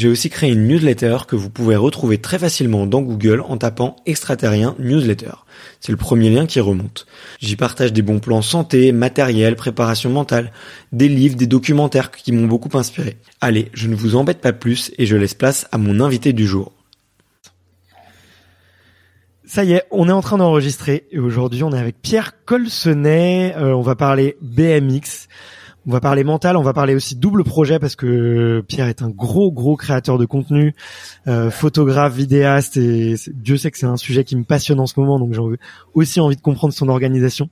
j'ai aussi créé une newsletter que vous pouvez retrouver très facilement dans Google en tapant extraterrien newsletter. C'est le premier lien qui remonte. J'y partage des bons plans santé, matériel, préparation mentale, des livres, des documentaires qui m'ont beaucoup inspiré. Allez, je ne vous embête pas plus et je laisse place à mon invité du jour. Ça y est, on est en train d'enregistrer et aujourd'hui on est avec Pierre Colsenet. Euh, on va parler BMX. On va parler mental, on va parler aussi double projet parce que Pierre est un gros gros créateur de contenu, euh, photographe, vidéaste et Dieu sait que c'est un sujet qui me passionne en ce moment donc j'ai aussi envie de comprendre son organisation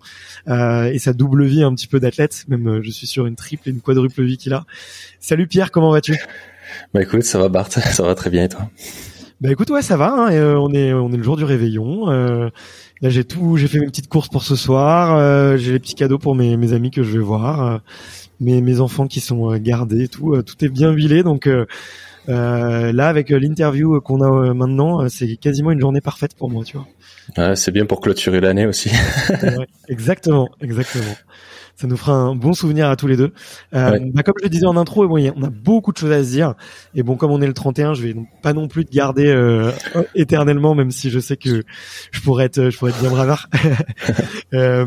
euh, et sa double vie un petit peu d'athlète, même euh, je suis sur une triple et une quadruple vie qu'il a. Salut Pierre, comment vas-tu? Bah écoute, ça va Bart, ça va très bien et toi? Bah écoute ouais ça va, hein, et, on est on est le jour du réveillon. Euh, Là, j'ai tout, j'ai fait mes petites courses pour ce soir. Euh, j'ai les petits cadeaux pour mes, mes amis que je vais voir, euh, mes, mes enfants qui sont euh, gardés, et tout, tout est bien huilé. Donc là, avec l'interview qu'on a maintenant, c'est quasiment une journée parfaite pour moi, tu vois. Ouais, c'est bien pour clôturer l'année aussi. ouais, exactement, exactement ça nous fera un bon souvenir à tous les deux. Euh, bah, comme je le disais en intro, bon, on a beaucoup de choses à se dire. Et bon, comme on est le 31, je vais pas non plus te garder euh, éternellement, même si je sais que je pourrais être, je pourrais être bien bravard. euh,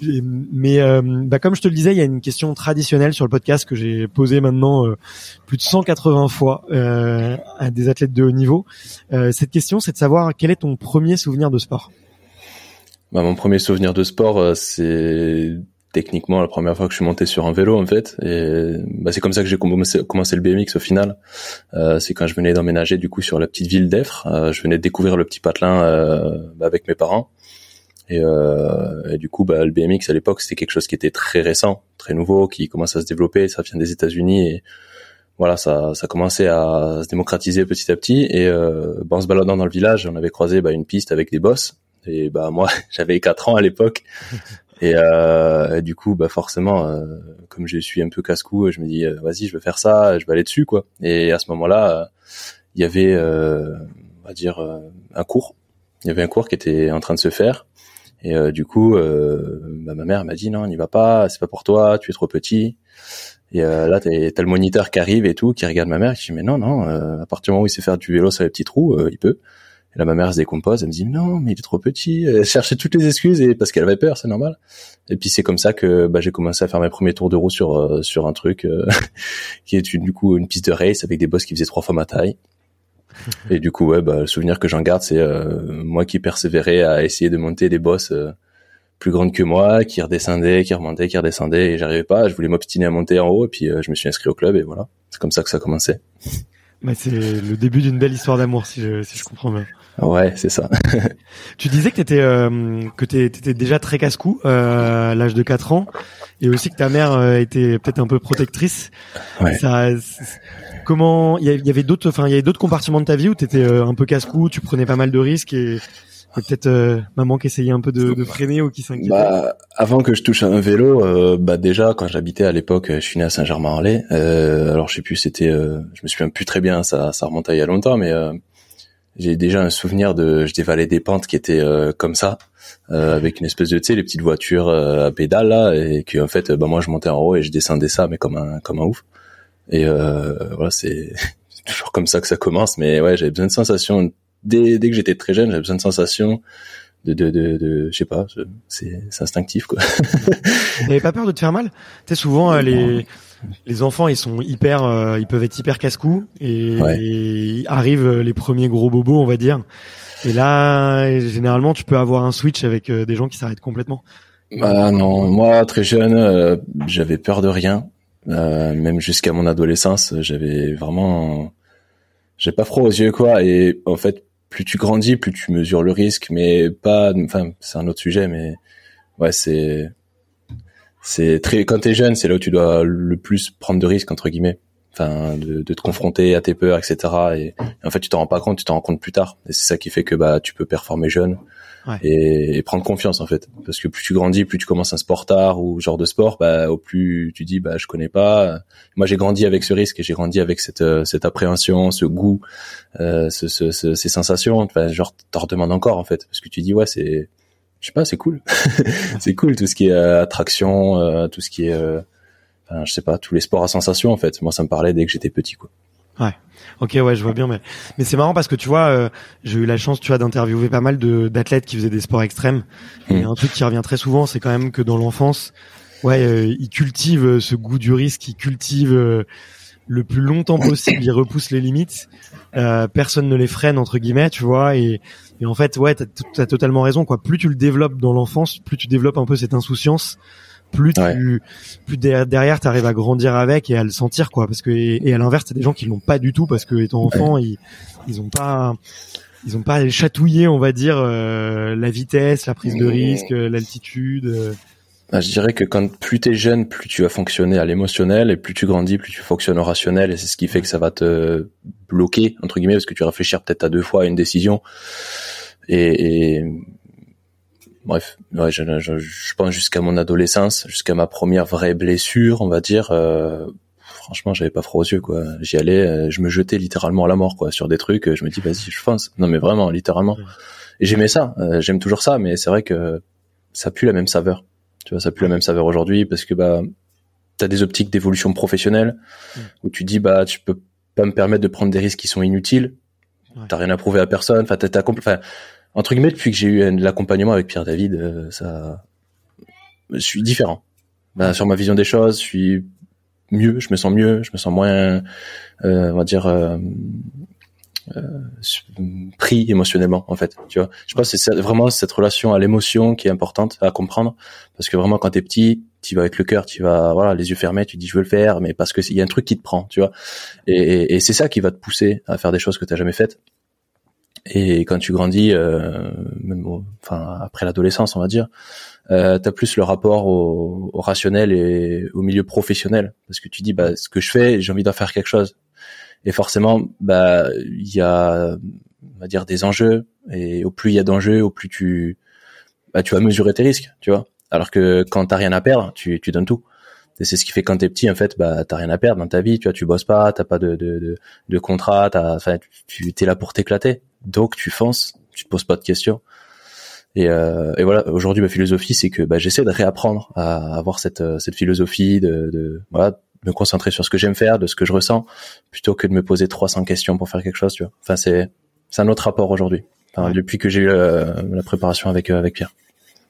mais euh, bah, comme je te le disais, il y a une question traditionnelle sur le podcast que j'ai posée maintenant euh, plus de 180 fois à des athlètes de haut niveau. cette question, c'est de savoir quel est ton premier souvenir de sport? Bah, mon premier souvenir de sport, c'est techniquement la première fois que je suis monté sur un vélo en fait. Et bah, c'est comme ça que j'ai commencé, le BMX au final. Euh, c'est quand je venais d'emménager du coup sur la petite ville d'Effre. Euh, je venais de découvrir le petit patelin euh, bah, avec mes parents. Et, euh, et du coup bah, le BMX à l'époque c'était quelque chose qui était très récent très nouveau qui commence à se développer. Ça vient des États-Unis et voilà ça ça commençait à se démocratiser petit à petit. Et euh, bah, en se baladant dans le village on avait croisé bah, une piste avec des bosses. Et bah moi j'avais 4 ans à l'époque Et, euh, du coup, bah forcément, euh, comme je suis un peu casse-cou, je me dis euh, vas-y, je veux faire ça, je vais aller dessus quoi. Et à ce moment-là, il y avait, on va dire, un cours. Il y avait un cours qui était en train de se faire. Et du coup, bah, ma mère m'a dit non, n'y va pas, c'est pas pour toi, tu es trop petit. Et là, t'as le moniteur qui arrive et tout, qui regarde ma mère, qui dit mais non, non, à partir du moment où il sait faire du vélo sur les petits trous, il peut. Et là, ma mère se décompose, elle me dit non, mais il est trop petit. Elle cherchait toutes les excuses et parce qu'elle avait peur, c'est normal. Et puis c'est comme ça que bah, j'ai commencé à faire mes premiers tours de roue sur euh, sur un truc euh, qui est du coup une piste de race avec des boss qui faisaient trois fois ma taille. Et du coup, ouais, bah, le souvenir que j'en garde, c'est euh, moi qui persévérais à essayer de monter des boss plus grande que moi, qui redescendait, qui remontait, qui redescendait, et j'arrivais pas. Je voulais m'obstiner à monter en haut, et puis je me suis inscrit au club, et voilà. C'est comme ça que ça a commencé. Mais c'est le début d'une belle histoire d'amour, si je, si je comprends bien. Ouais, c'est ça. tu disais que t'étais euh, que t'étais déjà très casse-cou euh, à l'âge de 4 ans, et aussi que ta mère euh, était peut-être un peu protectrice. Ouais. Ça, comment il y avait d'autres, enfin il y avait d'autres compartiments de ta vie où t'étais euh, un peu casse-cou, tu prenais pas mal de risques et peut-être euh, maman qui essayait un peu de, de freiner ou qui s'inquiétait. Bah, avant que je touche à un vélo, euh, bah déjà quand j'habitais à l'époque, je suis né à Saint-Germain-en-Laye. Euh, alors je sais plus, c'était, je me souviens plus très bien, ça, ça remonte il y a longtemps, mais j'ai déjà un souvenir de, je dévalais des pentes qui étaient comme ça, avec une espèce de, tu sais, les petites voitures à pédales là, et que en fait, bah moi je montais en haut et je descendais ça, mais comme un, comme un ouf. Et voilà, c'est toujours comme ça que ça commence, mais ouais, j'avais besoin de sensations dès, dès que j'étais très jeune, j'avais besoin de sensations, de, de, de, de je sais pas, c'est, instinctif quoi. T'avais pas peur de te faire mal? Tu sais, souvent euh, les les enfants ils sont hyper, euh, ils peuvent être hyper casse-cou et, arrivent euh, les premiers gros bobos, on va dire. Et là, généralement, tu peux avoir un switch avec des gens qui s'arrêtent complètement. Bah non, moi très jeune, j'avais peur de rien. même jusqu'à mon adolescence, j'avais vraiment, j'ai pas froid aux yeux quoi. Et en fait, plus tu grandis, plus tu mesures le risque, mais pas, enfin, c'est un autre sujet, mais ouais, c'est, c'est très, quand t'es jeune, c'est là où tu dois le plus prendre de risques, entre guillemets. Enfin, de, de te confronter à tes peurs, etc. Et, en fait, tu t'en rends pas compte, tu t'en rends compte plus tard. Et c'est ça qui fait que, bah, tu peux performer jeune et, prendre confiance en fait. Parce que plus tu grandis plus tu commences un sport tard ou genre de sport bah au plus tu dis bah je connais pas. Moi j'ai grandi avec ce risque et j'ai grandi avec cette euh, cette appréhension ce goût euh, ce, ce, ces sensations. Enfin genre t'en redemandes encore en fait. Parce que tu dis ouais c'est je sais pas c'est cool. C'est cool tout ce qui est euh, attraction euh, tout ce qui est enfin, je sais pas tous les sports à sensation en fait. Moi ça me parlait dès que j'étais petit quoi Ouais. Ok, ouais, je vois bien, mais mais c'est marrant parce que tu vois, euh, j'ai eu la chance, tu vois, d'interviewer pas mal de d'athlètes qui faisaient des sports extrêmes. Et hmm. un truc qui revient très souvent, c'est quand même que dans l'enfance, ouais, euh, ils cultivent euh, ce goût du risque, ils cultivent le plus longtemps possible, ils repoussent les limites. personne ne les freine entre guillemets, tu vois. Et, et en fait, ouais, t'as as totalement raison, quoi. Plus tu le développes dans l'enfance, plus tu développes un peu cette insouciance plus tu plus derrière tu arrives à grandir avec et à le sentir quoi. Parce que et, à l'inverse c'est des gens qui l'ont pas du tout parce que étant enfant ils ils ont pas ils ont pas chatouillé on va dire euh, la vitesse la prise de risque euh, l'altitude euh. bah, je dirais que quand plus t'es jeune plus tu vas fonctionner à l'émotionnel et plus tu grandis plus tu fonctionnes au rationnel et c'est ce qui fait que ça va te bloquer entre guillemets parce que tu vas réfléchir peut-être à deux fois à une décision et, et bref, ouais, je, je, je pense jusqu'à mon adolescence, jusqu'à ma première vraie blessure, on va dire. Euh, franchement, j'avais pas froid aux yeux, quoi. J'y allais, euh, je me jetais littéralement à la mort, quoi, sur des trucs. Je me dis, vas-y, je pense. Non, mais vraiment, littéralement. Et j'aimais ça. Euh, j'aime toujours ça, mais c'est vrai que ça pue la même saveur. Tu vois, ça pue la même saveur aujourd'hui parce que bah, t'as des optiques d'évolution professionnelle où tu dis, bah, tu peux pas me permettre de prendre des risques qui sont inutiles. T'as rien à prouver à personne. Enfin, t'as, t'as, enfin, entre guillemets, depuis que j'ai eu l'accompagnement avec Pierre David, euh, ça, je suis différent. Ben, sur ma vision des choses, je suis mieux, je me sens mieux, je me sens moins, euh, on va dire, euh, euh, pris émotionnellement en fait. Tu vois, je pense que c'est vraiment cette relation à l'émotion qui est importante à comprendre, parce que vraiment quand t'es petit, tu vas avec le cœur, tu vas voilà les yeux fermés, tu dis je veux le faire, mais parce que il y a un truc qui te prend, tu vois. Et, et, et c'est ça qui va te pousser à faire des choses que t'as jamais faites. Et quand tu grandis, euh, même enfin après l'adolescence, on va dire, euh, t'as plus le rapport au, au, rationnel et au milieu professionnel, parce que tu dis bah ce que je fais, j'ai envie d'en faire quelque chose. Et forcément, bah il y a, on va dire des enjeux, et au plus il y a d'enjeux, au plus tu, bah tu vas mesurer tes risques, tu vois. Alors que quand t'as rien à perdre, tu, tu donnes tout. Et c'est ce qui fait quand t'es petit, en fait, bah t'as rien à perdre dans ta vie, tu vois, tu bosses pas, t'as pas de de, de, de contrat, t'as, enfin, tu t'es là pour t'éclater donc tu fonces, tu te poses pas de questions. Et, euh, et voilà, aujourd'hui ma philosophie c'est que bah, j'essaie de réapprendre à avoir cette, euh, cette philosophie de, de voilà, me concentrer sur ce que j'aime faire, de ce que je ressens, plutôt que de me poser 300 questions pour faire quelque chose. Tu vois. Enfin c'est c'est un autre rapport aujourd'hui. Enfin, Depuis que j'ai eu la, la préparation avec euh, avec Pierre.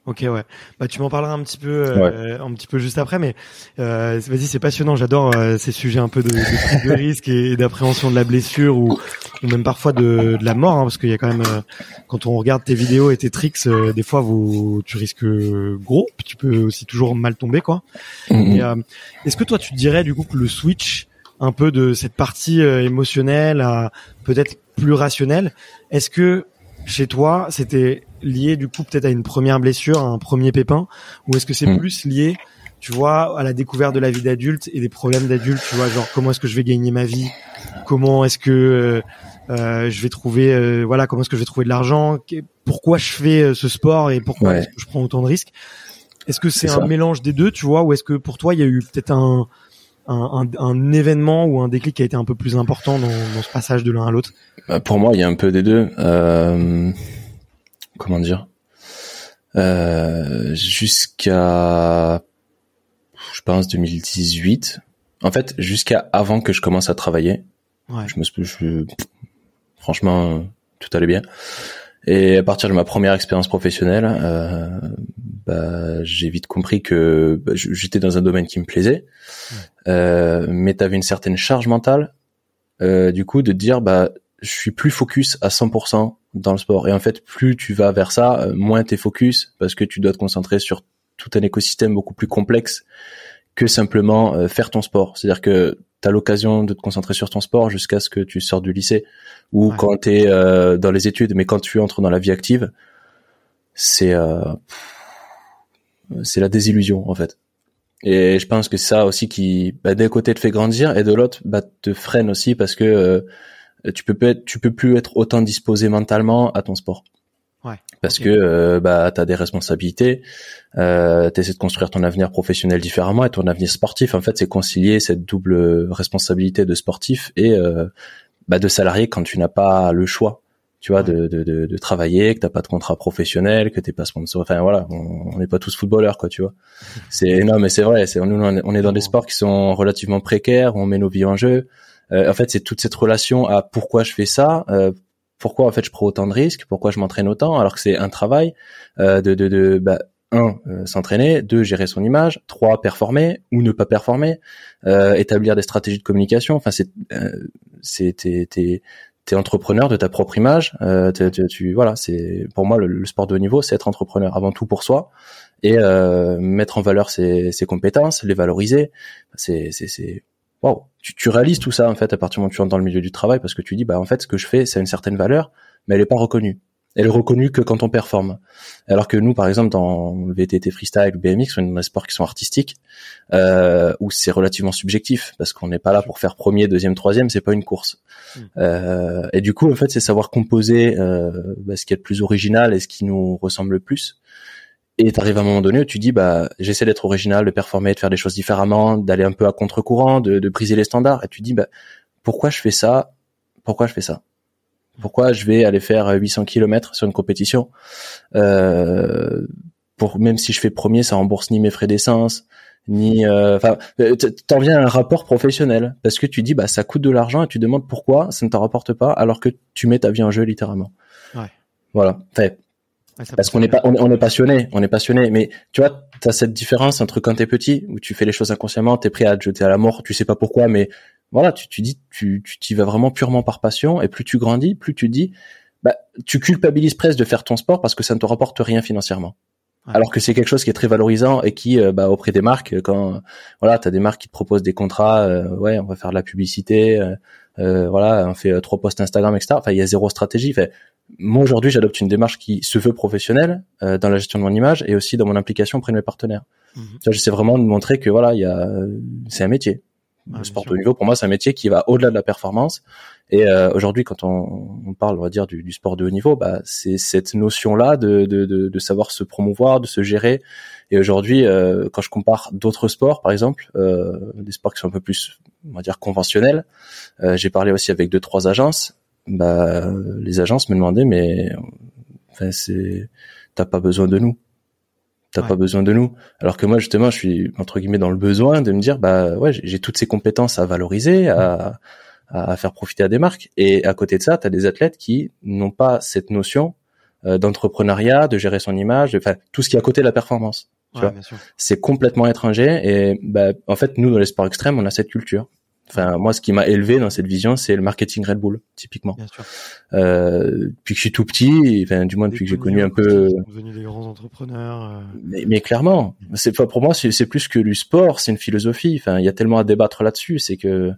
Ok, ouais. Bah, tu m'en parleras un petit peu, euh, un petit peu juste après, mais euh, vas-y, c'est passionnant. J'adore euh, ces sujets un peu de, de prise de risque et, d'appréhension de la blessure ou, ou même parfois de, de la mort, hein, parce qu'il y a quand même, euh, quand on regarde tes vidéos et tes tricks, euh, des fois, vous, tu risques gros, puis tu peux aussi toujours mal tomber, quoi. Mm-hmm. Est-ce que toi, tu dirais du coup que le switch un peu de cette partie émotionnelle à peut-être plus rationnelle, est-ce que chez toi, c'était lié du coup peut-être à une première blessure, à un premier pépin, ou est-ce que c'est hmm. plus lié, tu vois, à la découverte de la vie d'adulte et des problèmes d'adulte, tu vois, genre comment est-ce que je vais gagner ma vie, comment est-ce que euh, euh je vais trouver, euh, voilà, comment est-ce que je vais trouver de l'argent, pourquoi je fais euh, ce sport et pourquoi est-ce que je prends autant de risques? Est-ce que c'est un mélange des deux, tu vois, ou est-ce que pour toi il y a eu peut-être un, un, un, un, événement ou un déclic qui a été un peu plus important dans, dans ce passage de l'un à l'autre bah, Pour moi, il y a un peu des deux. Euh, comment dire? Euh, Jusqu'à, je pense, 2018. En fait, jusqu'à avant que je commence à travailler. Ouais. Je me, je, franchement, tout allait bien. Et à partir de ma première expérience professionnelle, euh, bah, j'ai vite compris que bah, j'étais dans un domaine qui me plaisait, euh, mais tu avais une certaine charge mentale, euh, du coup, de dire bah je suis plus focus à 100% dans le sport. Et en fait, plus tu vas vers ça, euh, moins t'es focus parce que tu dois te concentrer sur tout un écosystème beaucoup plus complexe que simplement euh, faire ton sport. C'est-à-dire que tu as l'occasion de te concentrer sur ton sport jusqu'à ce que tu sortes du lycée ou quand tu es euh, dans les études. Mais quand tu entres dans la vie active, c'est c'est la désillusion en fait. Et je pense que c'est ça aussi qui, bah, d'un côté te fait grandir et de l'autre, bah, te freine aussi parce que euh, tu peux tu peux plus être autant disposé mentalement à ton sport. Ouais, parce que euh, bah tu as des responsabilités, euh, tu essaies de construire ton avenir professionnel différemment et ton avenir sportif en fait c'est concilier cette double responsabilité de sportif et euh, bah, de salarié quand tu n'as pas le choix tu vois, de, de, de, de, travailler, que t'as pas de contrat professionnel, que t'es pas sponsor. Enfin voilà, on n'est pas tous footballeurs, quoi, tu vois. C'est non, mais c'est vrai. C'est nous, on est dans des sports qui sont relativement précaires, on met nos vies en jeu. Euh, en fait, c'est toute cette relation à pourquoi je fais ça, euh, pourquoi en fait je prends autant de risques, pourquoi je m'entraîne autant, alors que c'est un travail euh, de, de, de bah, un, s'entraîner, deux, gérer son image, trois, performer ou ne pas performer, établir des stratégies de communication. Enfin, c'est, c'est, t'es, t'es entrepreneur de ta propre image. Euh, tu, voilà, c'est pour moi le, sport de haut niveau, c'est être entrepreneur avant tout pour soi et euh, mettre en valeur ses, ses, compétences, les valoriser. C'est c'est wow. Tu, tu réalises tout ça en fait à partir du moment où tu entres dans le milieu du travail parce que tu dis bah en fait ce que je fais c'est une certaine valeur, mais elle est pas reconnue elle est reconnue que quand on performe. Alors que nous, par exemple, dans le VTT freestyle ou BMX, on est dans des sports qui sont artistiques, euh, où c'est relativement subjectif, parce qu'on n'est pas là pour faire premier, deuxième, troisième, c'est pas une course. Hmm. Euh, et du coup, en fait, c'est savoir composer euh, bah, ce qui est le plus original et ce qui nous ressemble le plus. Et t'arrives à un moment donné où tu dis, bah, j'essaie d'être original, de performer, de faire des choses différemment, d'aller un peu à contre-courant, de, de briser les standards. Et tu dis, bah, pourquoi je fais ça? Pourquoi je fais ça? Pourquoi je vais aller faire 800 km sur une compétition? Euh, pour même si je fais premier, ça rembourse ni mes frais d'essence, ni euh, enfin euh, t'en viens à un rapport professionnel parce que tu dis bah ça coûte de l'argent et tu demandes pourquoi ça ne t'en rapporte pas alors que tu mets ta vie en jeu littéralement. Ouais. Voilà. Fait, parce qu'on est pas on, est passionné, on est passionné mais tu vois, tu as cette différence entre quand t'es petit où tu fais les choses inconsciemment, t'es prêt à te jeter à la mort, tu sais pas pourquoi mais voilà, tu, tu dis, tu, tu t'y vas vraiment purement par passion, et plus tu grandis, plus tu dis, bah, tu culpabilises presque de faire ton sport parce que ça ne te rapporte rien financièrement. Alors que c'est quelque chose qui est très valorisant et qui, euh, bah, auprès des marques, quand voilà, t'as des marques qui te proposent des contrats, euh, ouais, on va faire de la publicité, euh, voilà, on fait trois posts Instagram, etc. Enfin, il y a zéro stratégie. Fait, moi aujourd'hui, j'adopte une démarche qui se veut professionnelle dans la gestion de mon image et aussi dans mon implication auprès de mes partenaires. Mhm. J'essaie vraiment de montrer que voilà, il y a, c'est un métier le sport de haut niveau, pour moi, c'est un métier qui va au-delà de la performance. Et euh, aujourd'hui, quand on, on, parle, on va dire, du, du, sport de haut niveau, bah, c'est cette notion-là de, de, de, de, savoir se promouvoir, de se gérer. Et aujourd'hui, euh, quand je compare d'autres sports, par exemple, euh, des sports qui sont un peu plus, on va dire, conventionnels, euh, j'ai parlé aussi avec deux, trois agences. Bah, les agences me demandaient, mais enfin, c'est, t'as pas besoin de nous t'as pas besoin de nous. Alors que moi, justement, je suis entre guillemets dans le besoin de me dire, bah ouais, j'ai toutes ces compétences à valoriser, à, à faire profiter à des marques. Et à côté de ça, t'as des athlètes qui n'ont pas cette notion d'entrepreneuriat, de gérer son image, enfin tout ce qui est à côté de la performance. C'est complètement étranger et bah, en fait nous dans les sports extrêmes on a cette culture. Enfin, moi, ce qui m'a élevé dans cette vision, c'est le marketing Red Bull, typiquement. Bien sûr. Euh, depuis que je suis tout petit, enfin, du moins depuis que j'ai connu un peu. Devenus des grands entrepreneurs. Euh. Mais, mais, clairement, c'est pas pour moi, c'est plus que du sport, c'est une philosophie. Enfin, il y a tellement à débattre là-dessus, c'est que,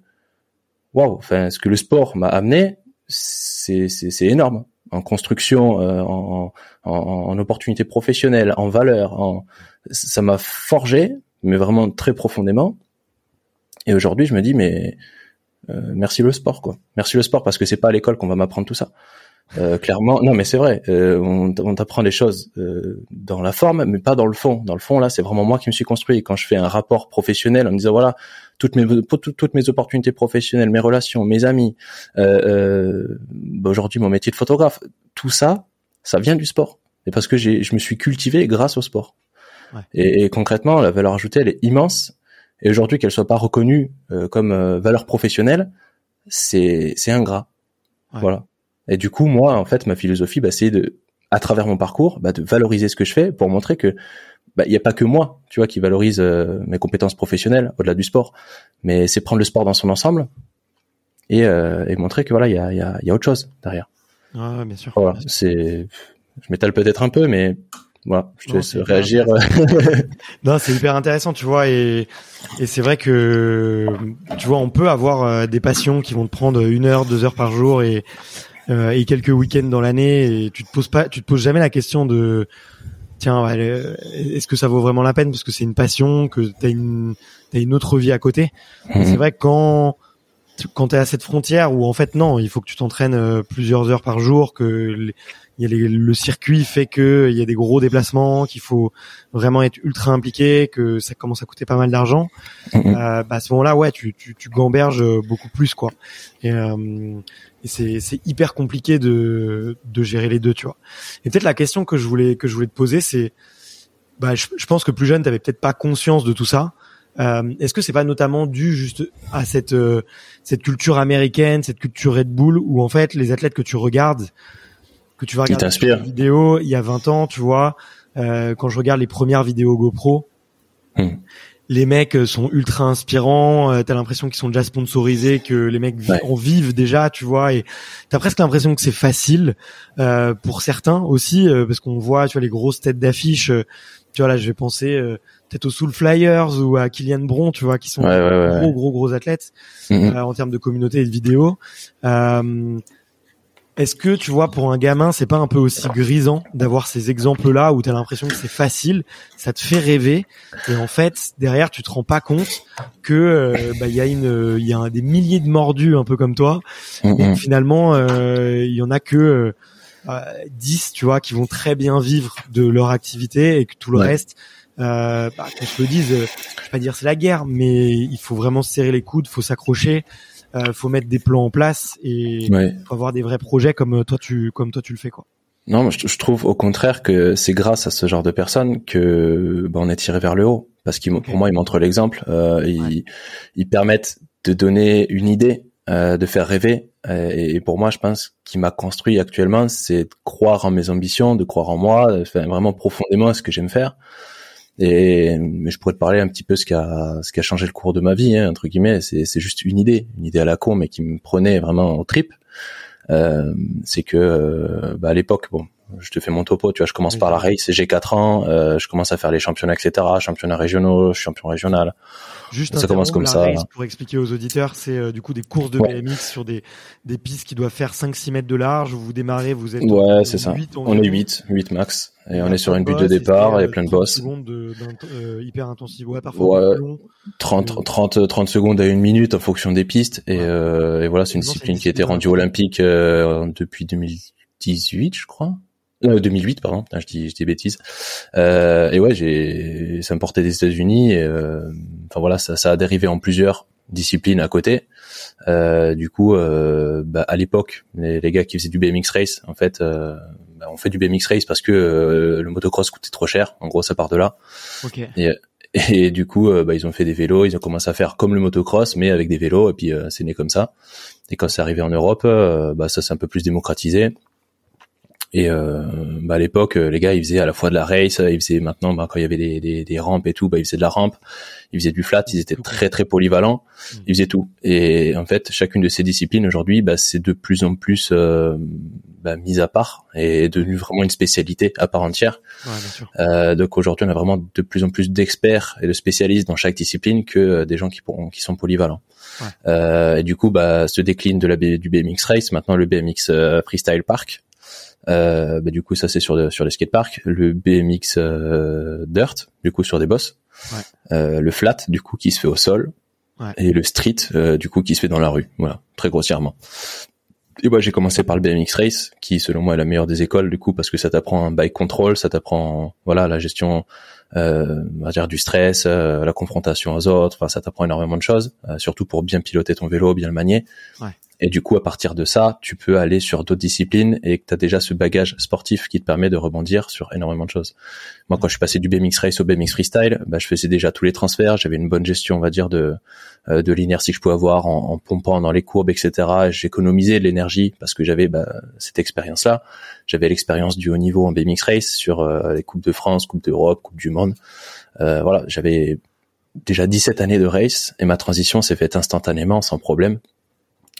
waouh, enfin, ce que le sport m'a amené, c'est c'est énorme en construction, euh, en, en, en opportunités professionnelles, en valeur, en ça m'a forgé, mais vraiment très profondément. Et aujourd'hui, je me dis, mais euh, merci le sport, quoi. Merci le sport parce que c'est pas à l'école qu'on va m'apprendre tout ça. Euh, clairement, non, mais c'est vrai. Euh, on, on t'apprend les choses euh, dans la forme, mais pas dans le fond. Dans le fond, là, c'est vraiment moi qui me suis construit. Et quand je fais un rapport professionnel en me disant voilà toutes mes toutes mes opportunités professionnelles, mes relations, mes amis, euh, bah aujourd'hui mon métier de photographe, tout ça, ça vient du sport. Et parce que j'ai, je me suis cultivé grâce au sport. Ouais. Et, et, concrètement, la valeur ajoutée, elle est immense. Et aujourd'hui, qu'elle soit pas reconnue euh, comme euh, valeur professionnelle, c'est c'est ingrat. Voilà. Et du coup, moi, en fait, ma philosophie, bah, c'est de, à travers mon parcours, bah, de valoriser ce que je fais pour montrer que bah, il n'y a pas que moi, tu vois, qui valorise euh, mes compétences professionnelles au-delà du sport, mais c'est prendre le sport dans son ensemble et, et montrer que voilà, il y a, y, a, y a autre chose derrière. Ah, bien sûr. Voilà, c'est, je m'étale peut-être un peu, mais voilà, je te laisse réagir. non, c'est hyper intéressant, tu vois, et, et c'est vrai que, tu vois, on peut avoir euh, des passions qui vont te prendre une heure, deux heures par jour et, euh, et quelques week-ends dans l'année, et tu te poses pas, tu te poses jamais la question de, tiens, est-ce que ça vaut vraiment la peine parce que c'est une passion, que t'as une, as une autre vie à côté. Mhm. C'est vrai que quand quand t'es à cette frontière où en fait non, il faut que tu t'entraînes euh, plusieurs heures par jour, que il y a le circuit fait que il y a des gros déplacements, qu'il faut vraiment être ultra impliqué, que ça commence à coûter pas mal d'argent. Euh, bah à ce moment-là, ouais, tu, tu, tu gamberges beaucoup plus quoi. Et, euh, et c'est, c'est hyper compliqué de, de gérer les deux, tu vois. Et peut-être la question que je voulais que je voulais te poser, c'est, bah, je, je pense que plus jeune, t'avais peut-être pas conscience de tout ça. Euh, est-ce que c'est pas notamment dû juste à cette euh, cette culture américaine, cette culture Red Bull, où en fait les athlètes que tu regardes que tu vas regarder des vidéos il y a 20 ans, tu vois, euh, quand je regarde les premières vidéos GoPro, hmm. les mecs euh, sont ultra inspirants, euh, t'as l'impression qu'ils sont déjà sponsorisés, que les mecs en vivent déjà, tu vois, et t'as presque l'impression que c'est facile euh, pour certains aussi, euh, parce qu'on voit, tu vois, les grosses têtes d'affiche, tu vois là, je vais penser peut-être aux Soul Flyers ou à Kylian Bron, tu vois, qui sont gros, gros, gros athlètes hmm. en termes de communauté et de vidéos. Euh, est-ce que tu vois pour un gamin c'est pas un peu aussi grisant d'avoir ces exemples là où tu as l'impression que c'est facile, ça te fait rêver et en fait derrière tu te rends pas compte que euh, bah il y a une il y a des milliers de mordus un peu comme toi et finalement euh, il y en a que euh, 10 tu vois qui vont très bien vivre de leur activité et que tout le reste euh, bah, qu'on se le dise, je vais pas dire c'est la guerre, mais il faut vraiment se serrer les coudes, faut s'accrocher, euh, faut mettre des plans en place et faut avoir des vrais projets comme euh, toi tu comme toi tu le fais quoi. Non, je, je trouve au contraire que c'est grâce à ce genre de personnes que bah, on est tiré vers le haut. Parce qu'ils pour moi ils montrent l'exemple, euh, ils, ils, permettent de donner une idée, euh, de faire rêver. Et, pour moi je pense qui m'a construit actuellement c'est de croire en mes ambitions, de croire en moi, de vraiment profondément à ce que j'aime faire. Et mais je pourrais te parler un petit peu ce qui a ce qui a changé le cours de ma vie, hein, entre guillemets. C'est c'est juste une idée, une idée à la con, mais qui me prenait vraiment au trip. Euh, c'est que euh, bah, à l'époque, bon, je te fais mon topo, tu vois, je commence par la race, j'ai 4 ans, euh, je commence à faire les championnats, etc., championnats régionaux, champion régional. Juste ça commence comme ça. pour expliquer aux auditeurs, c'est euh, du coup des courses de BMX sur des, des pistes qui doivent faire 5-6 mètres de large. Vous démarrez, vous êtes ouais, c'est ça. on est 8, 8 max, et, on est sur une butte de départ, il y a plein de boss. secondes de, euh, hyper intensive, ouais, parfois ouais, 30, 30, 30 secondes à une minute en fonction des pistes, et, euh, et voilà, c'est une discipline qui a été rendue olympique euh, depuis 2018, je crois. 2008 euh, pardon, je dis, je dis bêtises. Euh, et ouais, j'ai, ça me portait des États-Unis. Et, euh, enfin voilà, ça, ça a dérivé en plusieurs disciplines à côté. Euh, du coup, euh, bah, à l'époque, les, les, gars qui faisaient du BMX race, en fait, euh, bah, on fait du BMX race parce que le motocross coûtait trop cher. En gros, ça part de là. Okay. Et, et du coup, bah, ils ont fait des vélos, ils ont commencé à faire comme le motocross, mais avec des vélos. Et puis, c'est né comme ça. Et quand c'est arrivé en Europe, bah, ça s'est un peu plus démocratisé. Et euh, bah à l'époque, les gars, ils faisaient à la fois de la race, ils faisaient maintenant, bah, quand il y avait des, des, des, rampes et tout, bah, ils faisaient de la rampe, ils faisaient du flat, ils étaient très très polyvalents, mmh. ils faisaient tout. Et en fait, chacune de ces disciplines aujourd'hui, bah, c'est de plus en plus euh, bah, mise à part et devenu vraiment une spécialité à part entière. Ouais, bien sûr. Euh, donc aujourd'hui, on a vraiment de plus en plus d'experts et de spécialistes dans chaque discipline que euh, des gens qui, pourront, qui sont polyvalents. Ouais. Euh, et du coup, bah, se décline de la du BMX race, maintenant le BMX euh, freestyle park. Euh, bah, du coup, ça c'est sur sur les skateparks. Le BMX euh, dirt, du coup sur des bosses. Ouais. Euh, le flat, du coup, qui se fait au sol. Ouais. Et le street, euh, du coup, qui se fait dans la rue. Voilà, très grossièrement. Et moi, j'ai commencé par le BMX Race, qui selon moi est la meilleure des écoles, du coup, parce que ça t'apprend un bike control, ça t'apprend, voilà, la gestion, euh, on va dire du stress, euh, la confrontation aux autres. Enfin, ça t'apprend énormément de choses, surtout pour bien piloter ton vélo, bien le manier. Ouais. Et du coup, à partir de ça, tu peux aller sur d'autres disciplines et que tu as déjà ce bagage sportif qui te permet de rebondir sur énormément de choses. Moi, quand je suis passé du BMX Race au BMX Freestyle, bah, je faisais déjà tous les transferts, j'avais une bonne gestion, on va dire, de euh, de l'inertie que je pouvais avoir en, en, pompant dans les courbes, etc. J'économisais de l'énergie parce que j'avais bah, cette expérience-là. J'avais l'expérience du haut niveau en BMX Race sur euh, les Coupes de France, Coupe d'Europe, Coupe du Monde. Euh, voilà, j'avais déjà 17 années de race et ma transition s'est faite instantanément, sans problème.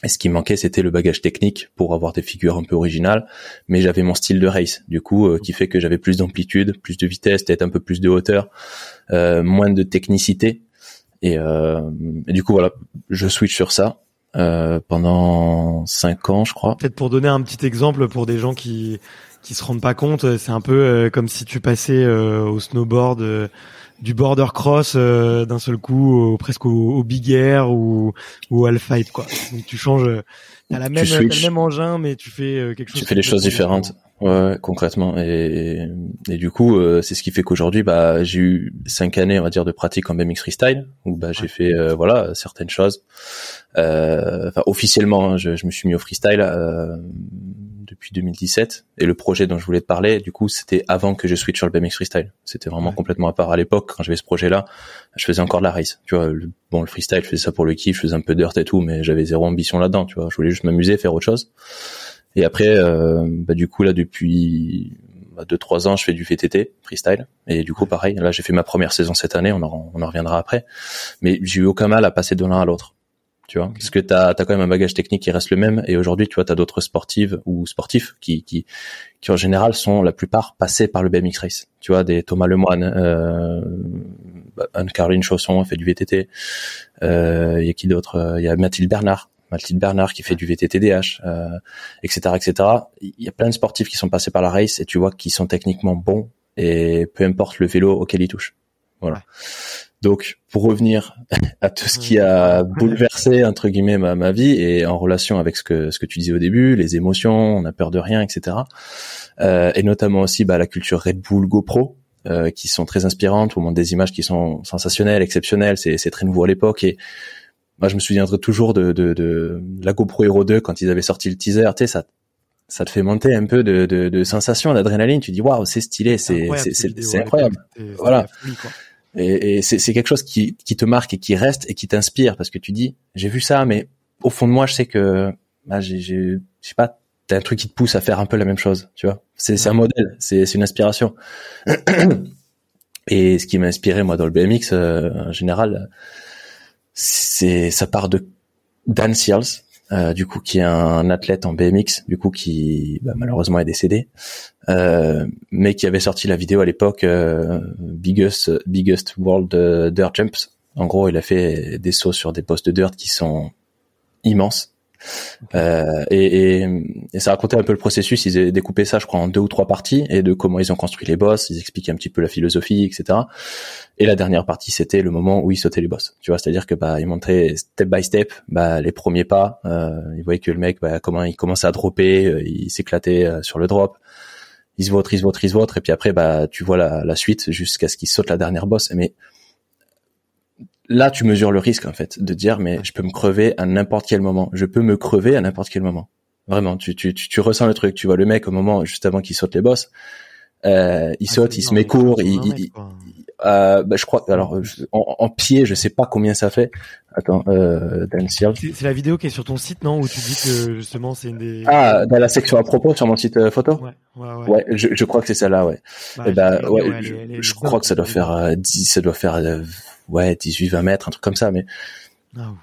Et ce qui manquait, c'était le bagage technique pour avoir des figures un peu originales, mais j'avais mon style de race, du coup, euh, qui fait que j'avais plus d'amplitude, plus de vitesse, peut-être un peu plus de hauteur, euh, moins de technicité. Et, euh, et, du coup, voilà, je switch sur ça euh, pendant cinq ans, je crois. Peut-être pour donner un petit exemple pour des gens qui qui se rendent pas compte, c'est un peu euh, comme si tu passais euh, au snowboard du border cross euh, d'un seul coup presque au, big air ou, ou al fight quoi. Donc tu changes, t'as la même, le même engin mais tu fais euh, quelque chose. Tu fais des choses différentes. Ouais, concrètement. Et, et du coup, euh, c'est ce qui fait qu'aujourd'hui, bah, j'ai eu cinq années, on va dire, de pratique en BMX freestyle, où bah, j'ai fait, voilà, certaines choses. Enfin, officiellement, hein, je, je, me suis mis au freestyle depuis 2017. Et le projet dont je voulais te parler, du coup, c'était avant que je switch sur le BMX freestyle. C'était vraiment complètement à part. À l'époque, quand j'avais ce projet-là, je faisais encore de la race. Tu vois, le, bon, le freestyle, je faisais ça pour le kiff, je faisais un peu dirt et tout, mais j'avais zéro ambition là-dedans. Tu vois, je voulais juste m'amuser, faire autre chose. Et après, euh, bah, du coup, là, depuis bah, deux trois ans, je fais du VTT freestyle. Et du coup, pareil, là, j'ai fait ma première saison cette année. On en, on en reviendra après. Mais j'ai eu aucun mal à passer de l'un à l'autre tu vois, parce que tu as, quand même un bagage technique qui reste le même, et aujourd'hui, tu vois, tu as d'autres sportives ou sportifs qui, qui, qui en général sont la plupart passés par le BMX Race. Tu vois, des Thomas Lemoine, euh, Anne-Caroline Chausson fait du VTT, euh, il y a qui d'autre? Il y a Mathilde Bernard, Mathilde Bernard qui fait du VTT DH, euh, etc., etc. Il y a plein de sportifs qui sont passés par la race, et tu vois qu'ils sont techniquement bons, et peu importe le vélo auquel ils touchent. Voilà. Donc, pour revenir à tout ce qui a bouleversé entre guillemets ma, ma, vie et en relation avec ce que ce que tu disais au début, les émotions, on a peur de rien, etc. Euh, et notamment aussi bah, la culture Red Bull GoPro, euh, qui sont très inspirantes, au moins des images qui sont sensationnelles, exceptionnelles. C'est, c'est très nouveau à l'époque et moi je me souviendrai toujours de, de, de la GoPro Hero 2 quand ils avaient sorti le teaser. Tu sais, ça ça te fait monter un peu de, de, de sensation, d'adrénaline. Tu dis waouh, c'est stylé, c'est c'est, c'est, incroyable. Voilà. Et, et c'est quelque chose qui, qui, te marque et qui reste et qui t'inspire parce que tu dis, j'ai vu ça, mais au fond de moi, je sais que, bah, j'ai, je sais pas, t'as un truc qui te pousse à faire un peu la même chose, tu vois. C'est un modèle, c'est une inspiration. Et ce qui m'a inspiré moi dans le BMX euh, en général, c'est ça part de Dan Searles, euh, du coup qui est un athlète en BMX, du coup qui bah, malheureusement est décédé, euh, mais qui avait sorti la vidéo à l'époque euh, Biggest Biggest World Dirt Jumps. En gros, il a fait des sauts sur des postes de dirt qui sont immenses. Euh, et, et, et, ça racontait un peu le processus. Ils avaient découpé ça, je crois, en deux ou trois parties et de comment ils ont construit les boss. Ils expliquaient un petit peu la philosophie, etc. Et la dernière partie, c'était le moment où ils sautaient les boss. Tu vois, c'est-à-dire que bah ils montraient step by step, bah les premiers pas. Euh, ils voyaient que le mec, bah, comment il commençait à dropper, euh, il s'éclatait euh, sur le drop. Il se vautre, il se vautre, il se vautre, et puis après, bah tu vois la, la suite jusqu'à ce qu'il saute la dernière boss. Mais là, tu mesures le risque en fait de dire mais je peux me crever à n'importe quel moment. Je peux me crever à n'importe quel moment. Vraiment, tu, tu, tu, ressens le truc. Tu vois le mec au moment juste avant qu'il saute les boss, euh, il ah, saute, il se met court. Il, il, euh, bah, je crois. Alors en, pied, je sais pas combien ça fait. Attends, euh, Dan. C'est la vidéo qui est sur ton site, non? Où tu dis que justement c'est une des. Ah, dans la section à propos sur mon site euh, photo? Ouais, ouais, ouais. Ouais, je, je crois que c'est celle-là, ouais. Bah, Eh ben, je- ouais, elle je, elle crois que ça doit faire euh, 10, ça doit faire euh, ouais 18, 20 mètres, un truc comme ça. Mais. Ah,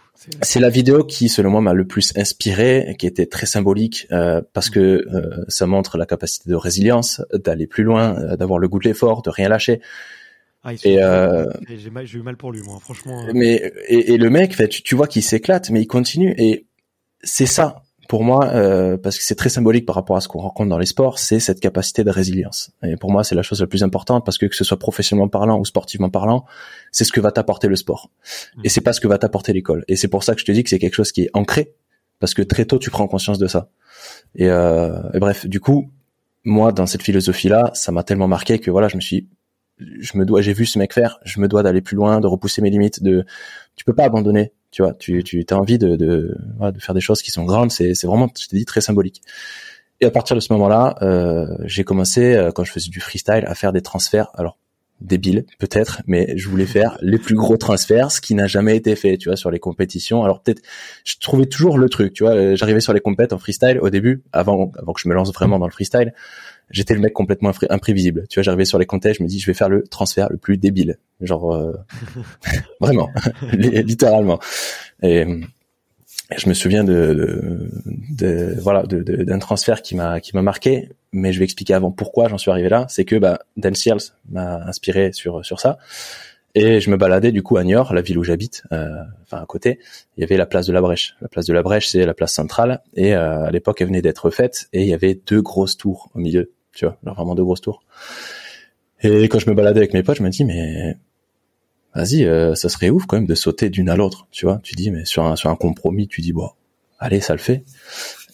c'est- la vidéo qui, selon moi, m'a le plus inspiré, qui était très symbolique euh, parce que euh, ça montre la capacité de résilience, d'aller plus loin, euh, d'avoir le goût de l'effort, de rien lâcher. Ah, Et, euh, J'ai eu mal pour lui, moi, franchement. euh, Mais et, et le mec, fait, tu, tu vois qu'il s'éclate, mais il continue. Et c'est ça pour moi, euh, parce que c'est très symbolique par rapport à ce qu'on rencontre dans les sports, c'est cette capacité de résilience. Et pour moi, c'est la chose la plus importante parce que que ce soit professionnellement parlant ou sportivement parlant, c'est ce que va t'apporter le sport. Et c'est pas ce que va t'apporter l'école. Et c'est pour ça que je te dis que c'est quelque chose qui est ancré, parce que très tôt tu prends conscience de ça. Et, euh, et bref, du coup, moi, dans cette philosophie-là, ça m'a tellement marqué que voilà, je me suis je me dois, j'ai vu ce mec faire, je me dois d'aller plus loin, de repousser mes limites, de, tu peux pas abandonner, tu vois, tu, tu as envie de, de, de faire des choses qui sont grandes, c'est, c'est vraiment, je t'ai dit, très symbolique. Et à partir de ce moment-là, euh, j'ai commencé, euh, quand je faisais du freestyle, à faire des transferts, alors, débiles, peut-être, mais je voulais faire les plus gros transferts, ce qui n'a jamais été fait, tu vois, sur les compétitions. Alors peut-être, je trouvais toujours le truc, tu vois, euh, j'arrivais sur les compètes en freestyle au début, avant, avant que je me lance vraiment dans le freestyle, j'étais le mec complètement impré- imprévisible. Tu vois, j'arrivais sur les contests, je me dis, je vais faire le transfert le plus débile. Genre, euh, vraiment, li- littéralement. Et, et je me souviens de, de, de- voilà, de- de- d'un transfert qui m'a, qui m'a marqué. Mais je vais expliquer avant pourquoi j'en suis arrivé là. C'est que, bah, Dan Searles m'a inspiré sur, sur ça. Et je me baladais du coup à Niort, la ville où j'habite, euh, enfin à côté. Il y avait la place de la Brèche. La place de la Brèche, c'est la place centrale. Et euh, à l'époque, elle venait d'être faite. Et il y avait deux grosses tours au milieu. Tu vois, alors vraiment deux grosses tours. Et quand je me baladais avec mes potes, je me dis mais vas-y, euh, ça serait ouf quand même de sauter d'une à l'autre. Tu vois, tu dis mais sur un sur un compromis, tu dis bon, allez, ça le fait.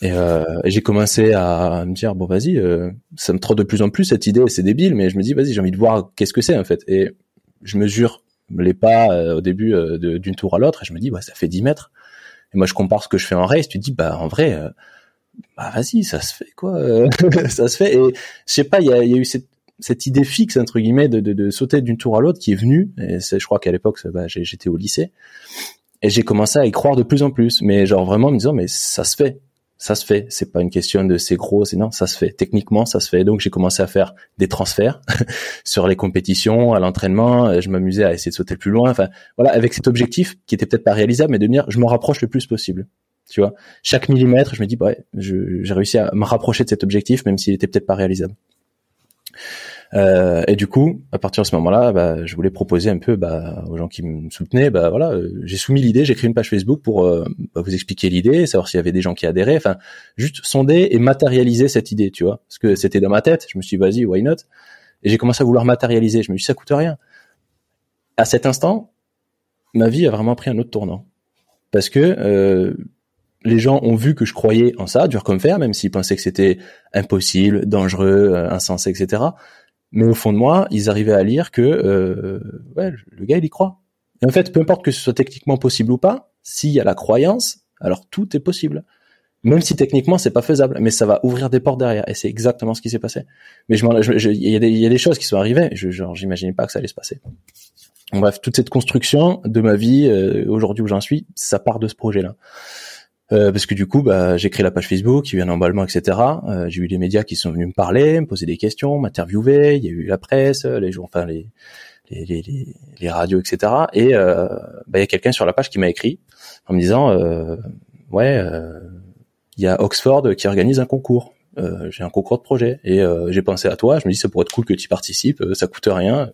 Et, euh, et j'ai commencé à me dire bon vas-y, euh, ça me trotte de plus en plus cette idée, c'est débile, mais je me dis vas-y, j'ai envie de voir qu'est-ce que c'est en fait. Et je mesure les pas euh, au début euh, d'une tour à l'autre et je me dis ouais ça fait 10 mètres. Et moi je compare ce que je fais en race, tu dis bah en vrai euh, bah vas-y ça se fait quoi, euh, ça se fait. Et je sais pas, il y a, y a eu cette cette idée fixe entre guillemets de, de, de sauter d'une tour à l'autre qui est venue. Et c'est- je crois qu'à l'époque bah, j'étais au lycée et j'ai commencé à y croire de plus en plus. Mais genre vraiment en me disant mais ça se fait, ça se fait. C'est pas une question de c'est gros, c'est non, ça se fait. Techniquement ça se fait. Donc j'ai commencé à faire des transferts sur les compétitions, à l'entraînement. Je m'amusais à essayer de sauter plus loin. Enfin voilà avec cet objectif qui était peut-être pas réalisable, mais de dire je m'en rapproche le plus possible. Tu vois, chaque millimètre, je me dis bah ouais, j'ai réussi à me rapprocher de cet objectif, même s'il était peut-être pas réalisable. Euh, et du coup, à partir de ce moment-là, bah, je voulais proposer un peu bah, aux gens qui me soutenaient, bah voilà, euh, j'ai soumis l'idée, j'ai créé une page Facebook pour euh, bah, vous expliquer l'idée, savoir s'il y avait des gens qui adhéraient, enfin juste sonder et matérialiser cette idée, tu vois, parce que c'était dans ma tête. Je me suis dit vas-y, why not? Et j'ai commencé à vouloir matérialiser. Je me suis dit ça coûte rien. À cet instant, ma vie a vraiment pris un autre tournant, parce que euh, les gens ont vu que je croyais en ça, dur comme fer, même s'ils pensaient que c'était impossible, dangereux, euh, insensé, etc. Mais au fond de moi, ils arrivaient à lire que euh, ouais, le gars il y croit. En fait, peu importe que ce soit techniquement possible ou pas, s'il y a la croyance, alors tout est possible. Même si techniquement c'est pas faisable, mais ça va ouvrir des portes derrière. Et c'est exactement ce qui s'est passé. Mais je, il y, a des- il y a des choses qui sont arrivées. Je, genre, j'imaginais pas que ça allait se passer. Bref, toute cette construction de ma vie euh, aujourd'hui où j'en suis, ça part de ce projet-là. Euh, parce que du coup, bah, j'ai créé la page Facebook, il y a eu un emballement, etc. Euh, j'ai eu les médias qui sont venus me parler, me poser des questions, m'interviewer. Il y a eu la presse, les jours, enfin les les, les, les, radios, etc. Et euh, bah, il y a quelqu'un sur la page qui m'a écrit en me disant, euh, ouais, euh, il y a Oxford qui organise un concours. J'ai un concours de projet et j'ai pensé à toi. Je me dis ça pourrait être cool que tu participes, ça coûte rien.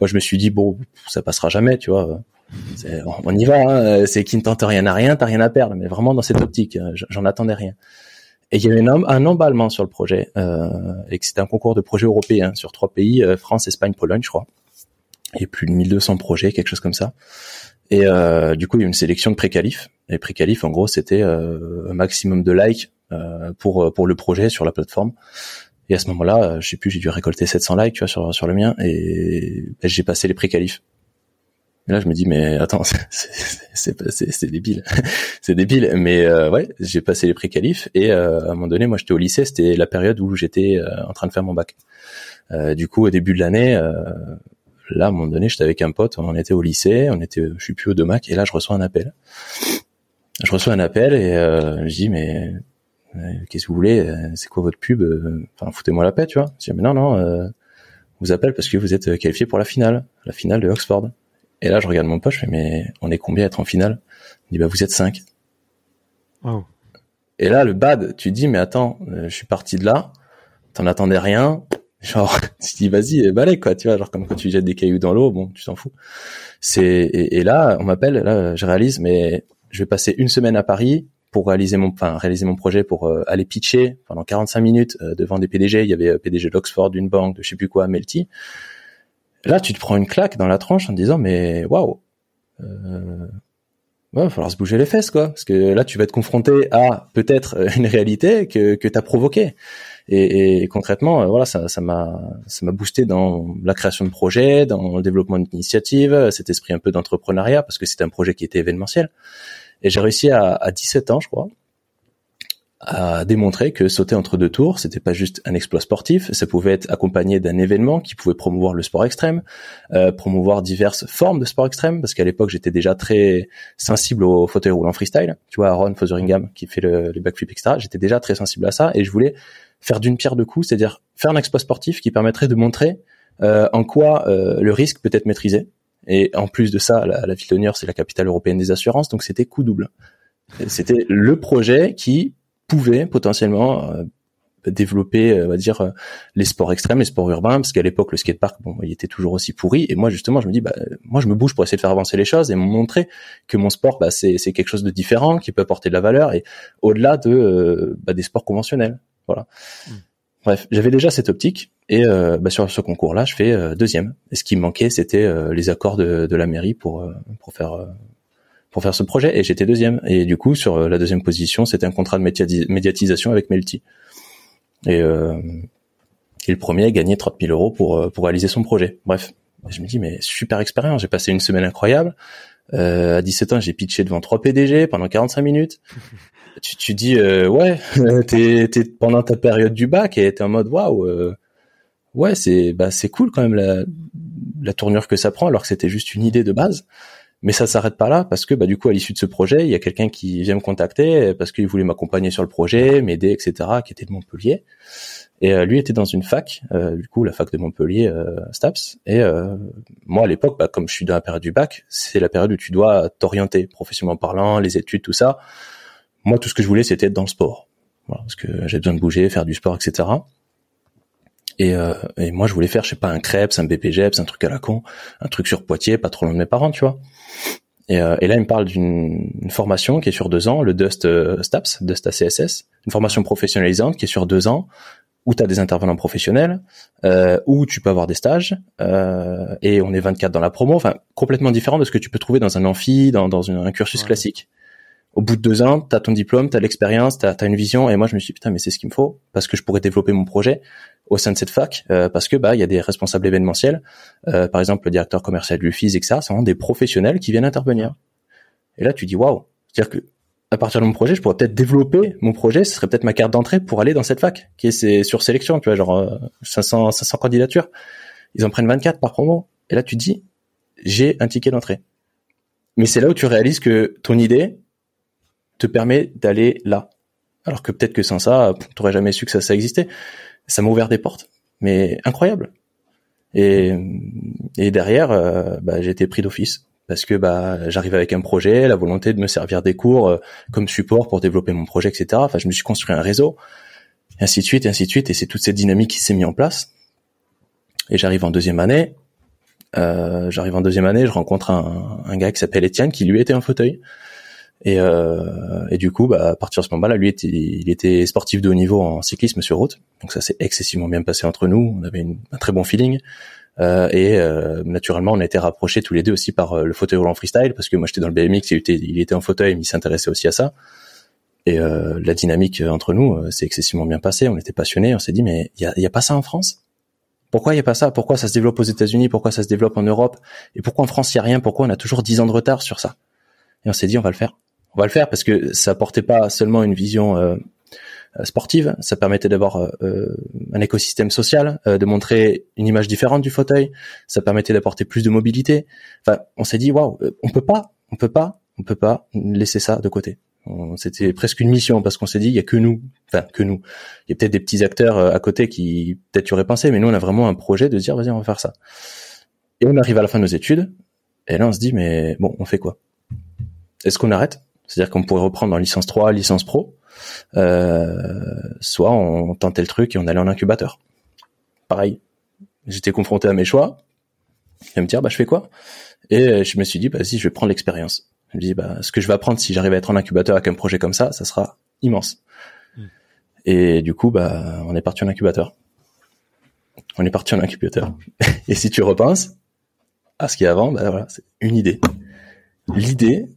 Moi je me suis dit bon ça passera jamais, tu vois. On- y va, hein. c'est qui ne tente rien à rien, t'as rien à perdre, mais vraiment dans cette optique, euh, j'en attendais rien. Et il y avait un, un emballement sur le projet, euh, et que c'était un concours de projets européens sur trois pays, euh, France, Espagne, Pologne, je crois. A plus de 1200 projets, quelque chose comme ça. Et euh, du coup, il y a une sélection de pré-qualifs. Et pré-qualifs, en gros, c'était euh, un maximum de likes euh, pour pour le projet sur la plateforme. Et à ce moment-là, je sais plus, j'ai dû récolter 700 likes, tu vois, sur sur le mien, et ben, j'ai passé les pré-qualifs. Et là, je me dis, mais attends, c'est- débile, c'est débile. Mais euh, ouais, j'ai passé les pré-qualifs et euh, à un moment donné, moi, j'étais au lycée, c'était la période où j'étais euh, en train de faire mon bac. Euh, du coup, au début de l'année, euh, là, à un moment donné, j'étais avec un pote, on était au lycée, on était, je suis plus au Domac, et là, je reçois un appel. Je reçois un appel et je dis mais qu'est-ce que vous voulez? C'est quoi votre pub? Enfin, foutez-moi la paix, tu vois. Je dis mais non, non, vous appelle parce que vous êtes qualifié pour la finale, la finale de Oxford. Et là, je regarde mon pote, je fais mais on est combien à être en finale? Il dit bah vous êtes cinq. Et là, le bad, tu dis, mais attends, euh, je suis parti de là, t'en attendais rien, genre, tu dis, vas-y, balai, quoi, tu vois, genre, comme quand tu jettes des cailloux dans l'eau, bon, tu t'en fous. C'est, et, là, on m'appelle, là, je réalise, mais je vais passer une semaine à Paris pour réaliser mon, enfin, réaliser mon projet pour euh, aller pitcher pendant 45 minutes euh, devant des PDG. Il y avait PDG d'Oxford, d'une banque, de je sais plus quoi, Melty. Là, tu te prends une claque dans la tranche en te disant, mais waouh, ouais, va falloir se bouger les fesses, quoi. Parce que là, tu vas être confronté à peut-être euh, une réalité que, que tu as provoquée. Et, concrètement, euh, voilà, ça, ça m'a, ça m'a boosté dans la création de projets, dans le développement d'initiatives, cet esprit un peu d'entrepreneuriat, parce que c'était un projet qui était événementiel. Et j'ai réussi à, à 17 ans, je crois, a démontré que sauter entre deux tours, c'était pas juste un exploit sportif, ça pouvait être accompagné d'un événement qui pouvait promouvoir le sport extrême, euh, promouvoir diverses formes de sport extrême, parce qu'à l'époque j'étais déjà très sensible au fauteuil roulant freestyle. Tu vois, Aaron Fotheringham qui fait le, les backflip, etc. J'étais déjà très sensible à ça et je voulais faire d'une pierre deux coups, c'est-à-dire faire un exploit sportif qui permettrait de montrer euh, en quoi euh, le risque peut être maîtrisé. Et en plus de ça, la, la ville de c'est la capitale européenne des assurances, donc c'était coup double. C'était le projet qui pouvait potentiellement euh, développer, euh, on va dire, euh, les sports extrêmes, les sports urbains, parce qu'à l'époque le skatepark, bon, il était toujours aussi pourri. Et moi, justement, je me dis, bah, moi, je me bouge pour essayer de faire avancer les choses et montrer que mon sport, bah, c'est, c'est quelque chose de différent, qui peut apporter de la valeur et au-delà de bah, des sports conventionnels. Voilà. Mm. Bref, j'avais déjà cette optique et bah, sur ce concours-là, je fais deuxième. Et ce qui me manquait, c'était les accords de, de, la mairie pour pour faire pour faire ce projet et j'étais deuxième. Et du coup, sur euh, la deuxième position, c'était un contrat de médiatisation avec Melty. Et, euh, et le premier a gagné 30 000 euros pour, euh, pour réaliser son projet. Bref, je me dis, mais super expérience, j'ai passé une semaine incroyable. Euh, à 17 ans, j'ai pitché devant trois PDG pendant 45 minutes. tu, tu dis, euh, ouais, t'es, t'es pendant ta période du bac et t'es en mode, waouh, ouais, c'est, bah, c'est cool quand même la, la tournure que ça prend alors que c'était juste une idée de base. Mais ça s'arrête pas là parce que bah du coup à l'issue de ce projet, il y a quelqu'un qui vient me contacter parce qu'il voulait m'accompagner sur le projet, m'aider, etc. qui était de Montpellier. Et euh, lui était dans une fac, euh, du coup la fac de Montpellier, euh, Staps. Et moi à l'époque, bah, comme je suis dans la période du bac, c'est la période où tu dois t'orienter professionnellement parlant, les études, tout ça. Moi tout ce que je voulais c'était être dans le sport, voilà, parce que j'ai besoin de bouger, faire du sport, etc. Et, et, moi, je voulais faire, je sais pas, un CREPS, un BPGEPS, un truc à la con, un truc sur Poitiers, pas trop loin de mes parents, tu vois. Et, euh, et, là, il me parle d'une formation qui est sur deux ans, le Dust euh, STAPS, Dust ACSS, une formation professionnalisante qui est sur deux ans, où tu as des intervenants professionnels, euh, où tu peux avoir des stages, euh, et on est 24 dans la promo, enfin complètement différent de ce que tu peux trouver dans un amphi, dans, dans un cursus classique. Au bout de deux ans, tu as ton diplôme, tu as l'expérience, tu as, une vision, et moi je me suis dit, putain, mais c'est ce qu'il me faut, parce que je pourrais développer mon projet au sein de cette fac euh, parce que bah il y a des responsables événementiels, euh, par exemple le directeur commercial du FIS, etc. C'est vraiment des professionnels qui viennent intervenir. Et là tu dis waouh, c'est-à-dire que à partir de mon projet, je pourrais peut-être développer mon projet. Ce serait peut-être ma carte d'entrée pour aller dans cette fac qui est sur sélection, tu vois, genre 500 euh, 500 candidatures. Ils en prennent 24 par promo. Et là tu dis j'ai un ticket d'entrée. Mais c'est là où tu réalises que ton idée te permet d'aller là. Alors que peut-être que sans ça, tu n'aurais jamais su que ça, ça existait ça m'a ouvert des portes, mais incroyable. Et, et derrière, euh, bah, j'ai été pris d'office parce que bah, avec un projet, la volonté de me servir des cours euh, comme support pour développer mon projet, etc. Enfin, je me suis construit un réseau, ainsi de suite, et ainsi de suite. Et c'est toute cette dynamique qui s'est mise en place. Et j'arrive en deuxième année. Euh, j'arrive en deuxième année, je rencontre un, un gars qui s'appelle Étienne, qui lui était en fauteuil. Et, euh, et du coup, bah, à partir de ce moment-là, lui, il était sportif de haut niveau en cyclisme sur route. Donc ça s'est excessivement bien passé entre nous. On avait un très bon feeling. Euh, et euh, naturellement, on a été rapprochés tous les deux aussi par euh, le fauteuil roulant freestyle, parce que moi j'étais dans le BMX, il il était en fauteuil, mais il s'intéressait aussi à ça. Et euh, la dynamique entre nous s'est excessivement bien passée. On était passionnés. On s'est dit, mais il y a, a pas ça en France? Pourquoi il y a pas ça? Pourquoi ça se développe aux États-Unis? Pourquoi ça se développe en Europe? Et pourquoi en France il y a rien? Pourquoi on a toujours 10 ans de retard sur ça? Et on s'est dit on va le faire on va le faire parce que ça apportait pas seulement une vision euh, sportive, ça permettait d'avoir un écosystème social, de montrer une image différente du fauteuil, ça permettait d'apporter plus de mobilité. Enfin, on s'est dit waouh, on peut pas, on peut pas, on peut pas laisser ça de côté. C'était presque une mission parce qu'on s'est dit il y a que nous, enfin que nous. Il y a peut-être des petits acteurs à côté qui peut-être tu aurais pensé, mais nous on a vraiment un projet de dire vas-y on va faire ça. Et on arrive à la fin de nos études et là on se dit mais bon on fait quoi? Est-ce qu'on arrête? C'est-à-dire qu'on pourrait reprendre en licence 3, licence pro, euh, soit on tentait le truc et on allait en incubateur. Pareil, j'étais confronté à mes choix, et me dire bah je fais quoi? Et je me suis dit bah si je vais prendre l'expérience. Je me dis bah ce que je vais apprendre si j'arrive à être en incubateur avec un projet comme ça, ça sera immense. Hmm. Et du coup bah on est parti en incubateur. On est parti en incubateur. et si tu repenses à ce qu'il y a avant, bah voilà, c'est une idée. L'idée,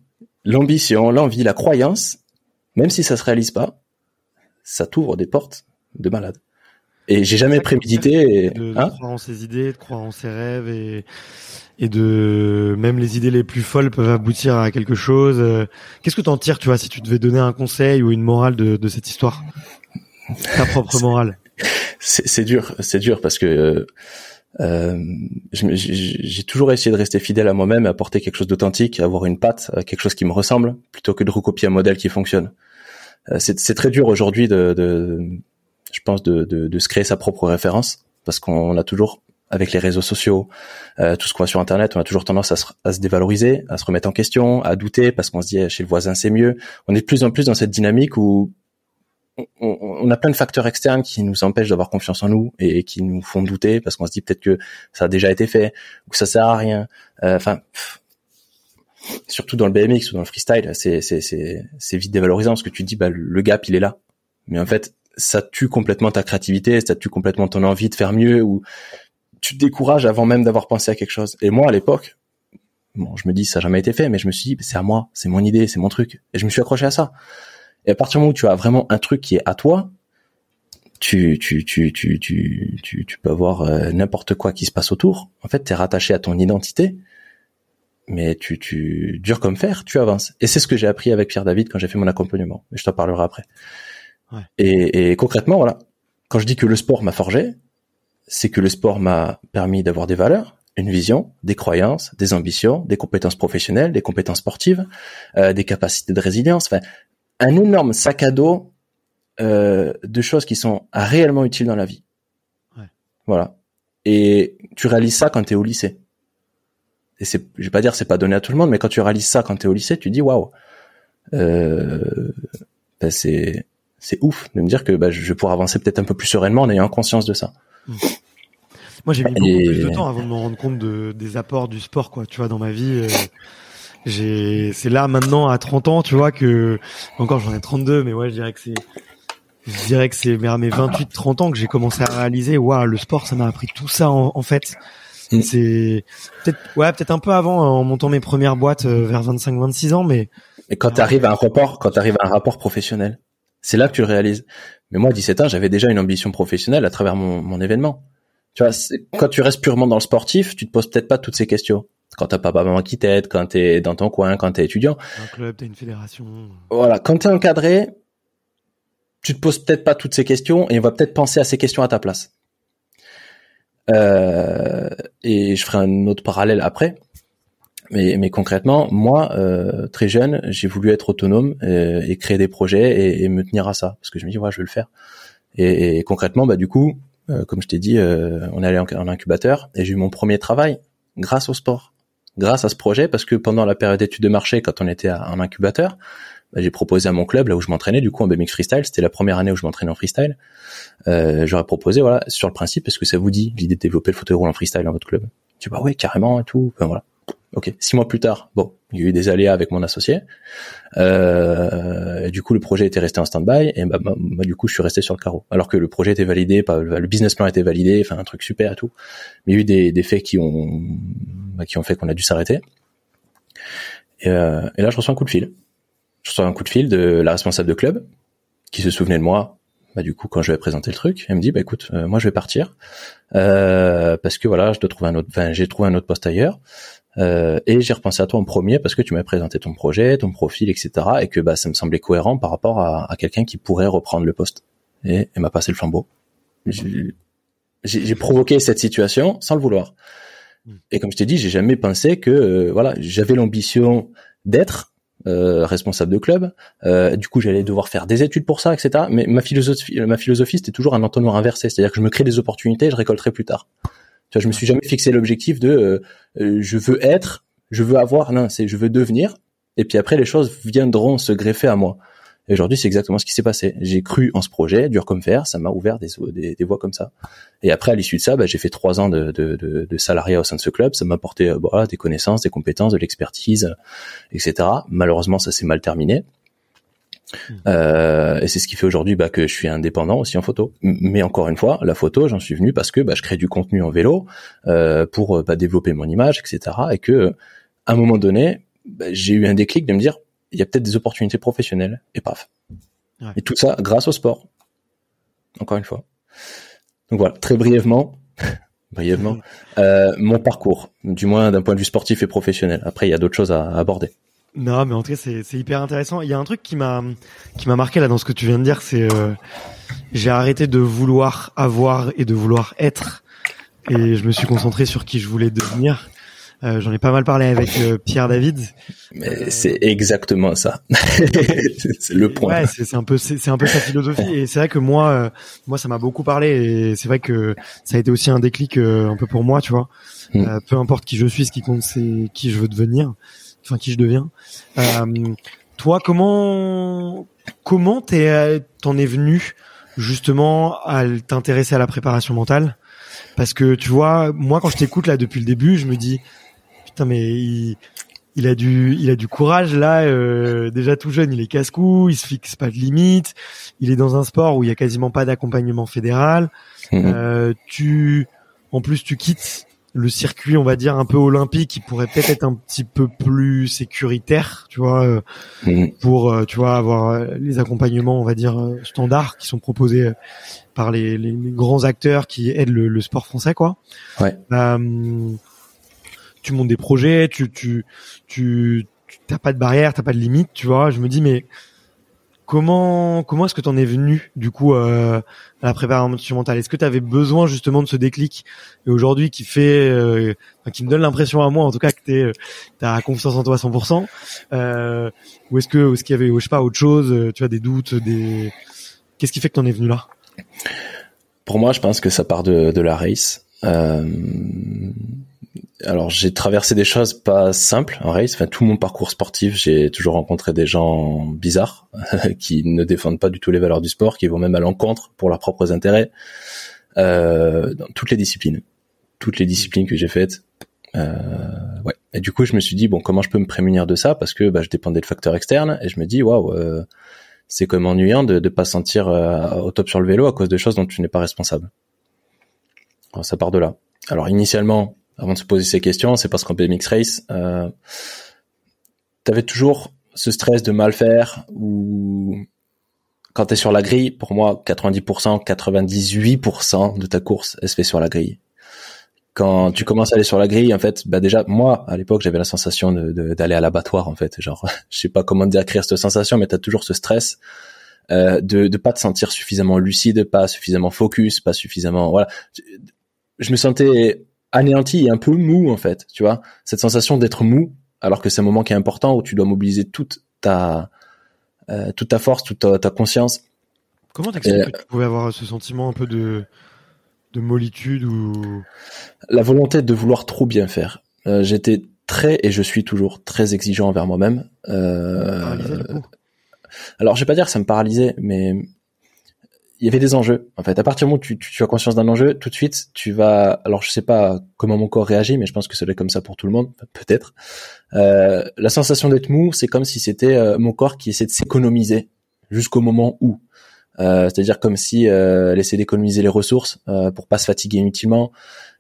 l'ambition, l'envie, la croyance, même si ça se réalise pas, ça t'ouvre des portes de malade. Et j'ai jamais prémédité. de, hein croire en ses idées, de croire en ses rêves et, et de même les idées les plus folles peuvent aboutir à quelque chose. Qu'est-ce que t'en tires, tu vois, si tu devais donner un conseil ou une morale de, de cette histoire, ta propre morale. C'est dur, c'est dur parce que euh, j'ai toujours essayé de rester fidèle à moi-même, apporter quelque chose d'authentique, avoir une patte, euh, quelque chose qui me ressemble, plutôt que de recopier un modèle qui fonctionne. Euh, c'est très dur aujourd'hui de, de, je pense, de, de, de, se créer sa propre référence, parce qu'on a toujours, avec les réseaux sociaux, euh, tout ce qu'on voit sur Internet, on a toujours tendance à se, à se, dévaloriser, à se remettre en question, à douter, parce qu'on se dit eh, chez le voisin c'est mieux. On est de plus en plus dans cette dynamique où on, a plein de facteurs externes qui nous empêchent d'avoir confiance en nous et qui nous font douter parce qu'on se dit peut-être que ça a déjà été fait ou que ça sert à rien. Euh, enfin, surtout dans le BMX ou dans le freestyle, c'est c'est c'est c'est vite dévalorisant parce que tu dis bah le gap il est là, mais en fait ça tue complètement ta créativité, ça tue complètement ton envie de faire mieux ou tu te décourages avant même d'avoir pensé à quelque chose. Et moi à l'époque, bon, je me dis ça n'a jamais été fait, mais je me suis dit c'est à moi, c'est mon idée, c'est mon truc, et je me suis accroché à ça. Et à partir du moment où tu as vraiment un truc qui est à toi, tu tu tu tu tu tu, tu peux avoir euh, n'importe quoi qui se passe autour. En fait, tu es rattaché à ton identité, mais tu tu dur comme fer, tu avances. Et c'est ce que j'ai appris avec Pierre David quand j'ai fait mon accompagnement. Mais je t'en parlerai après. Ouais. Et, et concrètement, voilà, quand je dis que le sport m'a forgé, c'est que le sport m'a permis d'avoir des valeurs, une vision, des croyances, des ambitions, des compétences professionnelles, des compétences sportives, euh, des capacités de résilience. Enfin, un énorme sac à dos euh, de choses qui sont réellement utiles dans la vie. Ouais. Voilà. Et tu réalises ça quand tu es au lycée. Et c'est, je vais pas dire c'est pas donné à tout le monde, mais quand tu réalises ça quand tu es au lycée, tu dis waouh, euh, ben c'est c'est ouf de me dire que ben, je vais pouvoir avancer peut-être un peu plus sereinement en ayant conscience de ça. Mmh. Moi, j'ai mis beaucoup plus de temps avant de me rendre compte de, des apports du sport, quoi. Tu vois, dans ma vie, euh, j'ai c'est là maintenant à 30 ans tu vois que encore j'en ai 32 mais ouais je dirais que c'est je dirais que c'est vers mes 28 30 ans que j'ai commencé à réaliser waouh le sport ça m'a appris tout ça en, fait. Mm. c'est peut-être ouais peut-être un peu avant en montant mes premières boîtes euh, vers 25 26 ans mais et quand tu arrives à un rapport quand tu arrives à un rapport professionnel c'est là que tu le réalises. Mais moi à 17 ans j'avais déjà une ambition professionnelle à travers mon, mon événement. Tu vois quand tu restes purement dans le sportif tu te poses peut-être pas toutes ces questions quand t'as papa maman qui t'aide, quand t'es dans ton coin, quand t'es étudiant. Un club, t'as une fédération. Voilà, quand t'es encadré, tu te poses peut-être pas toutes ces questions et on va peut-être penser à ces questions à ta place. Euh, et je ferai un autre parallèle après. Mais, mais concrètement, moi, euh, très jeune, j'ai voulu être autonome euh, et, créer des projets et, me tenir à ça, parce que je me dis, ouais, je vais le faire. Et, concrètement, bah du coup, euh, comme je t'ai dit, on est allé en, en incubateur et j'ai eu mon premier travail grâce au sport grâce à ce projet parce que pendant la période d'études de marché, quand on était à un incubateur, bah, j'ai proposé à mon club là où je m'entraînais du coup en BMX freestyle, c'était la première année où je m'entraînais en freestyle. Euh, j'aurais proposé voilà sur le principe est-ce que ça vous dit l'idée de développer le fauteuil en freestyle dans votre club? Tu bah oui carrément et tout. voilà. Ok. Six mois plus tard, bon, il y a eu des aléas avec mon associé. Euh, du coup, le projet était resté en stand-by et bah, bah, bah, du coup, je suis resté sur le carreau. Alors que le projet était validé, le business plan était validé, enfin un truc super et tout. Mais il y a eu des, des faits qui ont bah, qui ont fait qu'on a dû s'arrêter. Et, euh, et, là, je reçois un coup de fil. Je reçois un coup de fil de la responsable de club qui se souvenait de moi. Bah, du coup, quand je vais présenter le truc, elle me dit, bah écoute, euh, moi je vais partir euh, parce que voilà, je dois trouver un autre. Enfin, j'ai trouvé un autre poste ailleurs. Euh, et j'ai repensé à toi en premier parce que tu m'as présenté ton projet, ton profil, etc. Et que bah, ça me semblait cohérent par rapport à, à quelqu'un qui pourrait reprendre le poste. Et elle m'a passé le flambeau. J'ai provoqué cette situation sans le vouloir. Hmm. Et comme je t'ai dit, j'ai jamais pensé que euh, voilà, j'avais l'ambition d'être euh, responsable de club. Euh, du coup, j'allais devoir faire des études pour ça, etc. Mais ma philosophie, ma philosophie, c'était toujours un entonnoir inversé, c'est-à-dire que je me crée des opportunités, je récolterai plus tard. Tu vois, je me suis jamais fixé l'objectif de euh, euh, je veux être, je veux avoir. Non, c'est je veux devenir. Et puis après, les choses viendront se greffer à moi. Et aujourd'hui, c'est exactement ce qui s'est passé. J'ai cru en ce projet, dur comme fer, ça m'a ouvert des, des, des, voies comme ça. Et après, à l'issue de ça, bah, j'ai fait trois ans de, de, de, de, salariat au sein de ce club. Ça m'a apporté euh, voilà, des connaissances, des compétences, de l'expertise, etc. Malheureusement, ça s'est mal terminé. Hmm. Euh, et c'est ce qui fait aujourd'hui bah, que je suis indépendant aussi en photo. Mais encore une fois, la photo, j'en suis venu parce que bah, je crée du contenu en vélo euh, pour bah, développer mon image, etc. Et que à un moment donné, bah, j'ai eu un déclic de me dire il y a peut-être des opportunités professionnelles et paf. Et tout ça grâce au sport. Encore une fois. Donc voilà, très brièvement, brièvement, euh, mon parcours, du moins d'un point de vue sportif et professionnel. Après, il y a d'autres choses à, aborder. Non, mais en tout cas, c'est, hyper intéressant. Il y a un truc qui m'a qui m'a marqué là dans ce que tu viens de dire, c'est euh, j'ai arrêté de vouloir avoir et de vouloir être, et je me suis concentré sur qui je voulais devenir. Euh, J'en ai pas mal parlé avec euh, Pierre David. Mais c'est exactement ça. c'est le point. Ouais, c'est un peu c'est un peu sa philosophie et c'est vrai que moi euh, moi ça m'a beaucoup parlé et c'est vrai que ça a été aussi un déclic euh, un peu pour moi, tu vois. Mm. peu importe qui je suis, ce qui compte c'est qui je veux devenir, enfin qui je deviens. toi, comment comment t'es t'en es venu justement à t'intéresser à la préparation mentale? Parce que tu vois, moi quand je t'écoute là depuis le début, je me dis mais il, a du, il a du courage là. Euh, déjà tout jeune, il est casse-cou, il se fixe pas de limite. Il est dans un sport où il y a quasiment pas d'accompagnement fédéral. Mhm. Euh, tu, en plus, tu quittes le circuit, on va dire un peu olympique, qui pourrait peut-être être un petit peu plus sécuritaire, tu vois, euh, mhm. pour tu vois avoir les accompagnements, on va dire standards qui sont proposés par les, les, grands acteurs qui aident le, le sport français, quoi. Ouais tu montes des projets, tu tu tu t'as pas de barrière, t'as pas de limite, tu vois. Je me dis mais comment comment est-ce que tu en es venu du coup euh, à la préparation mentale Est-ce que tu avais besoin justement de ce déclic et aujourd'hui qui fait euh, qui me donne l'impression à moi en tout cas que tu euh, as confiance en toi à 100% euh, ou est-ce que est-ce qu'il y avait je sais pas autre chose, euh, tu as des doutes, des qu'est-ce qui fait que tu en es venu là? Pour moi, je pense que ça part de de la race. Alors j'ai traversé des choses pas simples en race. Enfin, tout mon parcours sportif, j'ai toujours rencontré des gens bizarres qui ne défendent pas du tout les valeurs du sport, qui vont même à l'encontre pour leurs propres intérêts. Euh, dans toutes les disciplines, toutes les disciplines que j'ai faites. Euh, ouais. Et du coup, je me suis dit bon, comment je peux me prémunir de ça? Parce que bah, je dépendais de facteurs externes. Et je me dis waouh, euh, c'est comme ennuyant de ne pas sentir euh, au top sur le vélo à cause de choses dont tu n'es pas responsable. Ça part de là. Alors initialement, avant de se poser ces questions, c'est parce qu'en BMX Race, euh, tu toujours ce stress de mal faire ou quand tu es sur la grille, pour moi, 90%, 98% de ta course, elle se fait sur la grille. Quand tu commences à aller sur la grille, en fait, bah déjà, moi, à l'époque, j'avais la sensation d'aller à l'abattoir, en fait. Genre, je sais pas comment décrire cette sensation, mais tu as toujours ce stress euh, de de pas te sentir suffisamment lucide, pas suffisamment focus, pas suffisamment... Voilà. Je me sentais anéanti et un peu mou en fait, tu vois, cette sensation d'être mou alors que c'est un moment qui est important où tu dois mobiliser toute ta euh, toute ta force, toute ta, conscience. Comment t'expliques que tu pouvais avoir ce sentiment un peu de de mollitude ou? La volonté de vouloir trop bien faire. Euh, j'étais très et je suis toujours très exigeant envers moi-même. Euh, alors je vais pas dire que ça me paralysait, mais il y avait des enjeux. En fait, à partir du moment où tu, tu, as conscience d'un enjeu, tout de suite, tu vas. Alors, je sais pas comment mon corps réagit, mais je pense que être comme ça pour tout le monde, peut-être. Euh, la sensation d'être mou, c'est comme si c'était euh, mon corps qui essaie de s'économiser jusqu'au moment où. Euh, C'est-à-dire comme si euh, elle essaie d'économiser les ressources euh, pour pas se fatiguer inutilement.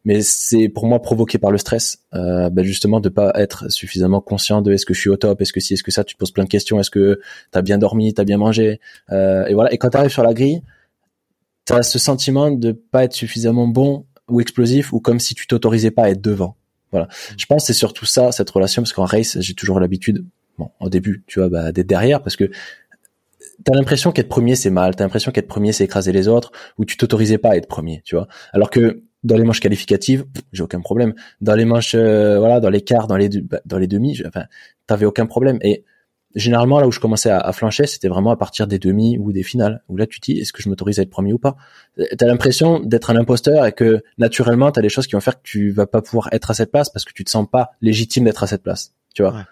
Mais c'est pour moi provoqué par le stress, euh, bah justement de pas être suffisamment conscient de est-ce que je suis au top, est-ce que si, est-ce que ça, tu te poses plein de questions, est-ce que t'as bien dormi, t'as bien mangé, et voilà. Et quand tu arrives sur la grille, t'as ce sentiment de pas être suffisamment bon ou explosif ou comme si tu t'autorisais pas à être devant. Voilà. Je pense que c'est surtout ça, cette relation, parce qu'en race, j'ai toujours l'habitude, bon, au début, tu vois, bah, d'être derrière, parce que t'as l'impression qu'être premier c'est mal, t'as l'impression qu'être premier c'est écraser les autres, ou tu t'autorisais pas à être premier, tu vois. Alors que dans les manches qualificatives, j'ai aucun problème. Dans les manches, euh, voilà, dans les quarts, dans les bah, dans les demi, enfin, t'avais aucun problème. Et généralement là où je commençais à, à flancher, c'était vraiment à partir des demi ou des finales. Où là tu te dis, est-ce que je m'autorise à être premier ou pas? T'as l'impression d'être un imposteur et que naturellement t'as des choses qui vont faire que tu vas pas pouvoir être à cette place parce que tu te sens pas légitime d'être à cette place, tu vois?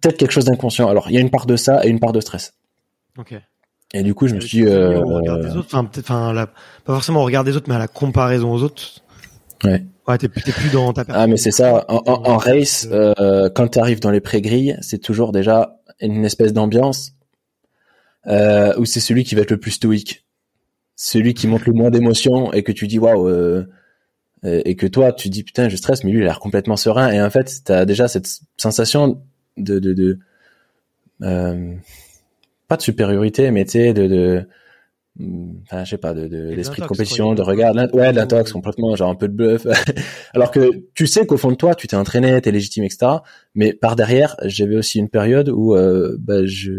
Peut-être quelque chose d'inconscient. Alors il y a une part de ça et une part de stress. Ok. Et du coup, je me suis dit, euh, enfin, peut-être, enfin, pas forcément au regard des autres, mais à la comparaison aux autres? Ouais. Ouais, t'es plus, plus dans ta Ah, mais c'est ça. En, en, en race, euh, quand tu arrives dans les pré-grilles, c'est toujours déjà une espèce d'ambiance euh, où c'est celui qui va être le plus stoïque, celui qui montre le moins d'émotions et que tu dis waouh. Euh, et que toi, tu dis putain, je stresse, mais lui, il a l'air complètement serein. Et en fait, t'as déjà cette sensation de, de, de euh, pas de supériorité, mais tu sais, de, de enfin je sais pas de d'esprit de, compétition de regard ouais de l'intox complètement genre un peu de bluff. Alors que tu sais qu'au fond de toi tu t'es entraîné t'es légitime etc mais par derrière j'avais aussi une période où euh, bah, je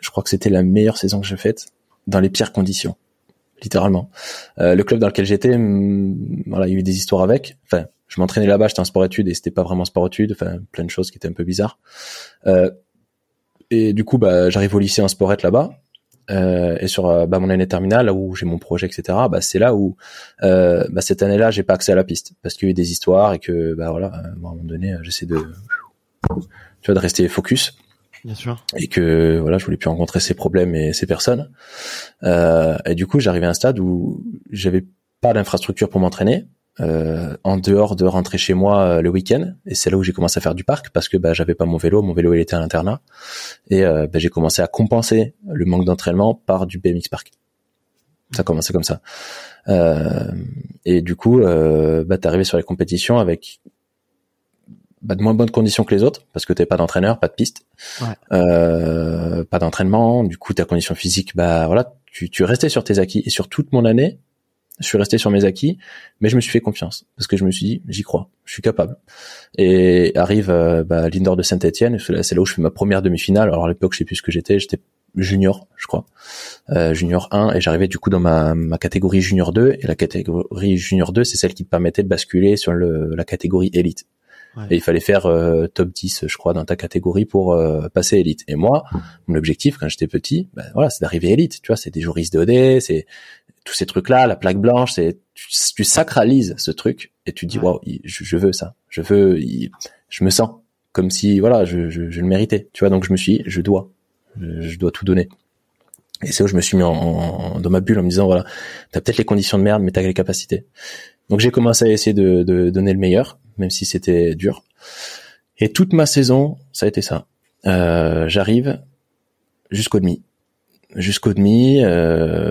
je crois que c'était la meilleure saison que j'ai faite dans les pires conditions littéralement. Euh, le club dans lequel j'étais voilà il y a eu des histoires avec. Enfin je m'entraînais là-bas j'étais en sport études et c'était pas vraiment sport études enfin plein de choses qui étaient un peu bizarres. Euh, et du coup, bah, j'arrive au lycée en sporette là-bas. Euh, et sur euh, bah, mon année terminale, là où j'ai mon projet, etc. Bah, c'est là où euh, bah, cette année-là, j'ai pas accès à la piste parce qu'il y a eu des histoires et que bah voilà, à un moment donné, j'essaie de tu vois de rester focus. Bien sûr. Et que voilà, je voulais plus rencontrer ces problèmes et ces personnes. Euh, et du coup, j'arrivais à un stade où j'avais pas d'infrastructure pour m'entraîner euh, en dehors de rentrer chez moi euh, le week-end. Et c'est là où j'ai commencé à faire du parc parce que bah, j'avais pas mon vélo. Mon vélo il était à l'internat. Et euh, bah, j'ai commencé à compenser le manque d'entraînement par du BMX park ça a commencé comme ça. Euh, et du coup euh, bah, t'es arrivé sur les compétitions avec bah, de moins bonnes conditions que les autres parce que t'es pas d'entraîneur pas de piste. Ouais. euh, pas d'entraînement. Du coup ta condition physique bah voilà tu, tu restais sur tes acquis et sur toute mon année je suis resté sur mes acquis, mais je me suis fait confiance parce que je me suis dit, j'y crois, je suis capable. Et arrive euh, bah, l'indoor de Saint-Etienne, c'est là où je fais ma première demi-finale. Alors à l'époque, je sais plus ce que j'étais, j'étais junior, je crois, euh, junior 1, et j'arrivais du coup dans ma, ma catégorie junior 2, et la catégorie junior 2, c'est celle qui te permettait de basculer sur le, la catégorie élite. Ouais. Et il fallait faire euh, top 10, je crois, dans ta catégorie pour euh, passer élite. Et moi, mon objectif quand j'étais petit, ben, voilà, c'est d'arriver élite. Tu vois, c'est des juristes de OD, c'est tous ces trucs-là, la plaque blanche, c'est tu, tu, sacralises ce truc et tu dis waouh, wow, je, je, veux ça, je veux, je me sens comme si voilà, je, je, je, le méritais. Tu vois, donc je me suis, dit, je dois, je, dois tout donner. Et c'est où je me suis mis en, en, dans ma bulle en me disant voilà, t'as peut-être les conditions de merde, mais t'as les capacités. Donc j'ai commencé à essayer de, de donner le meilleur, même si c'était dur. Et toute ma saison, ça a été ça. Euh, J'arrive jusqu'au demi, jusqu'au demi. Euh,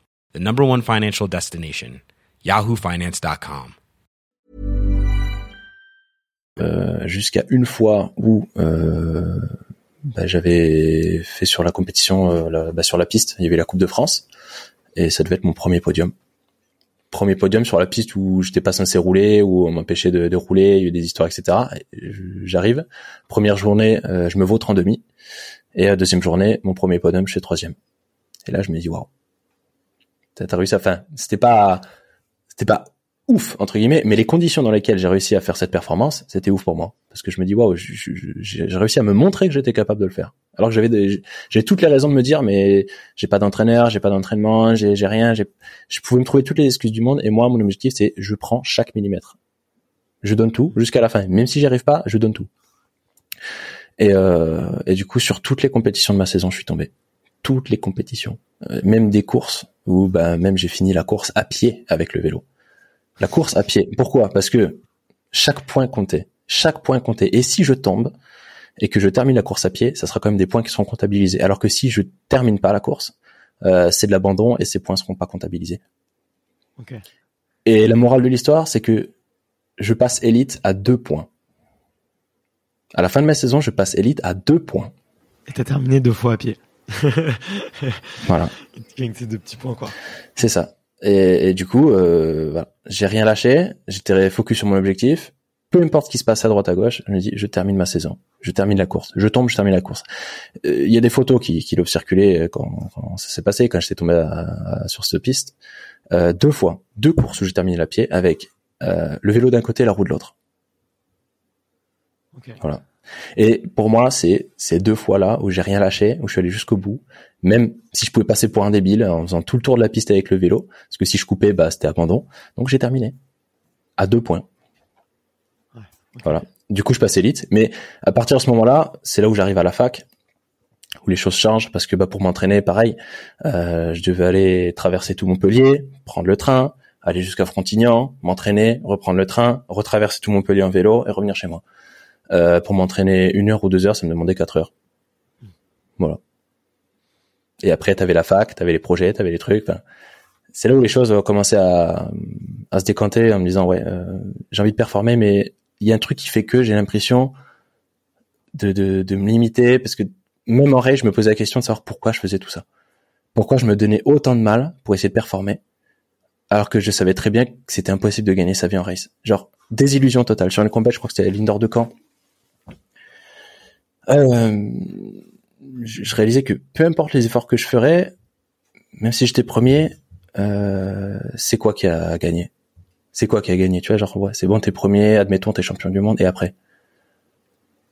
the number one financial destination, yahoofinance.com. Euh, Jusqu'à une fois où euh, bah, j'avais fait sur la compétition, euh, bah, sur la piste, il y avait la Coupe de France, et ça devait être mon premier podium. Premier podium sur la piste où j'étais pas censé rouler, où on m'empêchait de, rouler, il y a eu des histoires, etc. J'arrive, première journée, euh, je me vautre en demi, et deuxième journée, mon premier podium, je suis troisième. Et là, je me dis waouh t'as réussi à enfin c'était pas c'était pas ouf entre guillemets mais les conditions dans lesquelles j'ai réussi à faire cette performance c'était ouf pour moi. Parce que je me dis waouh j'ai réussi à me montrer que j'étais capable de le faire. Alors que j'avais j'ai toutes les raisons de me dire mais j'ai pas d'entraîneur j'ai pas d'entraînement j'ai j'ai rien j'ai je pouvais me trouver toutes les excuses du monde. Et moi mon objectif c'est je prends chaque millimètre. Je donne tout jusqu'à la fin. Même si j'y arrive pas je donne tout. Et euh, et du coup sur toutes les compétitions de ma saison je suis tombé toutes les compétitions, euh, même des courses où bah, même j'ai fini la course à pied avec le vélo. La course à pied. Pourquoi? Parce que chaque point comptait. Chaque point comptait. Et si je tombe et que je termine la course à pied, ça sera quand même des points qui seront comptabilisés. Alors que si je termine pas la course, euh, c'est de l'abandon et ces points seront pas comptabilisés. Et la morale de l'histoire, c'est que je passe élite à deux points. À la fin de ma saison, je passe élite à deux points. Et t'as terminé deux fois à pied. voilà. ces deux petits points, quoi. C'est ça. Et, du coup, euh, voilà. j'ai rien lâché. J'étais focus sur mon objectif. Peu importe ce qui se passe à droite à gauche, je me dis, je termine ma saison. Je termine la course. Je tombe, je termine la course. Euh, il y a des photos qui, qui l'ont circulé quand, quand ça s'est passé, quand j'étais tombé sur cette piste. Euh, deux fois, deux courses où j'ai terminé la pied avec euh, le vélo d'un côté et la roue de l'autre. Voilà. Et pour moi, c'est ces deux fois-là où j'ai rien lâché, où je suis allé jusqu'au bout, même si je pouvais passer pour un débile en faisant tout le tour de la piste avec le vélo, parce que si je coupais, bah c'était abandon. Donc j'ai terminé à deux points. Voilà. Du coup, je passe élite, mais à partir de ce moment-là, c'est là où j'arrive à la fac, où les choses changent, parce que bah pour m'entraîner, pareil, euh, je devais aller traverser tout Montpellier, prendre le train, aller jusqu'à Frontignan, m'entraîner, reprendre le train, retraverser tout Montpellier en vélo et revenir chez moi. Euh, pour m'entraîner une heure ou deux heures, ça me demandait quatre heures. Voilà. Et après, t'avais la fac, t'avais les projets, t'avais les trucs. c'est là où les choses ont commencé à, à se décanter en me disant ouais, euh, j'ai envie de performer, mais il y a un truc qui fait que j'ai l'impression de, de, de me limiter parce que même en règle, je me posais la question de savoir pourquoi je faisais tout ça. Pourquoi je me donnais autant de mal pour essayer de performer alors que je savais très bien que c'était impossible de gagner sa vie en race. Genre, désillusion totale. Sur le combat, je crois que c'était la ligne d'or de camp. Euh, je réalisais que peu importe les efforts que je ferais, même si j'étais premier, euh, c'est quoi qui a gagné. C'est quoi qui a gagné Tu vois, genre, ouais, c'est bon, t'es premier, admettons, t'es champion du monde, et après?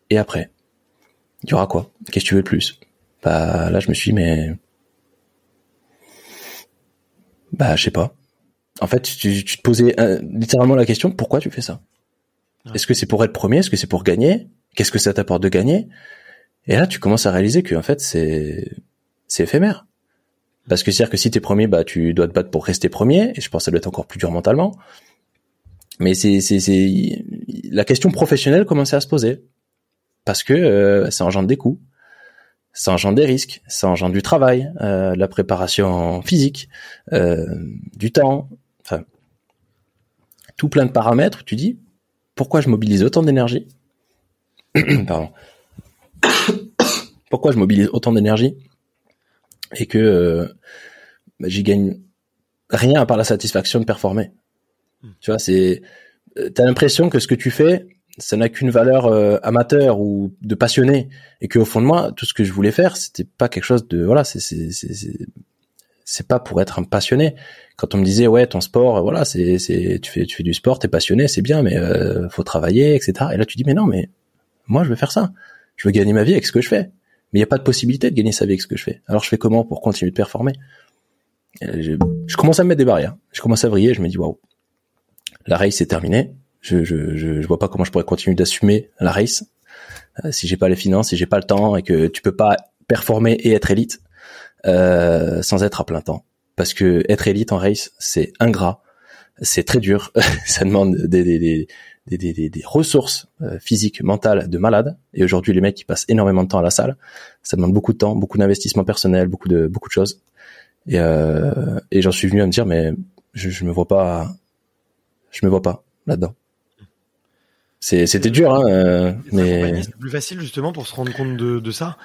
Et après? Il y aura quoi? Qu'est-ce que tu veux de plus? Bah là, je me suis dit, mais... Bah, je sais pas. En fait, tu, te posais euh, littéralement la question pourquoi tu fais ça? Est-ce que c'est pour être premier? Est-ce que c'est pour gagner? Qu'est-ce que ça t'apporte de gagner? Et là, tu commences à réaliser que en fait, c'est c'est éphémère. Parce que c'est-à-dire que si t'es premier, bah tu dois te battre pour rester premier. Et je pense que ça doit être encore plus dur mentalement. Mais c'est c'est c'est la question professionnelle commençait à se poser parce que euh, ça engendre des coûts ça engendre des risques, ça engendre du travail, euh, la préparation physique, euh, du temps, tout plein de paramètres, tu dis, pourquoi je mobilise autant d'énergie? Pardon. pourquoi je mobilise autant d'énergie et que euh, bah, j'y gagne rien à part la satisfaction de performer? Hmm. Tu vois, c'est euh, t'as l'impression que ce que tu fais, ça n'a qu'une valeur euh, amateur ou de passionné et qu'au fond de moi, tout ce que je voulais faire, c'était pas quelque chose de voilà, c'est c'est c'est pas pour être un passionné. Quand on me disait ouais ton sport, voilà c'est c'est tu fais tu fais du sport, t'es passionné, c'est bien, mais euh, faut travailler, etc. Et là tu dis mais non mais moi je veux faire ça, je veux gagner ma vie avec ce que je fais. Mais il y a pas de possibilité de gagner sa vie avec ce que je fais. Alors je fais comment pour continuer de performer? Je, je, commence à me mettre des barrières. Je commence à vriller. Je me dis waouh, la race c'est terminé. Je, je, je, vois pas comment je pourrais continuer d'assumer la race euh, si j'ai pas les finances, si j'ai pas le temps et que tu peux pas performer et être élite euh, sans être à plein temps. Parce que être élite en race, c'est ingrat, c'est très dur, ça demande des, des, des, des, des ressources euh, physiques, mentales de malade. Et aujourd'hui, les mecs qui passent énormément de temps à la salle, ça demande beaucoup de temps, beaucoup d'investissement personnel, beaucoup de beaucoup de choses. Et, euh, et j'en suis venu à me dire, mais je, je me vois pas, je me vois pas là-dedans. C'était dur, hein, euh, mais c'est plus facile justement pour se rendre compte de, de ça.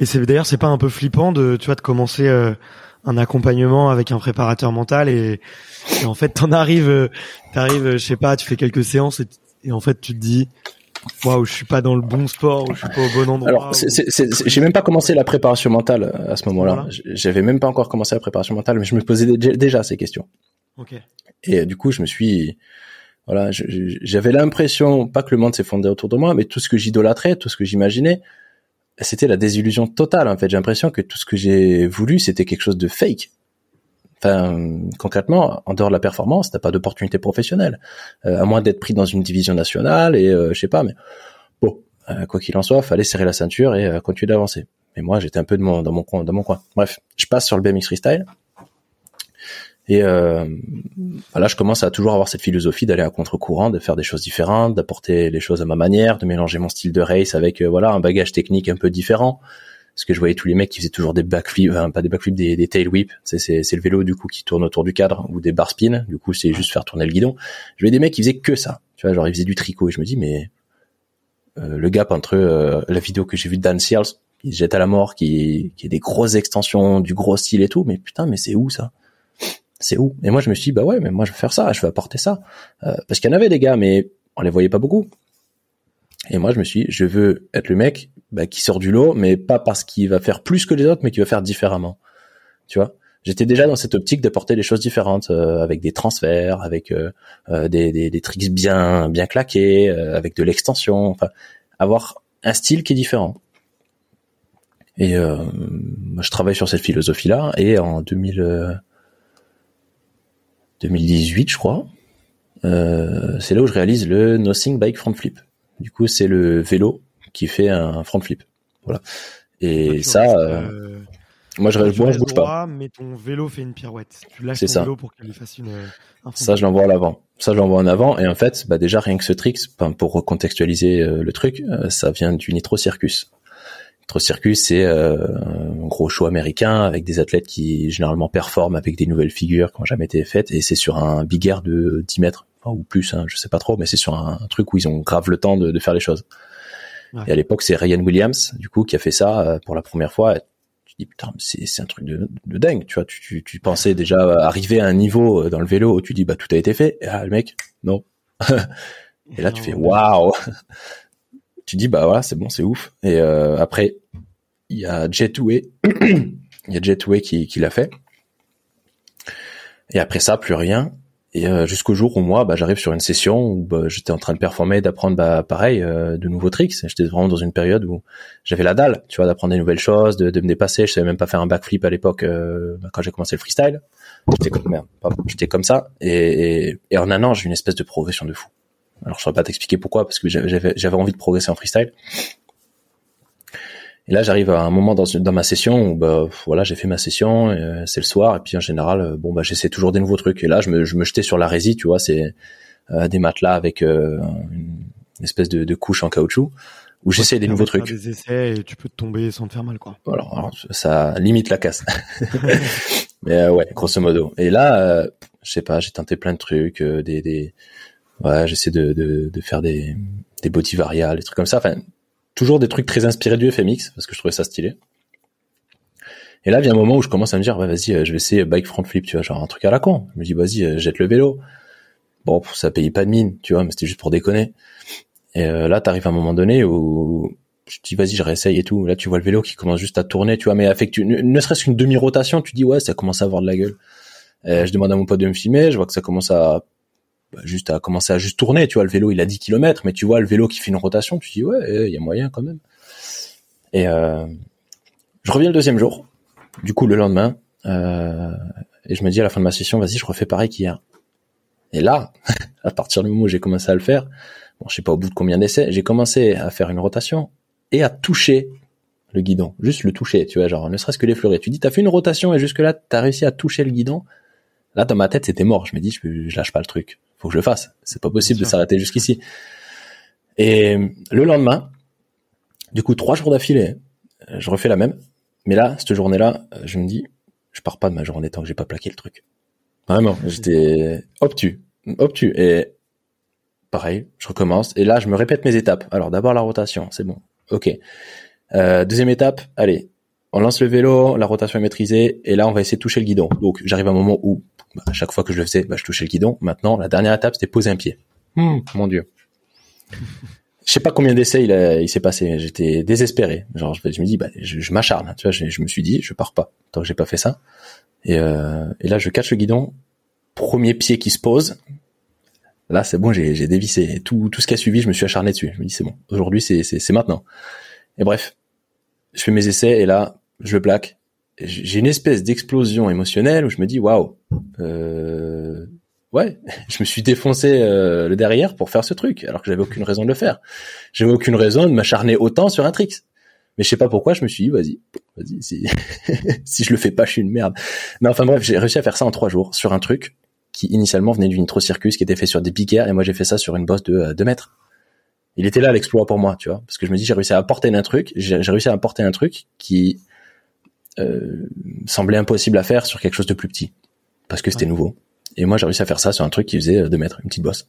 Et c'est d'ailleurs c'est pas un peu flippant de tu vois de commencer euh, un accompagnement avec un préparateur mental et, en fait t'en arrives, euh, t'arrives, je sais pas, tu fais quelques séances et, en fait tu te dis waouh je suis pas dans le bon sport ou je suis pas au bon endroit. Alors j'ai même pas commencé la préparation mentale à ce moment-là. J'avais même pas encore commencé la préparation mentale, mais je me posais déjà ces questions. Ok. Et du coup je me suis voilà, j'avais l'impression, pas que le monde s'effondrait autour de moi, mais tout ce que j'idolâtrais, tout ce que j'imaginais, c'était la désillusion totale. En fait, j'ai l'impression que tout ce que j'ai voulu, c'était quelque chose de fake. Enfin, concrètement, en dehors de la performance, t'as pas d'opportunité professionnelle, euh, à moins d'être pris dans une division nationale et euh, je sais pas. Mais bon, euh, quoi qu'il en soit, fallait serrer la ceinture et continuer d'avancer. Mais moi, j'étais un peu de mon, dans mon coin, dans mon coin. Bref, je passe sur le BMX freestyle Et euh, là, je commence à toujours avoir cette philosophie d'aller à contre-courant, de faire des choses différentes, d'apporter les choses à ma manière, de mélanger mon style de race avec euh, voilà un bagage technique un peu différent. Parce que je voyais tous les mecs qui faisaient toujours des backflips, enfin, pas des backflips, des, des tail whips. C'est, c'est, c'est le vélo du coup qui tourne autour du cadre ou des bar spin. Du coup, c'est juste faire tourner le guidon. Je voyais des mecs qui faisaient que ça. Tu vois, genre ils faisaient du tricot. Et je me dis mais euh, le gap entre euh, la vidéo que j'ai vue de Dan Searles qui se jette à la mort, qui, qui a des grosses extensions, du gros style et tout, mais putain, mais c'est où ça? C'est où? Et moi je me suis dit bah ouais, mais moi je vais faire ça, je vais apporter ça, euh, parce qu'il y en avait des gars, mais on les voyait pas beaucoup. Et moi je me suis, dit, je veux être le mec bah, qui sort du lot, mais pas parce qu'il va faire plus que les autres, mais qui va faire différemment. Tu vois? J'étais déjà dans cette optique d'apporter des choses différentes, euh, avec des transferts, avec euh, des, des, des, tricks bien bien claqués, avec de l'extension, enfin avoir un style qui est différent. Et euh, je travaille sur cette philosophie-là. Et en 2000, 2018, je crois, euh, c'est là où je réalise le Nothing Bike Front Flip. Du coup, c'est le vélo qui fait un front flip. Voilà. Et ça, euh, moi, je, moi, je bouge pas. Mais ton vélo fait une pirouette. Tu lâches ton ça. vélo pour qu'il fasse une. Un ça, je l'envoie en avant. Ça, je l'envoie en avant. Et en fait, bah déjà rien que ce trick, pour recontextualiser euh, le truc, euh, ça vient du Nitro Circus. Circus, c'est euh, un gros show américain avec des athlètes qui généralement performent avec des nouvelles figures qui n'ont jamais été faites et c'est sur un big air de 10 mètres ou plus, hein, je sais pas trop, mais c'est sur un, truc où ils ont grave le temps de, faire les choses. Et à l'époque, c'est Ryan Williams, du coup, qui a fait ça euh, pour la première fois. tu dis putain, c'est un truc de, dingue, tu vois. Tu, tu, pensais déjà arriver à un niveau dans le vélo où tu dis bah tout a été fait. Et là, le mec, non. et là, tu fais waouh tu dis bah voilà c'est bon c'est ouf et euh, après il y a Jetway il y a Jetway qui, qui l'a fait et après ça plus rien et euh, jusqu'au jour où moi bah, j'arrive sur une session où bah, j'étais en train de performer d'apprendre bah, pareil euh, de nouveaux tricks. J'étais vraiment dans une période où j'avais la dalle tu vois d'apprendre des nouvelles choses de, de, me dépasser. Je savais même pas faire un backflip à l'époque bah, quand j'ai commencé le freestyle. J'étais comme merde j'étais comme ça. Et, et, et en un an j'ai une espèce de progression de fou. Alors je saurais pas t'expliquer pourquoi parce que j'avais envie de progresser en freestyle. Et là j'arrive à un moment dans, dans ma session où bah voilà j'ai fait ma session, euh, c'est le soir et puis en général euh, bon bah j'essaie toujours des nouveaux trucs et là je me je me jetais sur la résie tu vois c'est euh, des matelas avec une espèce de, de, couche en caoutchouc où j'essaie des nouveaux trucs. Des essais et tu peux te tomber sans te faire mal quoi. Alors, alors ça limite la casse. Mais ouais grosso modo. Et là je sais pas j'ai tenté plein de trucs des des Ouais, j'essaie de, de, de, faire des, des body variales, des trucs comme ça. Enfin, toujours des trucs très inspirés du FMX parce que je trouvais ça stylé. Et là vient un moment où je commence à me dire, ouais, vas-y, euh, je vais essayer bike front flip, tu vois, genre un truc à la con. Je me dis, vas-y, euh, jette le vélo. Bon, ça payait pas de mine, tu vois, mais c'était juste pour déconner. Et euh, là, t'arrives à un moment donné où je dis, vas-y, je réessaye et tout. Là, tu vois le vélo qui commence juste à tourner, tu vois, mais avec ne, ne serait-ce qu'une demi-rotation, tu dis, ouais, ça commence à avoir de la gueule. je demande à mon pote de me filmer, je vois que ça commence à bah, juste à commencer à juste tourner, tu vois, le vélo il a 10 km, mais tu vois le vélo qui fait une rotation, tu dis ouais, il y a moyen quand même. Et euh, je reviens le deuxième jour, du coup le lendemain, euh, et je me dis à la fin de ma session, vas-y, je refais pareil qu'hier. Et là, à partir du moment où j'ai commencé à le faire, bon, je sais pas au bout de combien d'essais, j'ai commencé à faire une rotation et à toucher le guidon, juste le toucher, tu vois, genre ne serait-ce que l'effleurer. Tu dis, t'as fait une rotation et jusque là, t'as réussi à toucher le guidon. Là, dans ma tête, c'était mort. Je me dis, je lâche pas le truc faut que je le fasse. C'est pas possible de s'arrêter jusqu'ici. Et le lendemain, du coup, trois jours d'affilée, je refais la même. Mais là, cette journée-là, je me dis, je pars pas de ma journée tant que j'ai pas plaqué le truc. Vraiment, j'étais obtus, obtus. Et pareil, je recommence. Et là, je me répète mes étapes. Alors, d'abord la rotation, c'est bon. Ok. Euh, deuxième étape, allez, on lance le vélo, la rotation est maîtrisée, et là, on va essayer de toucher le guidon. Donc, j'arrive à un moment où bah, à chaque fois que je le faisais, bah, je touchais le guidon. Maintenant, la dernière étape, c'était poser un pied. Hmm, mon Dieu. je sais pas combien d'essais il, il s'est passé. J'étais désespéré. Genre, je, me dis, bah, je, m'acharne. Tu vois, je, me suis dit, je pars pas tant que j'ai pas fait ça. Et, euh, et là, je cache le guidon. Premier pied qui se pose. Là, c'est bon, j'ai dévissé. Tout, tout ce qui a suivi, je me suis acharné dessus. Je me dis, c'est bon. Aujourd'hui, c'est, c'est, maintenant. Et bref, je fais mes essais et là, je le plaque j'ai une espèce d'explosion émotionnelle où je me dis waouh, euh, ouais, je me suis défoncé euh, le derrière pour faire ce truc alors que j'avais aucune raison de le faire. J'avais aucune raison de m'acharner autant sur un tricks. Mais je sais pas pourquoi, je me suis dit, vas-y, vas-y, si, si je le fais pas, je suis une merde. Mais enfin bref, j'ai réussi à faire ça en trois jours sur un truc qui initialement venait d'une Circus qui était fait sur des piquets et moi j'ai fait ça sur une bosse de 2 mètres. Il était là l'exploit pour moi, tu vois, parce que je me dis j'ai réussi à apporter un truc, j'ai réussi à apporter un truc qui euh, semblait impossible à faire sur quelque chose de plus petit parce que c'était nouveau. Et moi j'ai réussi à faire ça sur un truc qui faisait 2 mètres, une petite bosse.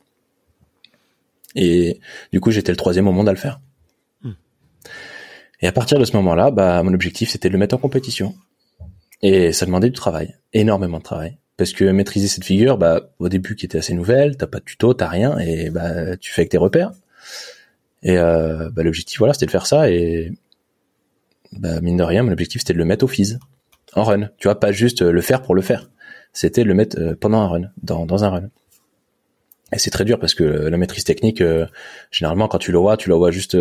Et du coup j'étais le troisième au monde à le faire. Hmm. Et à partir de ce moment-là, bah mon objectif c'était de le mettre en compétition. Et ça demandait du travail, énormément de travail parce que maîtriser cette figure, bah au début qui était assez nouvelle, t'as pas de tuto, t'as rien, et bah tu fais avec tes repères. Et euh, bah, l'objectif voilà, c'était de faire ça et bah, mine de rien, mon objectif c'était de le mettre au FIS en run. Tu vois, pas juste le faire pour le faire. C'était le mettre euh, pendant un run, dans, dans un run. Et c'est très dur parce que la maîtrise technique, euh, généralement quand tu le vois, tu le vois juste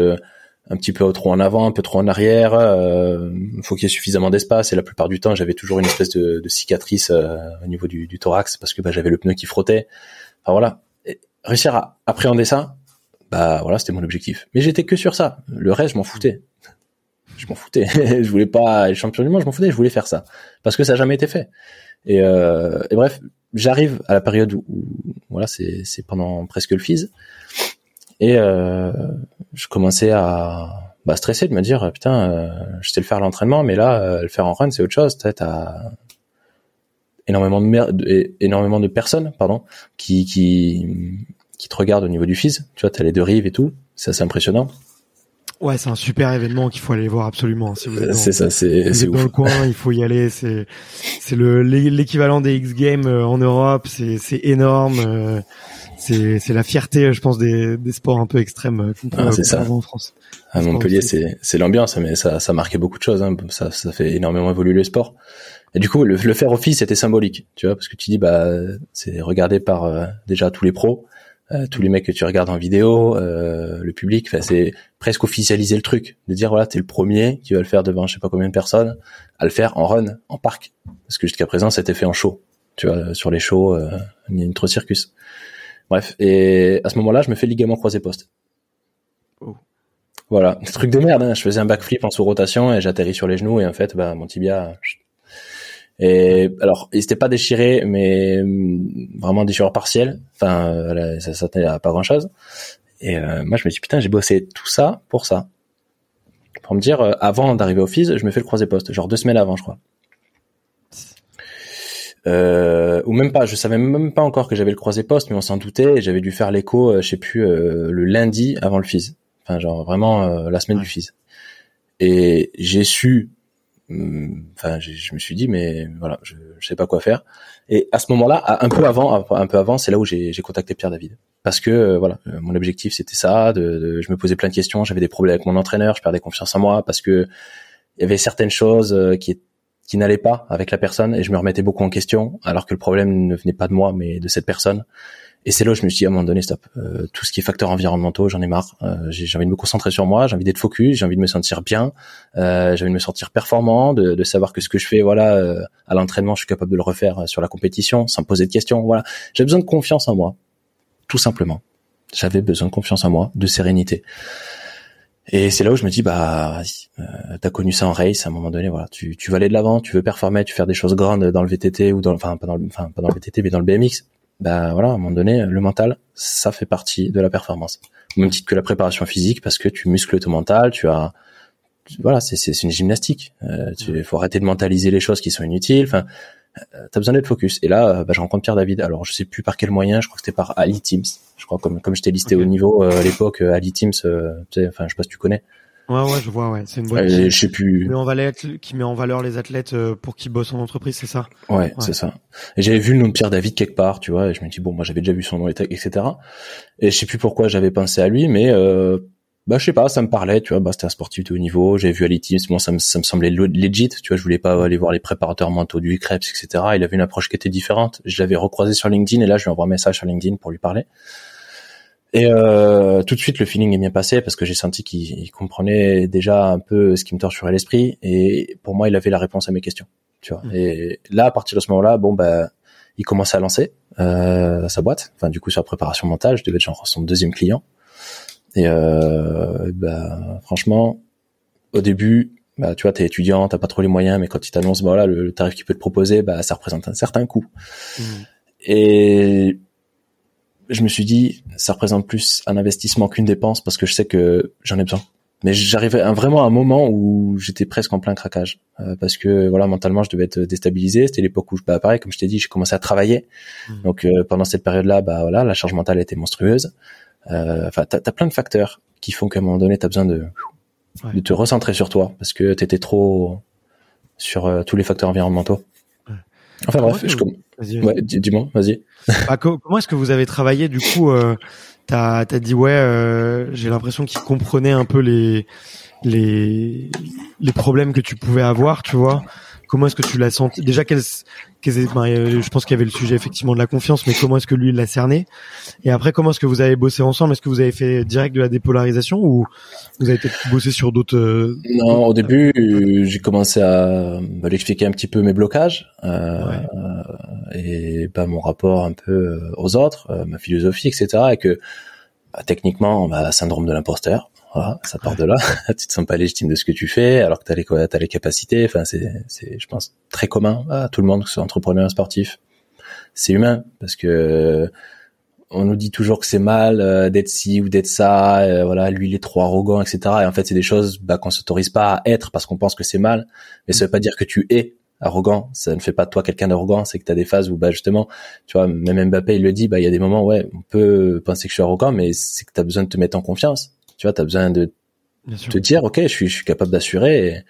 un petit peu trop en avant, un peu trop en arrière. Euh, faut qu'il y ait suffisamment d'espace. Et la plupart du temps, j'avais toujours une espèce de, de cicatrice euh, au niveau du, du, thorax parce que bah, j'avais le pneu qui frottait. Enfin voilà, réussir à appréhender ça, bah voilà, c'était mon objectif. Mais j'étais que sur ça. Le reste, je m'en foutais. Je m'en foutais. je voulais pas être champion du monde. Je m'en foutais. Je voulais faire ça parce que ça n'a jamais été fait. Et, euh, et bref, j'arrive à la période où, voilà, c'est pendant presque le FIS. Et euh, je commençais à bah, stresser de me dire putain, euh, je sais le faire à l'entraînement, mais là, euh, le faire en run, c'est autre chose. T'as énormément de énormément de personnes, pardon, qui qui qui te regardent au niveau du FIS. Tu vois, t'as les deux rives et tout. C'est assez impressionnant. Ouais, c'est un super événement qu'il faut aller voir absolument. Si vous c'est ça, c'est c'est dans le coin, il faut y aller. C'est c'est le l'équivalent des X Games euh, en Europe. C'est c'est énorme c'est c'est la fierté, je pense, des, des sports un peu extrêmes euh, qu'on peut ah, ça. en France. À Montpellier, c'est c'est l'ambiance, mais ça ça marquait beaucoup de choses. Hein. Ça ça fait énormément évoluer le sport. Et du coup, le, le faire office, c'était symbolique, tu vois, parce que tu dis bah c'est regardé par euh, déjà tous les pros, euh, tous les mecs que tu regardes en vidéo, le public. Enfin, c'est presque officialiser le truc, de dire voilà, t'es le premier qui va le faire devant je sais pas combien de personnes, à le faire en run, en parc, parce que jusqu'à présent, c'était fait en show, tu vois, sur les shows, euh, trop circus. Bref, et à ce moment-là, je me fais ligament croisé poste. Oh. Voilà, truc de merde. Hein. Je faisais un backflip en sous-rotation et j'atterris sur les genoux et en fait, bah, mon tibia. Et alors, il s'était pas déchiré, mais mm, vraiment déchirure partielle. Enfin, ça s'attendait à pas grand-chose. Et euh, moi, je me dis putain, j'ai bossé tout ça pour ça. Pour me dire, euh, avant d'arriver au FIS, je me fais le croisé poste, genre deux semaines avant, je crois euh, ou même pas, je savais même pas encore que j'avais le croisé poste, mais on s'en doutait et j'avais dû faire l'écho, euh, je sais plus, euh, le lundi avant le FIS. Enfin, genre vraiment euh, la semaine du FIS. Et j'ai su, enfin, je me suis dit, mais voilà, je, je sais pas quoi faire. Et à ce moment-là, un peu avant, un peu avant, c'est là où j'ai contacté Pierre David, parce que voilà, mon objectif c'était ça. De, de, je me posais plein de questions, j'avais des problèmes avec mon entraîneur, je perdais confiance en moi parce que il y avait certaines choses qui qui n'allait pas avec la personne et je me remettais beaucoup en question alors que le problème ne venait pas de moi mais de cette personne. Et c'est là où je me suis dit à un moment donné stop, euh, tout ce qui est facteurs environnementaux, j'en ai marre. Euh, j'ai envie de me concentrer sur moi, j'ai envie d'être focus, j'ai envie de me sentir bien, euh, j'ai envie de me sentir performant, de, de, savoir que ce que je fais voilà euh, à l'entraînement, je suis capable de le refaire sur la compétition sans me poser de questions. Voilà, j'ai besoin de confiance en moi, tout simplement. J'avais besoin de confiance en moi, de sérénité. Et c'est là où je me dis bah euh, t'as connu ça en race à un moment donné voilà tu, tu veux aller de l'avant tu veux performer tu veux faire des choses grandes dans le VTT ou dans enfin pas dans le, enfin pas dans le VTT mais dans le BMX bah voilà à un moment donné le mental ça fait partie de la performance au même titre que la préparation physique parce que tu muscles ton mental tu as voilà c'est c'est une gymnastique euh, il faut arrêter de mentaliser les choses qui sont inutiles enfin euh, t'as besoin d'être focus. Et là, euh, bah, je rencontre Pierre David. Alors, je sais plus par quel moyen. Je crois que c'était par Ali Teams. Je crois comme comme je t'ai listé au niveau euh, à l'époque, Ali Teams. enfin, je sais pas si tu connais. Ouais, ouais, je vois. Ouais, c'est une boîte. je sais plus. Qui met, en valeur, qui met en valeur les athlètes pour qu'ils bossent en entreprise, c'est ça? Ouais, c'est ça. Et j'avais vu le nom de Pierre David quelque part, tu vois. Et je me dis bon, moi j'avais déjà vu son nom, etc. Et je sais plus pourquoi j'avais pensé à lui, mais euh, bah je sais pas ça me parlait tu vois bah c'était un sportif de haut niveau j'avais vu Ali Teams moi ça me, ça me semblait legit tu vois je voulais pas aller voir les préparateurs mentaux du Krebs etc il avait une approche qui était différente je l'avais recroisé sur LinkedIn et là je lui envoie un message sur LinkedIn pour lui parler et euh, tout de suite le feeling est bien passé parce que j'ai senti qu'il comprenait déjà un peu ce qui me torturait l'esprit et pour moi il avait la réponse à mes questions tu vois mmh. et là à partir de ce moment-là bon bah il commençait à lancer euh, sa boîte enfin du coup sur la préparation mentale je devais être genre son deuxième client et euh, bah, franchement, au début, bah, tu vois, t'es étudiant, t'as pas trop les moyens, mais quand ils t'annoncent, bah, voilà, le, tarif qu'ils peut te proposer, bah, ça représente un certain coût. Mmh. Et je me suis dit, ça représente plus un investissement qu'une dépense parce que je sais que j'en ai besoin. Mais j'arrivais à vraiment à un moment où j'étais presque en plein craquage euh, parce que voilà mentalement je devais être déstabilisé. C'était l'époque où je bah pareil comme je t'ai dit, j'ai commencé à travailler. Mmh. Donc euh, pendant cette période-là, bah voilà, la charge mentale était monstrueuse. Euh, enfin, t'as as plein de facteurs qui font qu'à un moment donné, t'as besoin de de te recentrer sur toi parce que t'étais trop sur tous les facteurs environnementaux. Enfin bref, je, Ouais, dis-moi, vas-y. Bah, comment est-ce que vous avez travaillé du coup euh, T'as as dit ouais, euh, j'ai l'impression qu'il comprenait un peu les les les problèmes que tu pouvais avoir, tu vois? Comment est-ce que tu l'as senti? Déjà, quel, je pense qu'il y avait le sujet effectivement de la confiance, mais comment est-ce que lui l'a cerné? Et après, comment est-ce que vous avez bossé ensemble? Est-ce que vous avez fait direct de la dépolarisation ou vous avez peut-être bossé sur d'autres euh, Non, au début, j'ai commencé à me l'expliquer un petit peu mes blocages euh, et pas mon rapport un peu euh, aux autres, ma philosophie, etc. Et que bah, techniquement, bah, syndrome de l'imposteur. Voilà, ça part de là. tu te sens pas légitime de ce que tu fais, alors que tu as les, as les capacités. Enfin, c'est, c'est, je pense, très commun à tout le monde, que ce soit entrepreneur, sportif. C'est humain parce que on nous dit toujours que c'est mal euh, d'être ci ou d'être ça. Euh, voilà, lui il est trop arrogant, etc. Et en fait, c'est des choses bah, qu'on s'autorise pas à être parce qu'on pense que c'est mal. Mais ça veut pas dire que tu es arrogant. Ça ne fait pas de toi quelqu'un d'arrogant. C'est que tu as des phases où, bah justement, tu vois, même Mbappé il le dit. Bah il y a des moments, ouais, on peut penser que je suis arrogant, mais c'est que tu as besoin de te mettre en confiance tu vois, tu as besoin de te dire, ok, je suis, je suis capable d'assurer.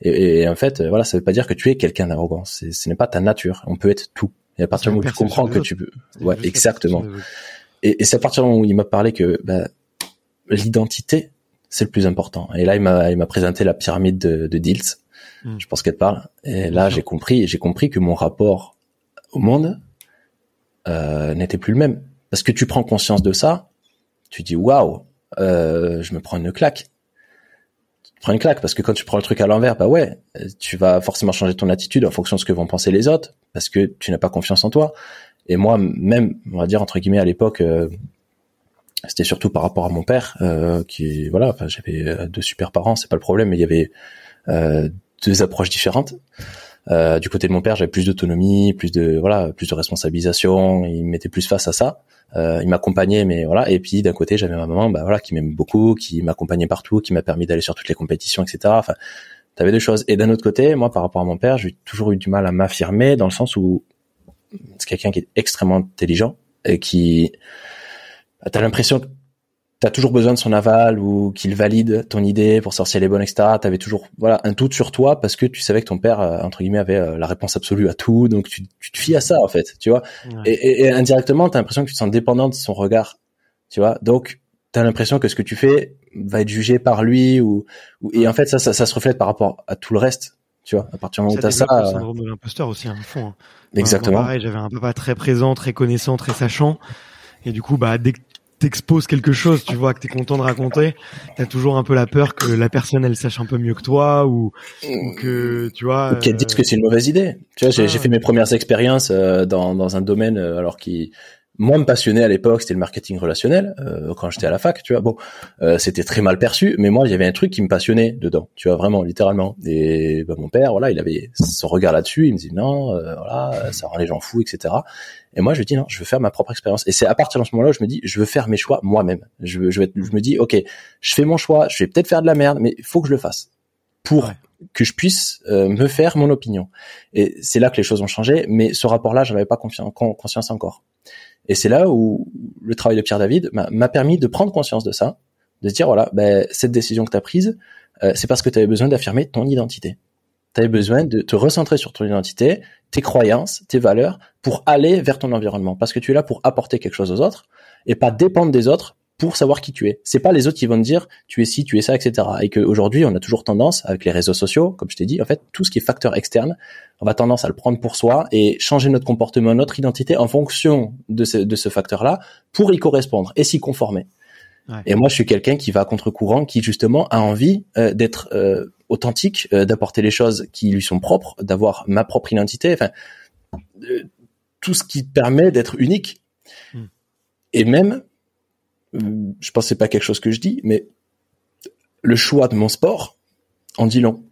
Et, et, en fait, voilà, ça veut pas dire que tu es quelqu'un d'arrogant. Ce n'est pas ta nature. On peut être tout. Et à partir du moment où tu comprends que tu peux, ouais, exactement. Et, et c'est à partir du moment où il m'a parlé que bah, l'identité, c'est le plus important. Et là, il m'a, il m'a présenté la pyramide de, de Diels. Hmm. Je pense qu'elle parle. Et là, j'ai compris, j'ai compris que mon rapport au monde euh, n'était plus le même. Parce que tu prends conscience de ça, tu dis waouh, euh, je me prends une claque. Tu prends une claque parce que quand tu prends le truc à l'envers, bah ouais, tu vas forcément changer ton attitude en fonction de ce que vont penser les autres parce que tu n'as pas confiance en toi. Et moi, même, on va dire entre guillemets à l'époque, euh, c'était surtout par rapport à mon père, euh, qui voilà, j'avais deux super parents, c'est pas le problème, mais il y avait deux approches différentes. Du côté de mon père, j'avais plus d'autonomie, plus de voilà, plus de responsabilisation. Il mettait plus face à ça. Euh, il m'accompagnait, mais voilà. Et puis d'un côté, j'avais ma maman, bah voilà, qui m'aime beaucoup, qui m'accompagnait partout, qui m'a permis d'aller sur toutes les compétitions, etc. Enfin, t'avais deux choses. Et d'un autre côté, moi, par rapport à mon père, j'ai toujours eu du mal à m'affirmer dans le sens où c'est quelqu'un qui est extrêmement intelligent et qui, t'as l'impression t'as toujours besoin de son aval ou qu'il valide ton idée pour sortir les bonnes, etc. T'avais toujours voilà un doute sur toi parce que tu savais que ton père euh, entre guillemets avait euh, la réponse absolue à tout, donc tu, tu te fies à ça en fait, tu vois. Et, et, et, indirectement, t'as l'impression que tu te sens dépendant de son regard, tu vois. Donc t'as l'impression que ce que tu fais va être jugé par lui ou, et en fait ça, ça, ça se reflète par rapport à tout le reste, tu vois. À partir du moment où t'as ça. Le euh, syndrome de l'imposteur aussi, un fond. Hein. Exactement. pareil, j'avais un papa très présent, très connaissant, très sachant. Et du coup, bah, dès que t'exposes quelque chose, tu vois, que t'es content de raconter, t'as toujours un peu la peur que la personne elle sache un peu mieux que toi ou, que tu vois. Qu'elle dise que c'est une mauvaise idée. Tu vois, j'ai fait mes premières expériences euh, dans, dans un domaine euh, alors qui moi me passionnait à l'époque, c'était le marketing relationnel euh, quand j'étais à la fac, tu vois. Bon, euh, c'était très mal perçu, mais moi il y avait un truc qui me passionnait dedans, tu vois, vraiment littéralement. Et bah, mon père, voilà, il avait son regard là-dessus, il me dit non, euh, voilà, ça rend les gens fous, etc. Et moi je lui dis non, je veux faire ma propre expérience. Et c'est à partir de ce moment-là je me dis je veux faire mes choix moi-même. Je, je, je me dis ok, je fais mon choix, je vais peut-être faire de la merde, mais il faut que je le fasse pour que je puisse me faire mon opinion. Et c'est là que les choses ont changé, mais ce rapport-là, j'avais pas conscience encore. Et c'est là où le travail de Pierre David m'a permis de prendre conscience de ça, de se dire voilà, ben, cette décision que tu as prise, euh, c'est parce que tu avais besoin d'affirmer ton identité. Tu avais besoin de te recentrer sur ton identité, tes croyances, tes valeurs, pour aller vers ton environnement. Parce que tu es là pour apporter quelque chose aux autres et pas dépendre des autres pour savoir qui tu es. C'est pas les autres qui vont te dire tu es ci, tu es ça, etc. Et qu'aujourd'hui, on a toujours tendance, avec les réseaux sociaux, comme je t'ai dit, en fait, tout ce qui est facteur externe, on va tendance à le prendre pour soi et changer notre comportement, notre identité en fonction de ce, de ce facteur-là pour y correspondre et s'y conformer. Et moi, je suis quelqu'un qui va à contre-courant, qui justement a envie euh, d'être euh, authentique, euh, d'apporter les choses qui lui sont propres, d'avoir ma propre identité, enfin, tout ce qui permet d'être unique. Hmm. Et même je pense que c'est pas quelque chose que je dis, mais le choix de mon sport en dit long.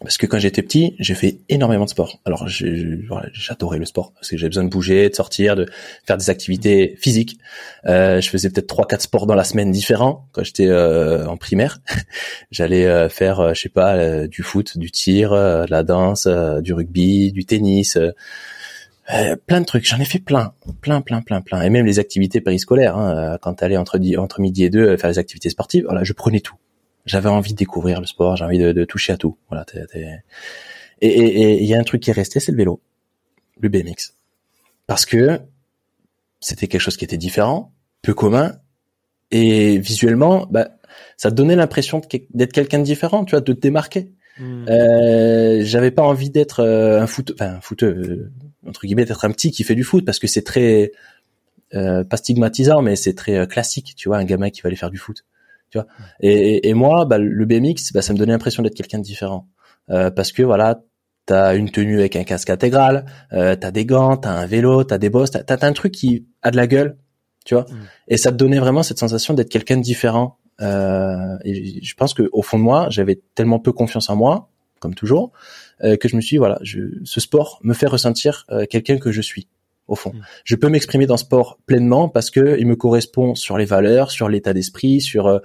Parce que quand j'étais petit, j'ai fait énormément de sport. Alors j'adorais le sport parce que j'avais besoin de bouger, de sortir, de faire des activités physiques. Euh, je faisais peut-être trois quatre sports dans la semaine différents quand j'étais euh, en primaire. J'allais euh, faire, euh, je sais pas, euh, du foot, du tir, de la danse, du rugby, du tennis. Plein de trucs, j'en ai fait plein, plein, plein, plein, plein, et même les activités périscolaires. Hein, quand t'allais entre entre midi et deux faire les activités sportives, voilà, je prenais tout j'avais envie de découvrir le sport, j'ai envie de, toucher à tout. Voilà. Et il y a un truc qui est resté, c'est le vélo, le BMX, parce que c'était quelque chose qui était différent, peu commun, et visuellement, bah, ça donnait l'impression d'être quelqu'un de différent, tu vois, de te démarquer. Hmm. Euh, j'avais pas envie d'être euh, un foot, enfin un foot euh, entre guillemets, d'être un petit qui fait du foot parce que c'est très euh, pas stigmatisant, mais c'est très classique, tu vois, un gamin qui va aller faire du foot tu vois. Et, et, moi, bah, le BMX, bah, ça me donnait l'impression d'être quelqu'un de différent, euh, parce que voilà, t'as une tenue avec un casque intégral, euh, t'as des gants, t'as un vélo, t'as des bosses, t'as, t'as un truc qui a de la gueule, tu vois. Mm. Et ça te donnait vraiment cette sensation d'être quelqu'un de différent. Euh, et je pense que au fond de moi, j'avais tellement peu confiance en moi, comme toujours, euh, que je me suis dit, voilà, je, ce sport me fait ressentir euh, quelqu'un que je suis au fond. Mm. Je peux m'exprimer dans sport pleinement parce que il me correspond sur les valeurs, sur l'état d'esprit, sur euh,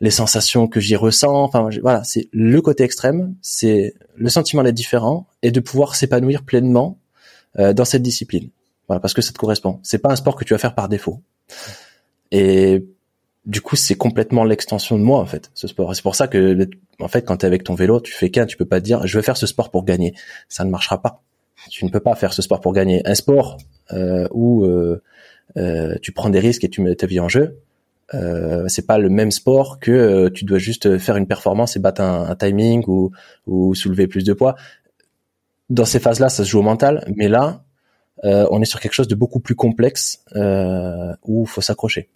les sensations que j'y ressens. Enfin, voilà, c'est le côté extrême, c'est le sentiment d'être différent et de pouvoir s'épanouir pleinement euh, dans cette discipline. Voilà, parce que ça te correspond. C'est pas un sport que tu vas faire par défaut. Et du coup, c'est complètement l'extension de moi en fait, ce sport. C'est pour ça que en fait, quand tu avec ton vélo, tu fais qu'un, tu peux pas dire je vais faire ce sport pour gagner. Ça ne marchera pas. Tu ne peux pas faire ce sport pour gagner. Un sport euh, où euh, euh, tu prends des risques et tu mets ta vie en jeu, euh, c'est pas le même sport que tu dois juste faire une performance et battre un, timing ou, ou, soulever plus de poids. Dans ces phases-là, ça se joue au mental, mais là, on est sur quelque chose de beaucoup plus complexe où il faut s'accrocher.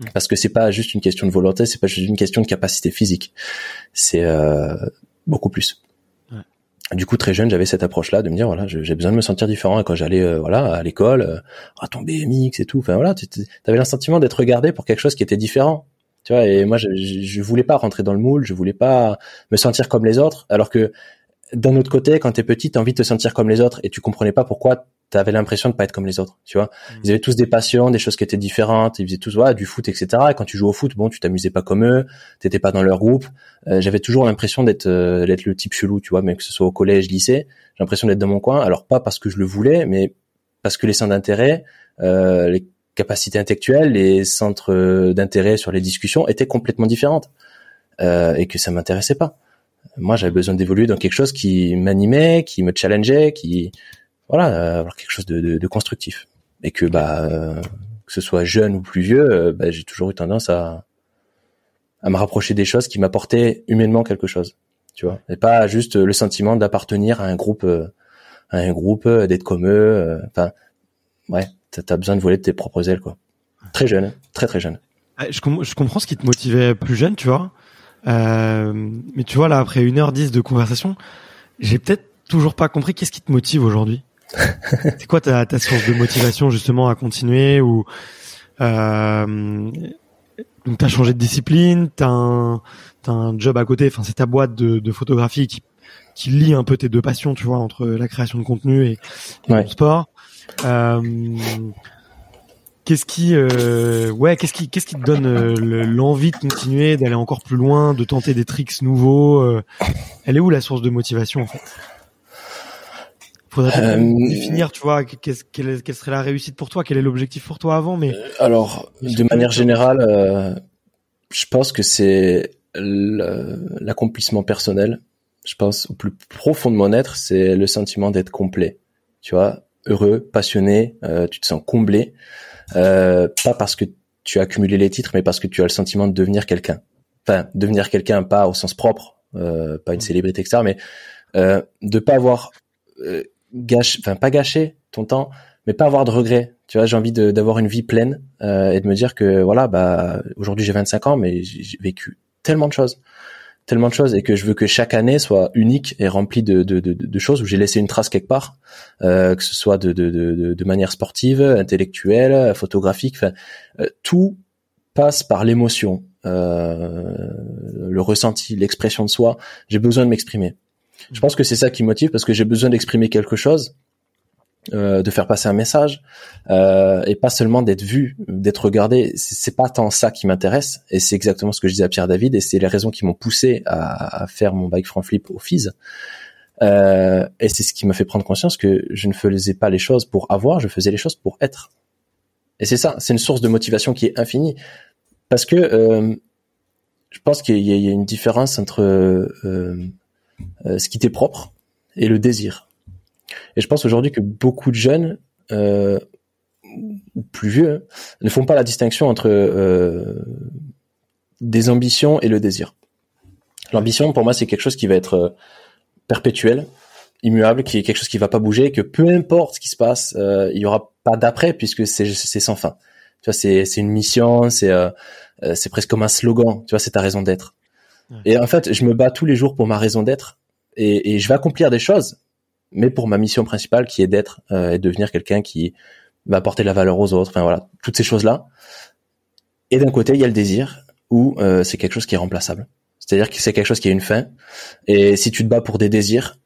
Mmh. Parce que c'est pas juste une question de volonté, c'est pas juste une question de capacité physique, c'est beaucoup plus. Du coup très jeune j'avais cette approche là de me dire voilà j'ai besoin de me sentir différent. Et quand j'allais euh, voilà à l'école euh, à ton BMX et tout enfin voilà tu avais le sentiment d'être regardé pour quelque chose qui était différent. Tu vois et moi je, je, voulais pas rentrer dans le moule je voulais pas me sentir comme les autres. Alors que d'un autre côté quand t'es petit t'as envie de te sentir comme les autres et tu comprenais pas pourquoi t'avais l'impression de pas être comme les autres, tu vois. Mmh. Ils avaient tous des passions, des choses qui étaient différentes, ils faisaient tous ouais, du foot, etc. Et quand tu joues au foot, bon, tu t'amusais pas comme eux, t'étais pas dans leur groupe. Euh, j'avais toujours l'impression d'être euh, d'être le type chelou, tu vois, même que ce soit au collège, lycée, j'ai l'impression d'être dans mon coin. Alors pas parce que je le voulais, mais parce que les centres d'intérêt, euh, les capacités intellectuelles, les centres d'intérêt sur les discussions étaient complètement différentes et que ça m'intéressait pas. Moi, j'avais besoin d'évoluer dans quelque chose qui m'animait, qui me challengeait, qui voilà, euh, avoir quelque chose de, de, de, constructif. Et que bah euh, que ce soit jeune ou plus vieux, euh, bah, j'ai toujours eu tendance à à me rapprocher des choses qui m'apportaient humainement quelque chose, tu vois, et pas juste le sentiment d'appartenir à un groupe, à un groupe, d'être comme eux. Enfin, ouais, t'as as besoin de voler de tes propres ailes, quoi. Très jeune, très très jeune. Ah, je, je comprends ce qui te motivait plus jeune, tu vois. Euh, mais tu vois là, après une heure dix de conversation, j'ai peut-être toujours pas compris qu'est-ce qui te motive aujourd'hui c'est quoi ta, ta source de motivation justement à continuer ou euh, donc t'as changé de discipline, t'as un as un job à côté, enfin c'est ta boîte de, de, photographie qui qui lie un peu tes deux passions, tu vois, entre la création de contenu et, le sport. Euh, qu'est-ce qui euh, ouais qu'est-ce qui qu'est-ce qui te donne euh, l'envie de continuer d'aller encore plus loin de tenter des tricks nouveaux euh, elle est où la source de motivation en fait? Faudrait euh, définir, tu vois, quelle, quelle, serait la réussite pour toi, quel est l'objectif pour toi avant, mais. Euh, alors, de manière générale, euh, je pense que c'est l'accomplissement personnel. Je pense au plus profond de mon être, c'est le sentiment d'être complet. Tu vois, heureux, passionné, euh, tu te sens comblé, euh, pas parce que tu as accumulé les titres, mais parce que tu as le sentiment de devenir quelqu'un. Enfin, devenir quelqu'un, pas au sens propre, euh, pas une mmh. célébrité, etc., mais euh, de pas avoir gâche, enfin pas gâcher ton temps, mais pas avoir de regrets. Tu vois, j'ai envie d'avoir une vie pleine euh, et de me dire que voilà, bah aujourd'hui j'ai 25 ans, mais j'ai vécu tellement de choses, tellement de choses, et que je veux que chaque année soit unique et remplie de, de, de, de choses où j'ai laissé une trace quelque part, euh, que ce soit de, de, de, de manière sportive, intellectuelle, photographique, enfin euh, tout passe par l'émotion. euh, le ressenti, l'expression de soi. J'ai besoin de m'exprimer. Je pense que c'est ça qui motive parce que j'ai besoin d'exprimer quelque chose, euh, de faire passer un message euh, et pas seulement d'être vu, d'être regardé. C'est pas tant ça qui m'intéresse et c'est exactement ce que je disais à Pierre David et c'est les raisons qui m'ont poussé à, faire mon bike front flip au FIS. Euh, et c'est ce qui m'a fait prendre conscience que je ne faisais pas les choses pour avoir, je faisais les choses pour être. Et c'est ça, c'est une source de motivation qui est infinie. Parce que euh, je pense qu'il y, a une différence entre euh, ce qui t'est propre et le désir. Et je pense aujourd'hui que beaucoup de jeunes, euh, plus vieux, hein, ne font pas la distinction entre euh, des ambitions et le désir. L'ambition, pour moi, c'est quelque chose qui va être euh, perpétuel, immuable, qui est quelque chose qui va pas bouger, que peu importe ce qui se passe, euh, il y aura pas d'après puisque c'est sans fin. Tu vois, c'est une mission, c'est euh, euh, c'est presque comme un slogan. Tu vois, c'est ta raison d'être. Et en fait, je me bats tous les jours pour ma raison d'être et, et, je vais accomplir des choses, mais pour ma mission principale qui est d'être euh, et devenir quelqu'un qui va apporter de la valeur aux autres. Enfin voilà, toutes ces choses là. Et d'un côté, il y a le désir où euh, c'est quelque chose qui est remplaçable. C'est-à-dire que c'est quelque chose qui a une fin. Et si tu te bats pour des désirs,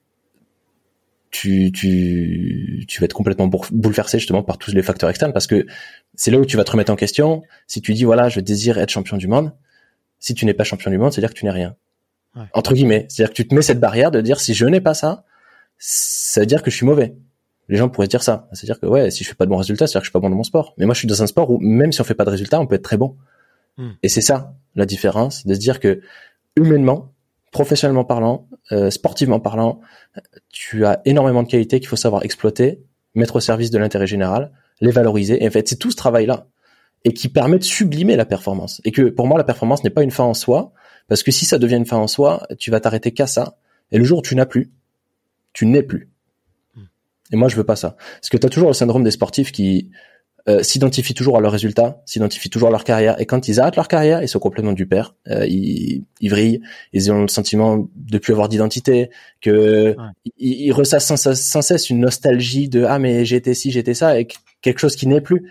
tu, tu, tu vas être complètement bouleversé justement par tous les facteurs externes parce que c'est là où tu vas te remettre en question. Si tu dis voilà, je désire être champion du monde, si tu n'es pas champion du monde, c'est-à-dire que tu n'es rien. Ouais. Entre guillemets, c'est-à-dire que tu te mets cette barrière de dire si je n'ai pas ça, ça veut dire que je suis mauvais. Les gens pourraient dire ça, c'est-à-dire que ouais, si je fais pas de bons résultats, c'est-à-dire que je suis pas bon dans mon sport. Mais moi, je suis dans un sport où même si on fait pas de résultats, on peut être très bon. Hmm. Et c'est ça la différence, de se dire que humainement, professionnellement parlant, euh, sportivement parlant, tu as énormément de qualités qu'il faut savoir exploiter, mettre au service de l'intérêt général, les valoriser. Et en fait, c'est tout ce travail-là et qui permet de sublimer la performance. Et que pour moi, la performance n'est pas une fin en soi, parce que si ça devient une fin en soi, tu vas t'arrêter qu'à ça. Et le jour où tu n'as plus, tu n'es plus. Hmm. Et moi, je veux pas ça. Parce que tu as toujours le syndrome des sportifs qui euh, s'identifient toujours à leurs résultats, s'identifient toujours à leur carrière. Et quand ils arrêtent leur carrière, ils sont complètement du père. Euh, ils, ils vrillent, ils ont le sentiment de plus avoir d'identité, que ils, ils, ressassent sans, sans, cesse une nostalgie de ah mais j'étais ci, j'étais ça, et quelque chose qui n'est plus.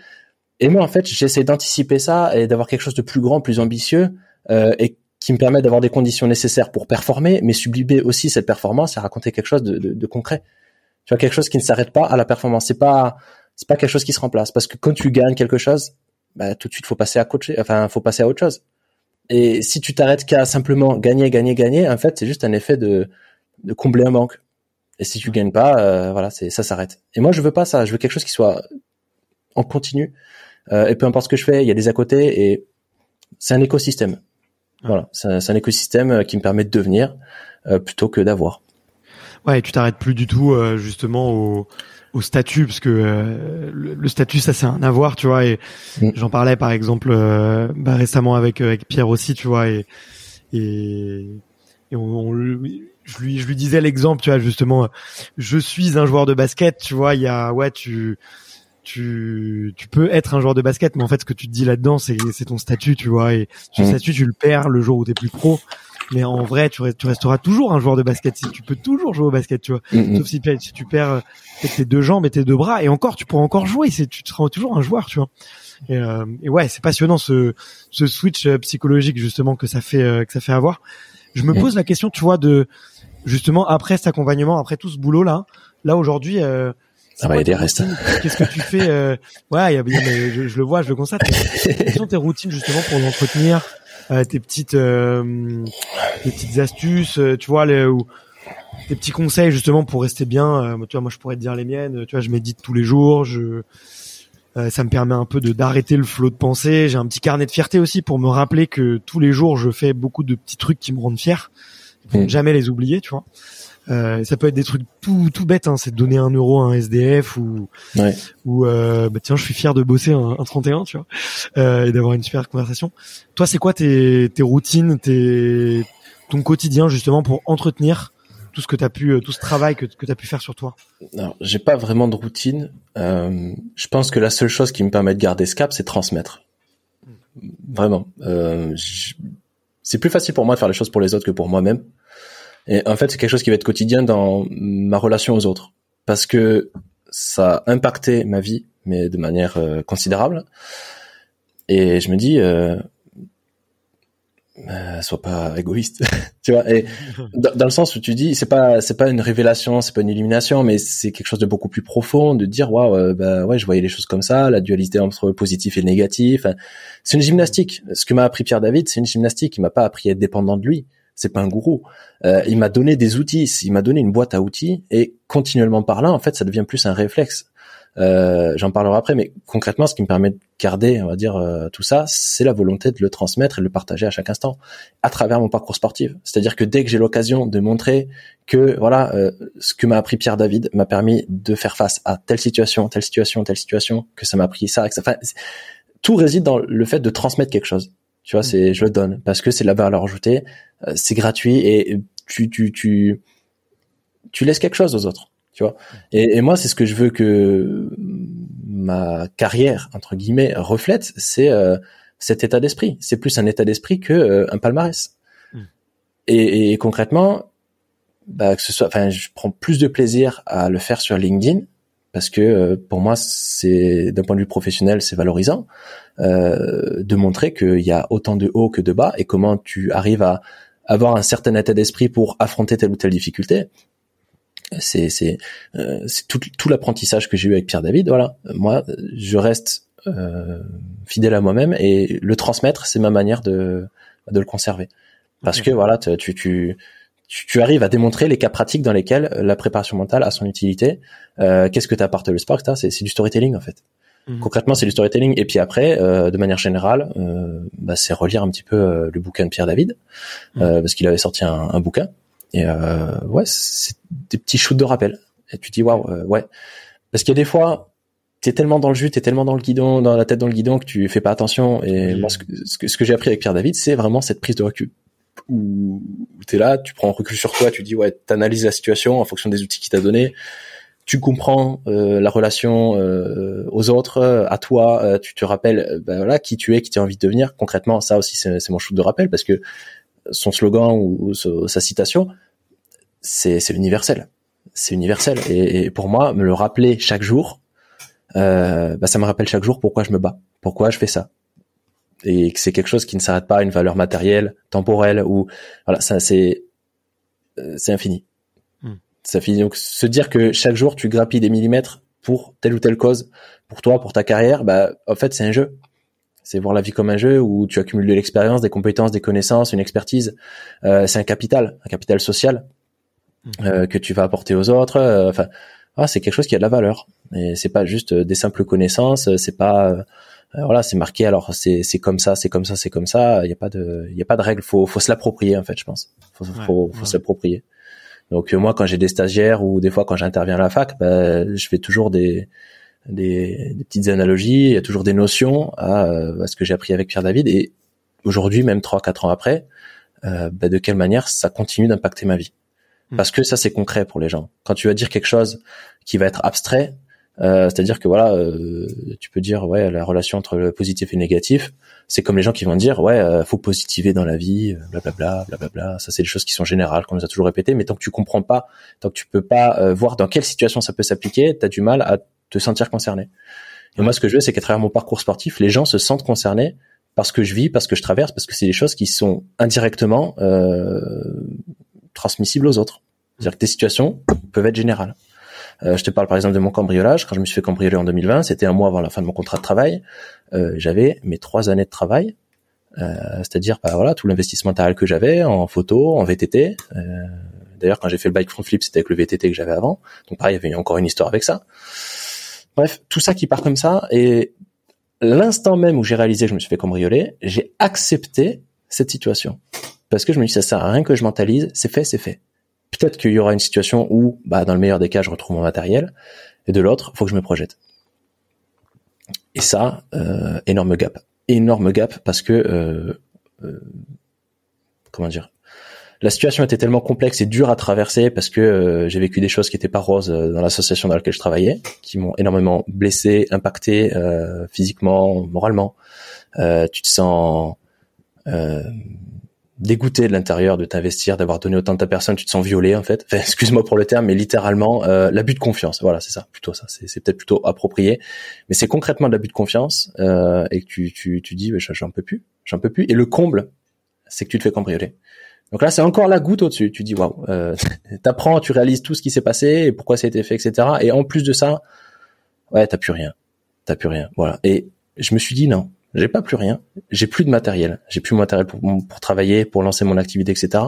Et moi en fait, j'essaie d'anticiper ça et d'avoir quelque chose de plus grand, plus ambitieux, euh, et qui me permet d'avoir des conditions nécessaires pour performer, mais sublimer aussi cette performance et raconter quelque chose de, de, de concret. Tu vois quelque chose qui ne s'arrête pas à la performance. C'est pas c'est pas quelque chose qui se remplace parce que quand tu gagnes quelque chose, bah, tout de suite faut passer à coacher, enfin faut passer à autre chose. Et si tu t'arrêtes qu'à simplement gagner, gagner, gagner, en fait c'est juste un effet de, de combler un manque. Et si tu gagnes pas, euh, voilà, c'est ça s'arrête. Et moi je veux pas ça, je veux quelque chose qui soit en continu. Euh, et peu importe ce que je fais, il y a des à côté et c'est un écosystème. Voilà, c'est un, un, écosystème euh, qui me permet de devenir euh, plutôt que d'avoir. Ouais, et tu t'arrêtes plus du tout euh, justement au au statut parce que euh, le, statut ça c'est un avoir tu vois et mm. j'en parlais par exemple euh, bah, récemment avec euh, avec Pierre aussi tu vois et et, et on, je lui je lui disais l'exemple tu vois justement je suis un joueur de basket tu vois il y a ouais tu tu tu peux être un joueur de basket mais en fait ce que tu te dis là-dedans c'est c'est ton statut tu vois et ce mm. statut tu le perds le jour où t'es plus pro mais en vrai, tu, resteras toujours un joueur de basket. Si tu peux toujours jouer au basket, tu vois. Mm-hmm. Sauf si, si, tu perds euh, tes deux jambes et tes deux bras, et encore, tu pourras encore jouer. C'est, tu seras toujours un joueur, tu vois. Et, euh, et ouais, c'est passionnant ce, ce switch euh, psychologique justement que ça fait que ça fait avoir. Je me mm. pose la question, tu vois, de justement après cet accompagnement, après tout ce boulot là, là aujourd'hui. Euh, ça va aider reste. Qu'est-ce que tu fais euh... Ouais, y a, mais je, je, le vois, je le constate. Quelles sont tes routines justement pour l'entretenir? Euh, tes petites euh, tes petites astuces, euh, tu vois, les, ou tes petits conseils justement pour rester bien. tu vois, moi je pourrais te dire les miennes. Tu vois, je médite tous les jours. Je ça me permet un peu de d'arrêter le flot de pensée. J'ai un petit carnet de fierté aussi pour me rappeler que tous les jours je fais beaucoup de petits trucs qui me rendent fier pour ne mmh. jamais les oublier, tu vois. Euh, ça peut être des trucs tout tout bêtes, hein, c'est de donner un euro à un SDF ou ouais. ou euh, bah tiens je suis fier de bosser un, un 31, tu vois, euh, et d'avoir une super conversation. Toi c'est quoi tes tes routines, tes ton quotidien justement pour entretenir tout ce que tu as pu tout ce travail que que tu as pu faire sur toi? Alors, j'ai pas vraiment de routine. Euh, je pense que la seule chose qui me permet de garder ce cap, c'est transmettre. Vraiment. Euh, c'est plus facile pour moi de faire les choses pour les autres que pour moi-même. Et en fait, c'est quelque chose qui va être quotidien dans ma relation aux autres, parce que ça a impacté ma vie, mais de manière euh, considérable. Et je me dis, euh, euh, sois pas égoïste, tu vois. Et dans, le sens où tu dis, c'est pas, c'est pas une révélation, c'est pas une illumination, mais c'est quelque chose de beaucoup plus profond, de dire, waouh, euh, bah ouais, je voyais les choses comme ça, la dualité entre le positif et le négatif. C'est une gymnastique. Ce que m'a appris Pierre David, c'est une gymnastique. Il m'a pas appris à être dépendant de lui. C'est pas un gourou. Euh, il m'a donné des outils, il m'a donné une boîte à outils, et continuellement par là, en fait, ça devient plus un réflexe. Euh, j'en parlerai après, mais concrètement, ce qui me permet de garder, on va dire, euh, tout ça, c'est la volonté de le transmettre et de le partager à chaque instant, à travers mon parcours sportif. C'est-à-dire que dès que j'ai l'occasion de montrer que, voilà, euh, ce que m'a appris Pierre David m'a permis de faire face à telle situation, telle situation, telle situation, que ça m'a appris ça, que ça, enfin, tout réside dans le fait de transmettre quelque chose. Tu vois, c'est, je le donne parce que c'est la valeur ajoutée, c'est gratuit et tu, tu, tu, tu laisses quelque chose aux autres tu vois. Et, et moi, c'est ce que je veux que ma carrière entre guillemets reflète, c'est euh, cet état d'esprit. C'est plus un état d'esprit que euh, un palmarès. Hmm. Et, et, concrètement, bah, que ce soit, enfin, je prends plus de plaisir à le faire sur LinkedIn parce que euh, pour moi, c'est d'un point de vue professionnel, c'est valorisant de montrer qu'il y a autant de hauts que de bas et comment tu arrives à avoir un certain état d'esprit pour affronter telle ou telle difficulté c'est c'est euh, c'est tout, tout l'apprentissage que j'ai eu avec Pierre David. Voilà, moi je reste euh, fidèle à moi-même et le transmettre, c'est ma manière de de le conserver. Parce que voilà, tu, tu tu arrives à démontrer les cas pratiques dans lesquels la préparation mentale a son utilité. Euh, Qu'est-ce que t'apporte le sport c'est du storytelling en fait. Mhm. Concrètement, c'est du storytelling. Et puis après, euh, de manière générale, euh, bah, c'est relire un petit peu euh, le bouquin de Pierre David, mhm. euh, parce qu'il avait sorti un, un bouquin et euh, ouais, c'est des petits shoots de rappel. Et tu dis waouh, euh, ouais. Parce qu'il y a des fois, t'es tellement dans le jus, t'es tellement dans le guidon, dans la tête dans le guidon que tu fais pas attention. Et moi, ce que, ce que, j'ai appris avec Pierre David, c'est vraiment cette prise de recul. Où, t'es là, tu prends un recul sur toi, tu dis ouais, t'analyses la situation en fonction des outils qu'il t'a donné. Tu comprends euh, la relation euh, aux autres, à toi. Euh, tu te rappelles, ben voilà, qui tu es, qui tu as envie de devenir. Concrètement, ça aussi, c'est mon shoot de rappel parce que son slogan ou, sa citation, c'est universel. C'est universel. Et, pour moi, me le rappeler chaque jour, euh, bah, ça me rappelle chaque jour pourquoi je me bats, pourquoi je fais ça. Et que c'est quelque chose qui ne s'arrête pas à une valeur matérielle, temporelle, ou voilà, ça c'est euh, c'est infini. Ça finit donc se dire que chaque jour tu grappilles des millimètres pour telle ou telle cause, pour toi, pour ta carrière, bah en fait c'est un jeu. C'est voir la vie comme un jeu où tu accumules de l'expérience, des compétences, des connaissances, une expertise. Euh, c'est un capital, un capital social mhm. euh, que tu vas apporter aux autres. Euh, enfin, ah, c'est quelque chose qui a de la valeur. Et c'est pas juste des simples connaissances. C'est pas voilà, c'est marqué. Alors c'est c'est comme ça, c'est comme ça, c'est comme ça. Il y a pas de il y a pas de règle. Faut faut se l'approprier en fait, je pense. Faut faut, faut se l'approprier. Donc moi, quand j'ai des stagiaires ou des fois quand j'interviens à la fac, ben, je fais toujours des des, des, petites analogies, il y a toujours des notions à, euh, à ce que j'ai appris avec Pierre David. Et aujourd'hui, même trois, quatre ans après, euh, bah, de quelle manière ça continue d'impacter ma vie? Hmm. Parce que ça, c'est concret pour les gens. Quand tu vas dire quelque chose qui va être abstrait, euh, c'est-à-dire que voilà, euh, tu peux dire ouais la relation entre le positif et le négatif, c'est comme les gens qui vont dire ouais euh, faut positiver dans la vie, blablabla, blablabla. Ça c'est des choses qui sont générales qu'on nous a toujours répété, mais tant que tu comprends pas, tant que tu peux pas voir dans quelle situation ça peut s'appliquer, tu as du mal à te sentir concerné. Et moi, ce que je veux, c'est qu'à travers mon parcours sportif, les gens se sentent concernés parce que je vis, parce que je traverse, parce que c'est des choses qui sont indirectement euh, transmissibles aux autres. C'est-à-dire que tes situations peuvent être générales. Euh, je te parle par exemple de mon cambriolage. Quand je me suis fait cambrioler en 2020, c'était un mois avant la fin de mon contrat de travail. Euh, j'avais mes trois années de travail, euh, c'est-à-dire bah, voilà tout l'investissement matériel que j'avais en photo, en VTT. Euh, d'ailleurs, quand j'ai fait le bike front flip, c'était avec le VTT que j'avais avant. Donc pareil, il y avait encore une histoire avec ça. Bref, tout ça qui part comme ça, et l'instant même où j'ai réalisé que je me suis fait cambrioler, j'ai accepté cette situation. Parce que je me dis, ça sert à rien que je mentalise, c'est fait, c'est fait. Peut-être qu'il y aura une situation où, bah, dans le meilleur des cas, je retrouve mon matériel, et de l'autre, faut que je me projette. Et ça, euh, énorme gap. Énorme gap parce que, euh, euh, comment dire, la situation était tellement complexe et dure à traverser parce que j'ai vécu des choses qui étaient pas roses dans l'association dans laquelle je travaillais, qui m'ont énormément blessé, impacté physiquement, moralement. tu te sens dégoûté de l'intérieur de t'investir, d'avoir donné autant de ta personne, tu te sens violé en fait. Enfin, excuse-moi pour le terme, mais littéralement l'abus de confiance. Voilà, c'est ça, plutôt ça. C'est, peut-être plutôt approprié, mais c'est concrètement de l'abus de confiance et que tu tu tu dis, j'en peux plus, j'en peux plus. Et le comble, c'est que tu te fais cambrioler. Donc là, c'est encore la goutte au-dessus. Tu dis waouh, euh, t'apprends, tu réalises tout ce qui s'est passé et pourquoi ça a été fait, etc. Et en plus de ça, ouais, t'as plus rien, t'as plus rien. Voilà. Et je me suis dit non, j'ai pas plus rien, j'ai plus de matériel, j'ai plus de matériel pour, pour travailler, pour lancer mon activité, etc.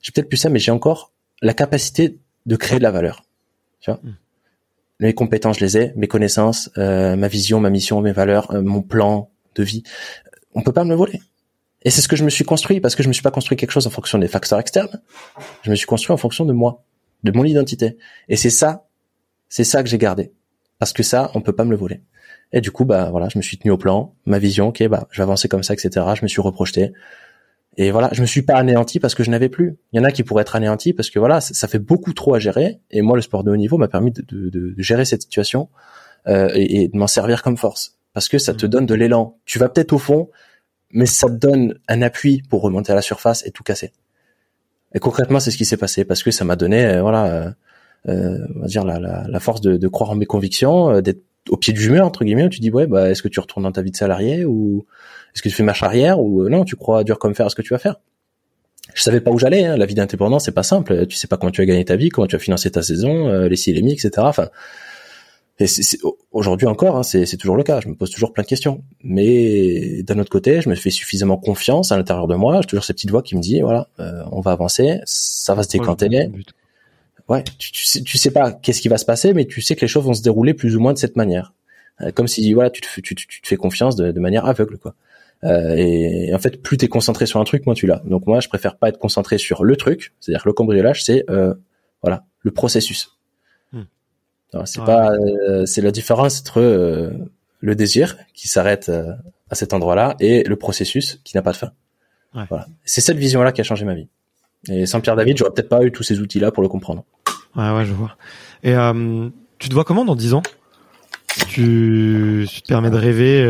J'ai peut-être plus ça, mais j'ai encore la capacité de créer de la valeur. Tu vois. Hmm. Mes compétences, je les ai, mes connaissances, euh, ma vision, ma mission, mes valeurs, euh, mon plan de vie. On peut pas me le voler. Et c'est ce que je me suis construit parce que je me suis pas construit quelque chose en fonction des facteurs externes. Je me suis construit en fonction de moi, de mon identité. Et c'est ça, c'est ça que j'ai gardé. Parce que ça, on peut pas me le voler. Et du coup, bah voilà, je me suis tenu au plan, ma vision, ok, bah je vais avancer comme ça, etc. Je me suis reprojeté. Et voilà, je me suis pas anéanti parce que je n'avais plus. Il y en a qui pourraient être anéantis parce que voilà, ça, fait beaucoup trop à gérer. Et moi, le sport de haut niveau m'a permis de, de, de, gérer cette situation euh, et, et, de m'en servir comme force parce que ça te mmh. donne de l'élan. Tu vas peut-être au fond, mais ça te donne un appui pour remonter à la surface et tout casser. Et concrètement, c'est ce qui s'est passé parce que ça m'a donné, euh, voilà, euh, euh, on va dire la, la, la force de, de, croire en mes convictions, euh, d'être au pied du mur entre guillemets. Où tu dis ouais, bah est-ce que tu retournes dans ta vie de salarié ou est-ce que tu fais marche arrière ou non, tu crois dur comme fer à ce que tu vas faire. Je savais pas où j'allais. Hein. La vie d'indépendant, c'est pas simple. Tu sais pas comment tu vas gagner ta vie, comment tu vas financer ta saison, les si les mi, etc. Enfin, et aujourd'hui encore, hein, c'est toujours le cas. Je me pose toujours plein de questions. Mais d'un autre côté, je me fais suffisamment confiance à l'intérieur de moi. J'ai toujours cette petite voix qui me dit voilà, euh, on va avancer, ça va se décanter. Ouais, tu, tu, sais, tu sais pas qu'est-ce qui va se passer, mais tu sais que les choses vont se dérouler plus ou moins de cette manière. Euh, comme si voilà, tu te, tu, tu te fais confiance de, de manière aveugle, quoi. Euh, et, en fait, plus t'es concentré sur un truc, moins tu l'as. Donc moi, je préfère pas être concentré sur le truc, c'est-à-dire que le cambriolage, c'est euh, voilà le processus c'est pas, c'est la différence entre le désir qui s'arrête à cet endroit-là et le processus qui n'a pas de fin. Ouais. Voilà. C'est cette vision-là qui a changé ma vie. Et sans Pierre David, j'aurais peut-être pas eu tous ces outils-là pour le comprendre. Ouais, ouais, je vois. Et tu te vois comment dans 10 ans? Tu, tu te permets de rêver.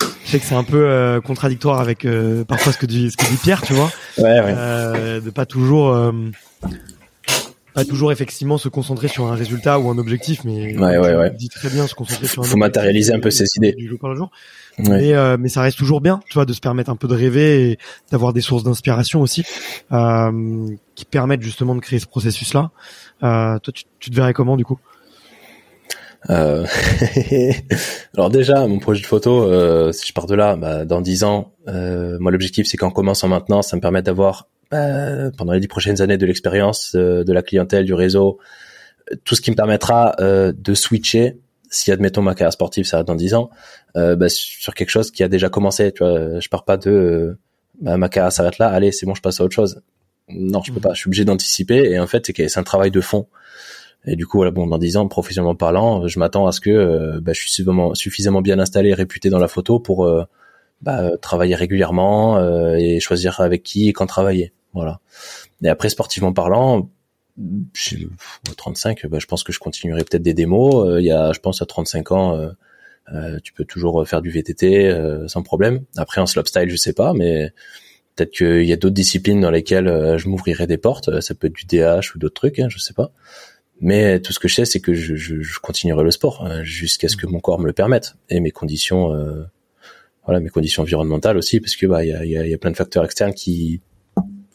je sais que c'est un peu contradictoire avec parfois ce que dit ce que dit Pierre, tu vois. Ouais, ouais. de pas toujours pas toujours effectivement se concentrer sur un résultat ou un objectif, mais ouais, ouais, ouais. dit très bien se concentrer sur un faut matérialiser un peu ses idées du jour par jour. Mais, euh, mais ça reste toujours bien, tu vois, de se permettre un peu de rêver et d'avoir des sources d'inspiration aussi euh, qui permettent justement de créer ce processus-là. Euh, toi, tu, te verrais comment du coup? Euh... Alors déjà, mon projet de photo, euh, si je pars de là, bah, dans dix ans, euh, moi l'objectif c'est qu'en commençant maintenant, ça me permet d'avoir euh, pendant les dix prochaines années de l'expérience, euh, de la clientèle, du réseau, tout ce qui me permettra euh, de switcher, si admettons ma carrière sportive ça dans dix ans, bah, sur quelque chose qui a déjà commencé. Tu vois, je pars pas de bah, ma carrière s'arrête là, allez c'est bon je passe à autre chose. Non, je peux mmh. pas. Je suis obligé d'anticiper et en fait c'est un travail de fond. Et du coup, voilà, bon, dans dix ans, professionnellement parlant, je m'attends à ce que bah, je suis suffisamment, suffisamment bien installé et réputé dans la photo pour bah, travailler régulièrement et choisir avec qui et quand travailler. Voilà. Et après, sportivement parlant, 35, bah, je pense que je continuerai peut-être des démos. Euh, il y a, je pense, à 35 ans, euh, euh, tu peux toujours faire du VTT sans problème. Après, en slopestyle, je sais pas, mais peut-être qu'il y a d'autres disciplines dans lesquelles je m'ouvrirai des portes. Ça peut être du DH ou d'autres trucs, hein, je sais pas. Mais tout ce que je sais, c'est que je, je, continuerai le sport hein, jusqu'à ce que mon corps me le permette et mes conditions, voilà, mes conditions environnementales aussi, parce que bah il y a, y a plein de facteurs externes qui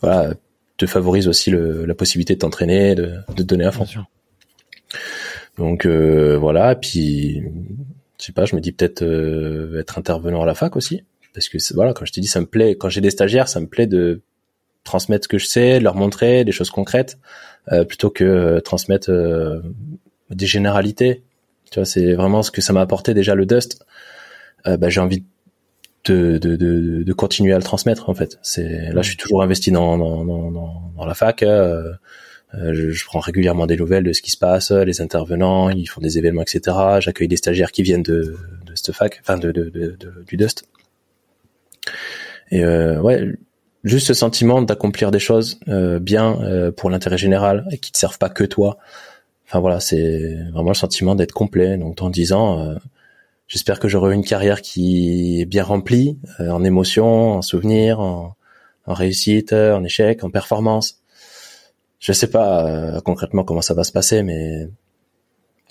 voilà, te favorise aussi le, la possibilité de t'entraîner, de, de te donner à fond. Donc euh, voilà, puis je sais pas, je me dis peut-être euh, être intervenant à la fac aussi, parce que voilà, quand je t'ai dit, ça me plaît. Quand j'ai des stagiaires, ça me plaît de transmettre ce que je sais, leur montrer des choses concrètes, euh, plutôt que euh, transmettre euh, des généralités. Tu vois, c'est vraiment ce que ça m'a apporté déjà le Dust. bah, j'ai envie de de, de, de, continuer à le transmettre en fait. C'est là, je suis toujours investi dans, dans, dans, dans la fac. Euh, euh, je, je, prends régulièrement des nouvelles de ce qui se passe, les intervenants, ils font des événements, etc. J'accueille des stagiaires qui viennent de, de cette fac, enfin de, du Dust. Et euh, ouais, juste ce sentiment d'accomplir des choses euh, bien euh, pour l'intérêt général et qui ne servent pas que toi. Enfin voilà, c'est vraiment le sentiment d'être complet. Donc en disant J'espère que j'aurai une carrière qui est bien remplie euh, en émotions, en souvenirs, en, réussite, en échec, en performance. Je sais pas euh, concrètement comment ça va se passer, mais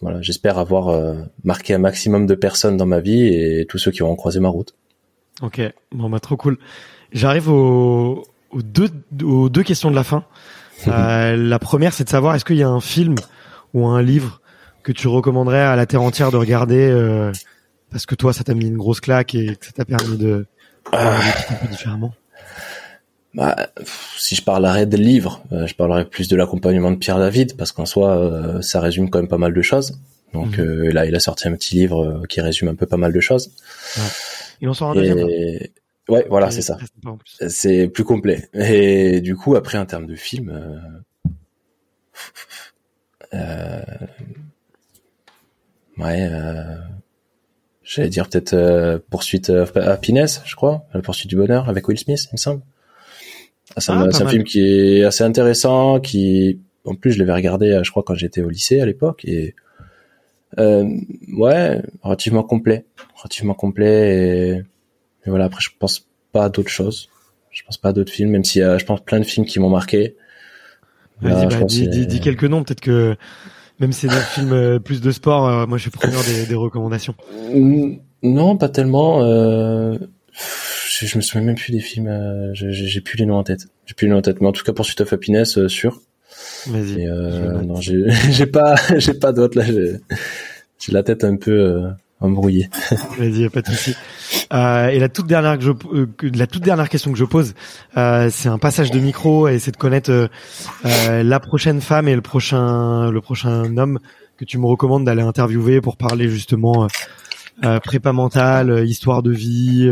voilà, j'espère avoir euh, marqué un maximum de personnes dans ma vie et tous ceux qui auront croisé ma route. Ok, bon bah trop cool. J'arrive aux, aux, deux, aux deux questions de la fin. Euh, la première, c'est de savoir est-ce qu'il y a un film ou un livre que tu recommanderais à la terre entière de regarder euh, parce que toi, ça t'a mis une grosse claque et que ça t'a permis de Ah. un peu différemment. Bah, si je parlerais de livres, euh, je parlerais plus de l'accompagnement de Pierre David parce qu'en soi, euh, ça résume quand même pas mal de choses. Donc Mhm. euh, là, il a sorti un petit livre euh, qui résume un peu pas mal de choses. Il en sort un deuxième. Et ouais, voilà, c'est ça. C'est plus complet. Et du coup, après, en termes de film, euh, euh, ouais, euh, j'allais dire peut-être euh, Poursuite Happiness, je crois, La Poursuite du Bonheur avec Will Smith, il me semble. Ah, c'est un, Ah, un film qui est assez intéressant, qui, en plus, je l'avais regardé, euh, je crois, quand j'étais au lycée à l'époque, et euh, ouais, relativement complet, relativement complet, et, et voilà. Après, je pense pas à d'autres choses. Je pense pas à d'autres films, même y a, je pense, plein de films qui m'ont marqué. Vas-y, bah, dis, dis, dis quelques noms. Peut-être que même si c'est des films euh, plus de sport, euh, moi je suis preneur des, des recommandations. Mm, Non, pas tellement. Euh... Je, je me souviens même plus des films. euh, J'ai plus les noms en tête. J'ai plus les noms en tête. Mais en tout cas, pour Suite of Happiness, euh, sûr. Vas-y. Euh, non, j'ai pas, j'ai pas d'autres là. J'ai la tête un peu euh, embrouillée. Vas-y, pas de souci. Euh, et la toute dernière que je, euh, la toute dernière question que je pose, euh, c'est un passage de micro et c'est de connaître euh, euh, la prochaine femme et le prochain, le prochain homme que tu me recommandes d'aller interviewer pour parler justement prépa mentale, histoire de vie,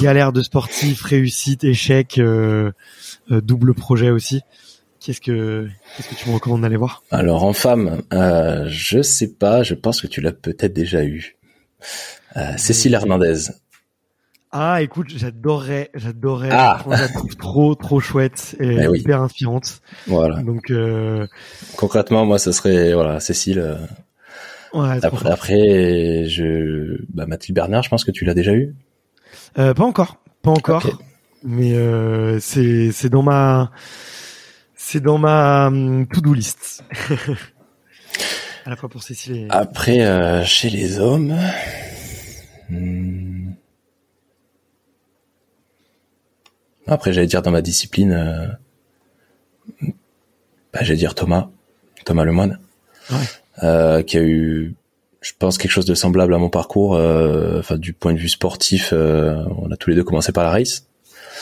galère de sportif, réussite, échec, double projet aussi. Qu'est-ce que, qu'est-ce que tu me recommandes d'aller voir? Alors en femme, euh, je sais pas. Je pense que tu l'as peut-être déjà eu. Euh, Cécile Hernandez. Ah, écoute, j'adorerais, j'adorerais. Ah. Franchement, je la trouve trop, trop chouette et oui. hyper inspirante. Voilà. Donc, euh, Concrètement, moi, ce serait voilà Cécile. euh, ouais, Après, après, je, bah, Mathilde Bernard, je pense que tu l'as déjà eu. Pas encore, pas encore. Mais c'est, c'est dans ma, c'est dans ma hum, to-do list. à la fois pour Cécile et. Après, euh, chez les hommes, hmm. après, j'allais dire dans ma discipline, euh, bah, j'allais dire Thomas, Thomas Lemoine, Ouais. euh, qui a eu, je pense, quelque chose de semblable à mon parcours. euh, Enfin, du point de vue sportif, euh, on a tous les deux commencé par la race.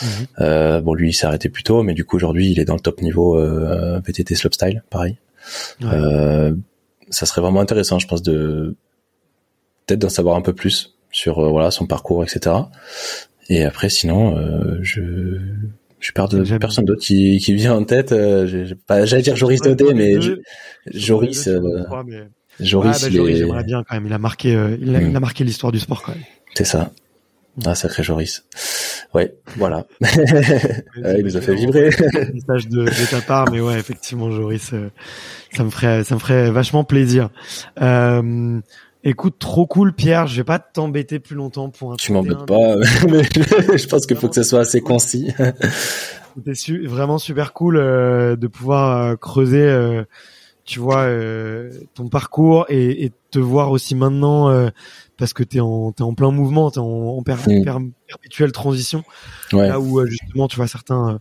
Mhm. Euh, bon, lui, il s'est arrêté plus tôt, mais du coup, aujourd'hui, il est dans le top niveau euh, VTT slopestyle, pareil. Ouais. Euh, ça serait vraiment intéressant, je pense, de peut-être d'en savoir un peu plus sur euh, voilà son parcours, etc. Et après, sinon, euh, je je perds de personne d'autre qui, qui vient en tête. Euh, pas, j'allais dire Joris Daudet, les mais je- Joris, Ah, bah, il Joris, j'aimerais bien quand même. Il a marqué, euh, il, a, Mm. il a marqué l'histoire du sport quand même. c'est ça. Ah, sacré Joris. Ouais, voilà. Ouais, il nous a fait vibrer. Un message de, de ta part, mais ouais, effectivement, Joris, euh, ça me ferait, ça me ferait vachement plaisir. Euh, écoute, trop cool, Pierre. Je vais pas t'embêter plus longtemps pour un. Tu m'embêtes pas, mais je pense qu'il faut que ce soit assez concis. C'était su- vraiment super cool euh, de pouvoir euh, creuser, tu vois, ton parcours et, et te voir aussi maintenant parce que t'es en t'es en plein mouvement, t'es en, en per- Mm. per- perpétuelle transition. Ouais. Là où euh, justement, tu vois certains euh,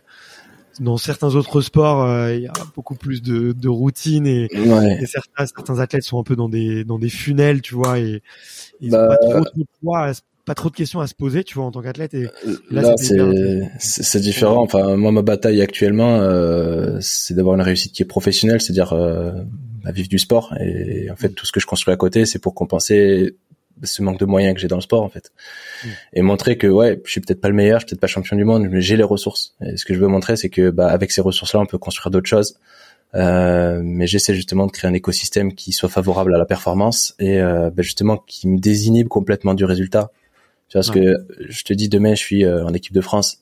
dans certains autres sports, euh, il y a beaucoup plus de, de routine et, Ouais. et certains certains athlètes sont un peu dans des dans des funnels, tu vois, et ils Bah, ont pas trop, trop de poids à se- pas trop de questions à se poser, tu vois, en tant qu'athlète. Et Là, c'est différent. Enfin, moi, ma bataille actuellement, euh, c'est d'avoir une réussite qui est professionnelle, c'est-à-dire euh, à vivre du sport. Et en fait, tout ce que je construis à côté, c'est pour compenser ce manque de moyens que j'ai dans le sport, en fait, Mm. et montrer que ouais, je suis peut-être pas le meilleur, je suis peut-être pas champion du monde, mais j'ai les ressources. Et ce que je veux montrer, c'est que bah, avec ces ressources-là, on peut construire d'autres choses. Euh, mais j'essaie justement de créer un écosystème qui soit favorable à la performance et euh, bah, justement qui me désinhibe complètement du résultat. Tu vois, parce Ouais. que je te dis demain, je suis euh, en équipe de France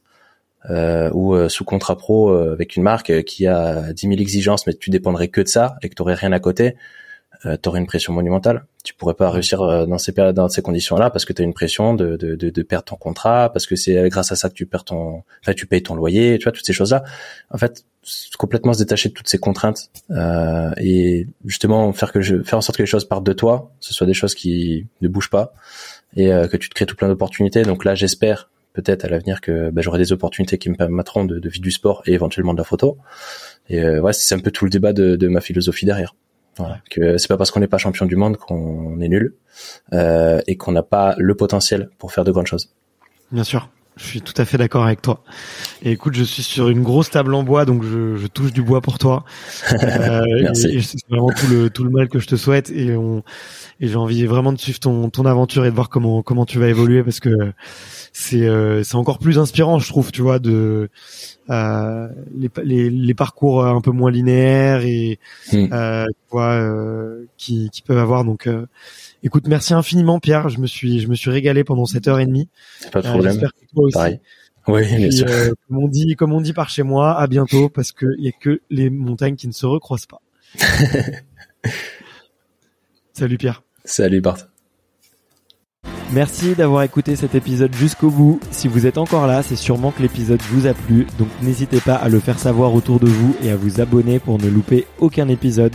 euh, ou euh, sous contrat pro euh, avec une marque euh, qui a 10 000 exigences, mais tu dépendrais que de ça et que tu rien à côté. Euh, tu une pression monumentale. Tu pourrais pas réussir euh, dans ces périodes, dans ces conditions-là, parce que tu as une pression de, de, de, de, perdre ton contrat, parce que c'est grâce à ça que tu perds ton, enfin, tu payes ton loyer, tu vois, toutes ces choses-là. En fait, complètement se détacher de toutes ces contraintes euh, et justement faire que je, faire en sorte que les choses partent de toi, ce soit des choses qui ne bougent pas et euh, que tu te crées tout plein d'opportunités. Donc là, j'espère peut-être à l'avenir que bah, j'aurai des opportunités qui me permettront de, de vivre du sport et éventuellement de la photo. Et euh, ouais, c'est un peu tout le débat de, de ma philosophie derrière. Voilà. Que c'est pas parce qu'on n'est pas champion du monde qu'on est nul euh, et qu'on n'a pas le potentiel pour faire de grandes choses. Bien sûr. Je suis tout à fait d'accord avec toi. Et écoute, je suis sur une grosse table en bois, donc je, je touche du bois pour toi. Euh, Merci. c'est vraiment tout le tout le mal que je te souhaite. Et on et j'ai envie vraiment de suivre ton ton aventure et de voir comment comment tu vas évoluer parce que c'est euh, c'est encore plus inspirant, je trouve, tu vois, de euh, les, les, les parcours un peu moins linéaires et euh, tu vois euh, qui qui peuvent avoir donc. Écoute, merci infiniment Pierre. Je me suis, je me suis régalé pendant cette heure et demie. Pas de Euh, problème. J'espère que toi aussi. Pareil. Oui, bien Puis, sûr. euh, comme on dit, comme on dit par chez moi, à bientôt parce que il y a que les montagnes qui ne se recroisent pas. Salut Pierre. Salut Bart. Merci d'avoir écouté cet épisode jusqu'au bout. Si vous êtes encore là, c'est sûrement que l'épisode vous a plu, donc n'hésitez pas à le faire savoir autour de vous et à vous abonner pour ne louper aucun épisode.